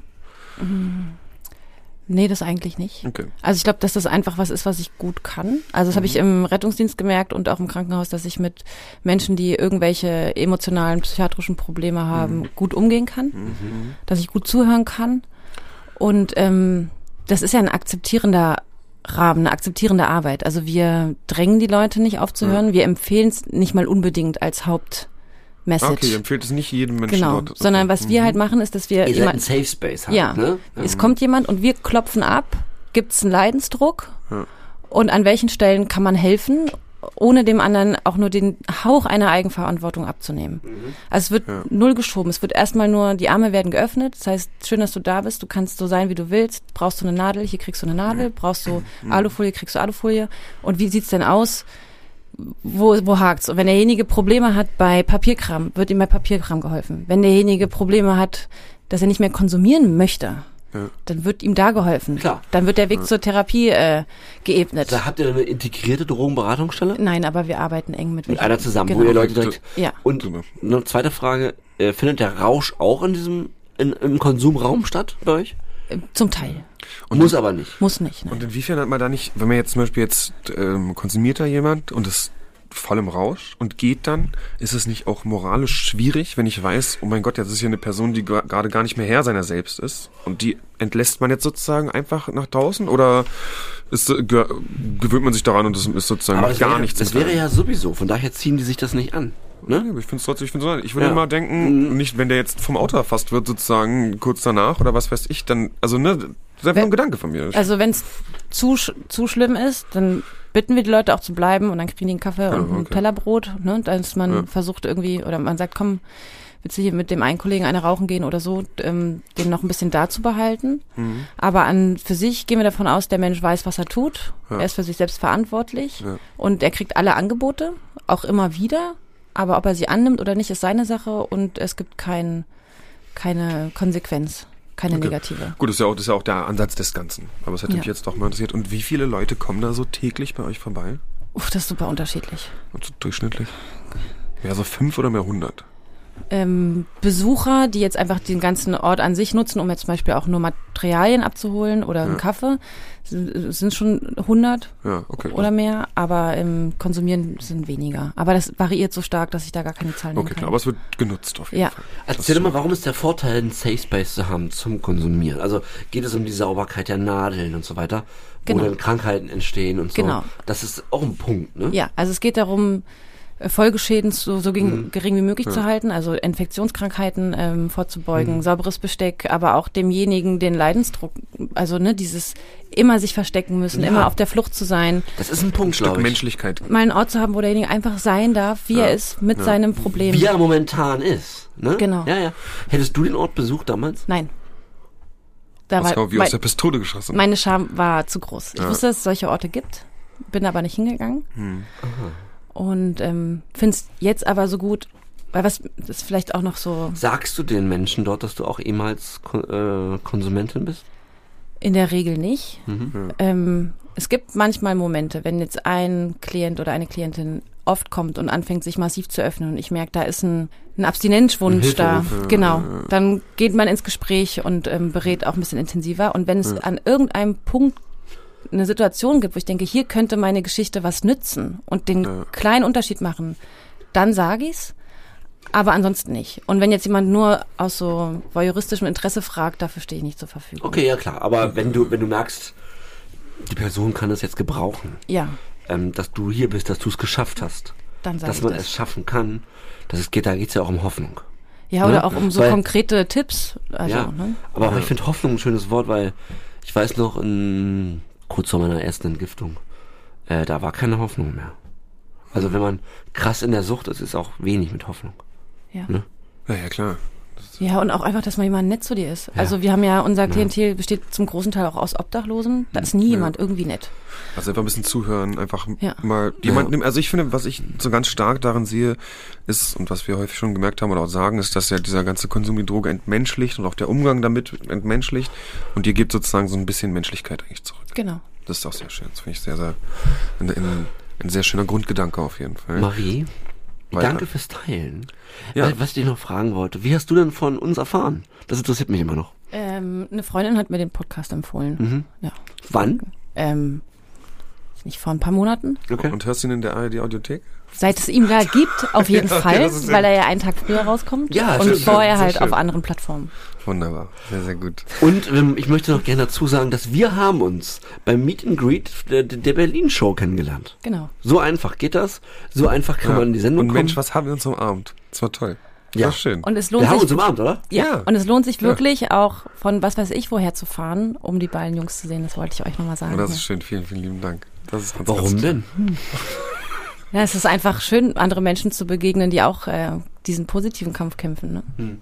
Nee, das eigentlich nicht. Okay. Also ich glaube, dass das einfach was ist, was ich gut kann. Also das habe ich im Rettungsdienst gemerkt und auch im Krankenhaus, dass ich mit Menschen, die irgendwelche emotionalen, psychiatrischen Probleme haben, gut umgehen kann, dass ich gut zuhören kann. Und ähm, das ist ja ein akzeptierender Rahmen, eine akzeptierende Arbeit. Also wir drängen die Leute nicht aufzuhören, wir empfehlen es nicht mal unbedingt als Hauptmessage. Ah, Okay, empfiehlt es nicht jedem Menschen Genau, dort. Sondern was wir Mhm. halt machen, ist, dass wir Ihr seid ein jemand, Safe Space halt, ja, ne? es kommt jemand und wir klopfen ab, gibt es einen Leidensdruck Ja. und an welchen Stellen kann man helfen, ohne dem anderen auch nur den Hauch einer Eigenverantwortung abzunehmen. Also es wird Ja. null geschoben. Es wird erstmal nur, die Arme werden geöffnet. Das heißt, schön, dass du da bist. Du kannst so sein, wie du willst. Brauchst du eine Nadel? Hier kriegst du eine Nadel. Brauchst du Alufolie? Kriegst du Alufolie. Und wie sieht's denn aus? Wo, wo hakt's? Und wenn derjenige Probleme hat bei Papierkram, wird ihm bei Papierkram geholfen. Wenn derjenige Probleme hat, dass er nicht mehr konsumieren möchte, Ja. dann wird ihm da geholfen. Klar. Dann wird der Weg zur Therapie äh, geebnet. Da habt ihr eine integrierte Drogenberatungsstelle? Nein, aber wir arbeiten eng mit Mit einer zusammen, genau. wo ihr Leute direkt. Ja, Und Super. eine zweite Frage, äh, findet der Rausch auch in diesem, in, im Konsumraum statt bei euch? äh, zum Teil. Und Muss aber nicht. Muss nicht. Nein. Und inwiefern hat man da nicht, wenn man jetzt zum Beispiel jetzt ähm, konsumiert da jemand und ist voll im Rausch und geht dann, ist es nicht auch moralisch schwierig, wenn ich weiß, oh mein Gott, jetzt ist hier eine Person, die gerade gar nicht mehr Herr seiner selbst ist und die entlässt man jetzt sozusagen einfach nach draußen oder ist, äh, ge gewöhnt man sich daran und das ist sozusagen Aber gar wäre, nichts. Das wäre ja sowieso, von daher ziehen die sich das nicht an. Ne? ich finde es trotzdem, ich finde so, ich würde Ja. immer denken, nicht, wenn der jetzt vom Auto erfasst wird, sozusagen kurz danach oder was weiß ich, dann, also ne, das ist einfach Wer- ein Gedanke von mir. Also wenn es zu, zu schlimm ist, dann bitten wir die Leute auch zu bleiben und dann kriegen die einen Kaffee und ein okay. Tellerbrot, ne, dass man Ja. versucht irgendwie, oder man sagt, komm, willst du hier mit dem einen Kollegen eine rauchen gehen oder so, ähm, den noch ein bisschen da zu behalten. Mhm. Aber an für sich gehen wir davon aus, der Mensch weiß, was er tut. Ja. Er ist für sich selbst verantwortlich Ja. und er kriegt alle Angebote, auch immer wieder. Aber ob er sie annimmt oder nicht, ist seine Sache und es gibt kein, keine Konsequenz, keine Okay. negative. Gut, das ist ja auch, das ist ja auch der Ansatz des Ganzen. Aber es hat mich Ja. jetzt doch mal interessiert. Und wie viele Leute kommen da so täglich bei euch vorbei? Uff, das ist super unterschiedlich. Und so durchschnittlich? Ja, so fünf oder mehr hundert. ähm, Besucher, die jetzt einfach den ganzen Ort an sich nutzen, um jetzt zum Beispiel auch nur Materialien abzuholen oder einen Ja. Kaffee, sind, sind schon 100 Ja, okay. oder mehr, aber im Konsumieren sind weniger. Aber das variiert so stark, dass ich da gar keine Zahlen Okay, kann. klar, aber es wird genutzt auf jeden Ja. Fall. Erzähl doch mal, warum ist der Vorteil, einen Safe Space zu haben zum Konsumieren? Also geht es um die Sauberkeit der Nadeln und so weiter, Genau. wo dann Krankheiten entstehen und so. Genau. Das ist auch ein Punkt, ne? Ja, also es geht darum, Folgeschäden so, so Mhm. gering, wie möglich zu halten, also Infektionskrankheiten ähm, vorzubeugen, Mhm. sauberes Besteck, aber auch demjenigen den Leidensdruck, also ne, dieses immer sich verstecken müssen, Ja. immer auf der Flucht zu sein, Das ist ein Punkt, glaube ich. Menschlichkeit. mal einen Ort zu haben, wo derjenige einfach sein darf, wie Ja. er ist, mit Ja. seinem Problem. Wie er momentan ist. Ne? Genau. Ja, ja. Hättest du den Ort besucht damals? Nein. Da Das war, war wie mein, aus der Pistole geschossen. meine Scham war zu groß. Ich Ja. wusste, dass es solche Orte gibt, bin aber nicht hingegangen Hm. Und ähm, finde es jetzt aber so gut, weil was ist vielleicht auch noch so Sagst du den Menschen dort, dass du auch ehemals äh, Konsumentin bist? in der Regel nicht. Mhm. Ähm, es gibt manchmal Momente, wenn jetzt ein Klient oder eine Klientin oft kommt und anfängt, sich massiv zu öffnen und ich merke, da ist ein, ein Abstinenzwunsch Ein da. Genau. Dann geht man ins Gespräch und ähm, berät auch ein bisschen intensiver. Und wenn es an irgendeinem Punkt eine Situation gibt, wo ich denke, hier könnte meine Geschichte was nützen und den kleinen Unterschied machen, dann sage ich's. Aber ansonsten nicht. Und wenn jetzt jemand nur aus so voyeuristischem Interesse fragt, dafür stehe ich nicht zur Verfügung. Okay, ja klar. Aber wenn du, wenn du merkst, die Person kann es jetzt gebrauchen, Ja, ähm, dass du hier bist, dass du es geschafft hast, dann dass man das. es schaffen kann, dass es geht, da geht's ja auch um Hoffnung. Ja, oder Ne? auch um so Weil- konkrete Tipps. Also, ja, ne? aber auch ich finde Hoffnung ein schönes Wort, weil ich weiß noch, in, kurz vor meiner ersten Entgiftung, äh, da war keine Hoffnung mehr. Also wenn man krass in der Sucht ist, ist auch wenig mit Hoffnung. Ja. Ne? Ja, ja, klar. Ja, und auch einfach, dass mal jemand nett zu dir ist. Also wir haben ja, unser Klientel besteht zum großen Teil auch aus Obdachlosen. Da ist nie jemand irgendwie nett. Also einfach ein bisschen zuhören, einfach Ja. mal jemand nehmen. Also ich finde, was ich so ganz stark darin sehe, ist, und was wir häufig schon gemerkt haben oder auch sagen, ist, dass ja dieser ganze Konsum die Droge entmenschlicht und auch der Umgang damit entmenschlicht und ihr gebt sozusagen so ein bisschen Menschlichkeit eigentlich zurück. Genau. Das ist auch sehr schön. Das finde ich sehr, sehr, ein, ein, ein sehr schöner Grundgedanke auf jeden Fall. Marie, Weiter. danke fürs Teilen. Ja. Weil, Was ich dich noch fragen wollte, wie hast du denn von uns erfahren? Das interessiert mich immer noch. Ähm, eine Freundin hat mir den Podcast empfohlen. Mhm. Ja. Wann? Ähm, nicht vor ein paar Monaten. Okay. Und hörst du ihn in der ARD-Audiothek? Seit es ihn da gibt, auf jeden Okay, Fall, weil er ja einen Tag früher rauskommt. Ja, und schön, vorher halt schön. auf anderen Plattformen. Wunderbar. Sehr, sehr gut. Und ähm, ich möchte noch gerne dazu sagen, dass wir haben uns beim Meet and Greet der, der Berlin Show kennengelernt. Genau. So einfach geht das. So einfach kann man in die Sendung Und kommen. Mensch, was haben wir uns umarmt? Das war toll. Das Ja. war schön. Und es lohnt wir haben sich uns umarmt, oder? Ja. Ja. und es lohnt sich wirklich auch von was weiß ich woher zu fahren, um die beiden Jungs zu sehen. Das wollte ich euch nochmal sagen. Und das Ja. ist schön. Vielen, vielen lieben Dank. Das ist ganz, Warum ganz denn? Ja, es ist einfach schön, andere Menschen zu begegnen, die auch äh, diesen positiven Kampf kämpfen. Ne?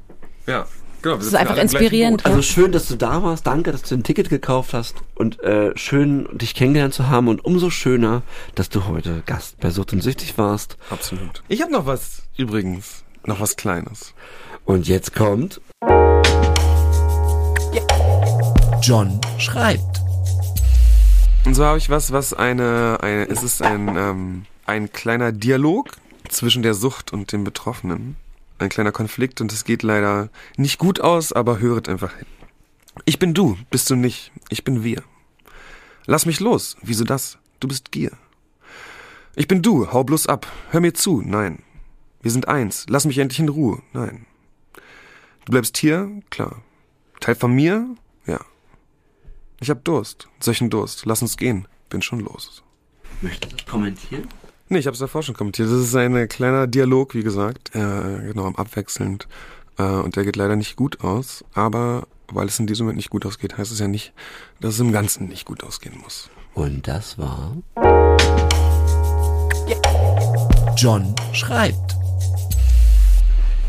Ja, genau. Das ist einfach inspirierend. Also schön, dass du da warst. Danke, dass du ein Ticket gekauft hast. Und äh, schön, dich kennengelernt zu haben. Und umso schöner, dass du heute Gast bei Sucht und Süchtig warst. Absolut. Ich habe noch was übrigens. Noch was Kleines. Und jetzt kommt... John schreibt. Und so habe ich was, was eine, eine es ist ein, ähm, ein kleiner Dialog zwischen der Sucht und dem Betroffenen. Ein kleiner Konflikt und es geht leider nicht gut aus, aber höret einfach hin. Ich bin du, bist du nicht. Ich bin wir. Lass mich los. Wieso das? Du bist Gier. Ich bin du, hau bloß ab. Hör mir zu. Nein. Wir sind eins. Lass mich endlich in Ruhe. Nein. Du bleibst hier? Klar. Teil von mir? Ja. Ich hab Durst. Solchen Durst. Lass uns gehen. Bin schon los. Möchtest du kommentieren? Nee, ich habe es davor schon kommentiert. Das ist ein kleiner Dialog, wie gesagt. Äh, genau, abwechselnd. Äh, und der geht leider nicht gut aus. Aber weil es in diesem Moment nicht gut ausgeht, heißt es ja nicht, dass es im Ganzen nicht gut ausgehen muss. Und das war... John schreibt.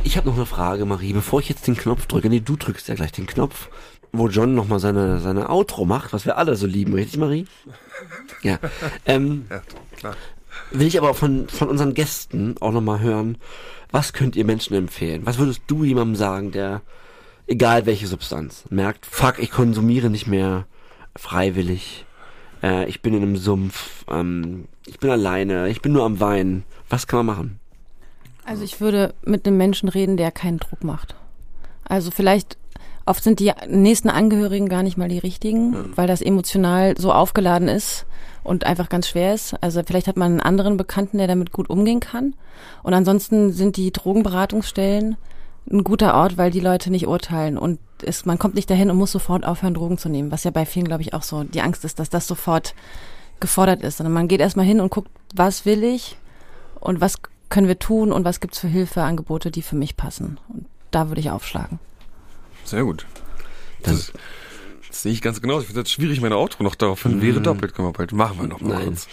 Ich habe noch eine Frage, Marie, bevor ich jetzt den Knopf drücke. Nee, du drückst ja gleich den Knopf, wo John nochmal seine, seine Outro macht, was wir alle so lieben, richtig, Marie? Ja. Ähm, Ja, klar. Will ich aber von, von unseren Gästen auch nochmal hören, was könnt ihr Menschen empfehlen? Was würdest du jemandem sagen, der, egal welche Substanz, merkt, fuck, ich konsumiere nicht mehr freiwillig, äh, ich bin in einem Sumpf, ähm, ich bin alleine, ich bin nur am Weinen. Was kann man machen? Also ich würde mit einem Menschen reden, der keinen Druck macht. Also vielleicht oft sind die nächsten Angehörigen gar nicht mal die richtigen, weil das emotional so aufgeladen ist und einfach ganz schwer ist. Also vielleicht hat man einen anderen Bekannten, der damit gut umgehen kann. Und ansonsten sind die Drogenberatungsstellen ein guter Ort, weil die Leute nicht urteilen und es, man kommt nicht dahin und muss sofort aufhören, Drogen zu nehmen, was ja bei vielen, glaube ich, auch so die Angst ist, dass das sofort gefordert ist, sondern man geht erstmal hin und guckt, was will ich und was können wir tun und was gibt's für Hilfeangebote, die für mich passen. Und da würde ich aufschlagen. Sehr gut. Das, das sehe ich ganz genau. Ich finde das schwierig, meine Outro noch darauf hin. Wäre doppelt, können wir bald. Machen wir noch mal Nein. kurz.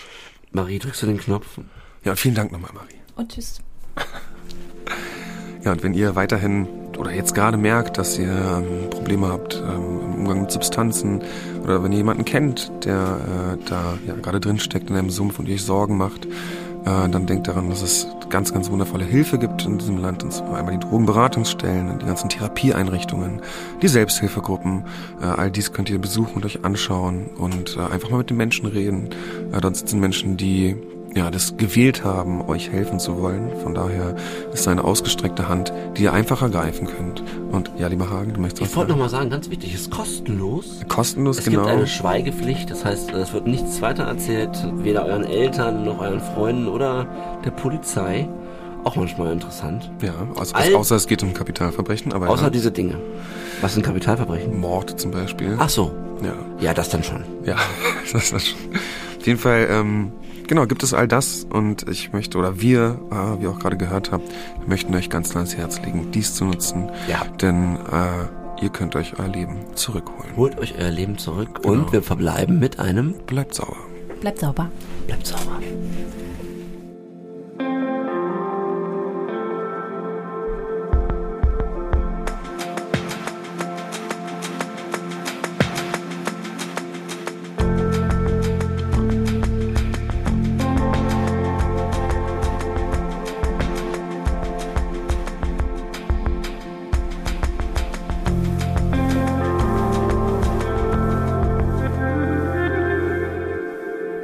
Marie, drückst du den Knopf? Ja, und vielen Dank nochmal, Marie. Und tschüss. Ja, und wenn ihr weiterhin oder jetzt gerade merkt, dass ihr ähm, Probleme habt ähm, im Umgang mit Substanzen oder wenn ihr jemanden kennt, der äh, da ja, gerade drin steckt in einem Sumpf und euch Sorgen macht, äh, dann denkt daran, dass es ganz, ganz wundervolle Hilfe gibt in diesem Land. Und zwar einmal die Drogenberatungsstellen, die ganzen Therapieeinrichtungen, die Selbsthilfegruppen. Äh, all dies könnt ihr besuchen und euch anschauen und äh, einfach mal mit den Menschen reden. Äh, dort sitzen Menschen, die ja, das gewählt haben, euch helfen zu wollen. Von daher ist es eine ausgestreckte Hand, die ihr einfach ergreifen könnt. Und ja, lieber Hagen, du möchtest Ich wollte nochmal sagen, ganz wichtig, es ist kostenlos. Kostenlos, es genau. Es gibt eine Schweigepflicht, das heißt, es wird nichts weiter erzählt, weder euren Eltern noch euren Freunden oder der Polizei. Auch manchmal interessant. Ja, also, All, außer es geht um Kapitalverbrechen, aber. Außer ja. diese Dinge. Was sind Kapitalverbrechen? Mord zum Beispiel. Ach so. Ja. Ja, das dann schon. Ja, das dann schon. Auf jeden Fall, ähm, genau, gibt es all das und ich möchte, oder wir, äh, wie ihr auch gerade gehört habt, möchten euch ganz ans Herz legen, dies zu nutzen. Ja. Denn äh, ihr könnt euch euer Leben zurückholen. Holt euch euer Leben zurück genau. und wir verbleiben mit einem Bleibt sauber. Bleibt sauber. Bleibt sauber.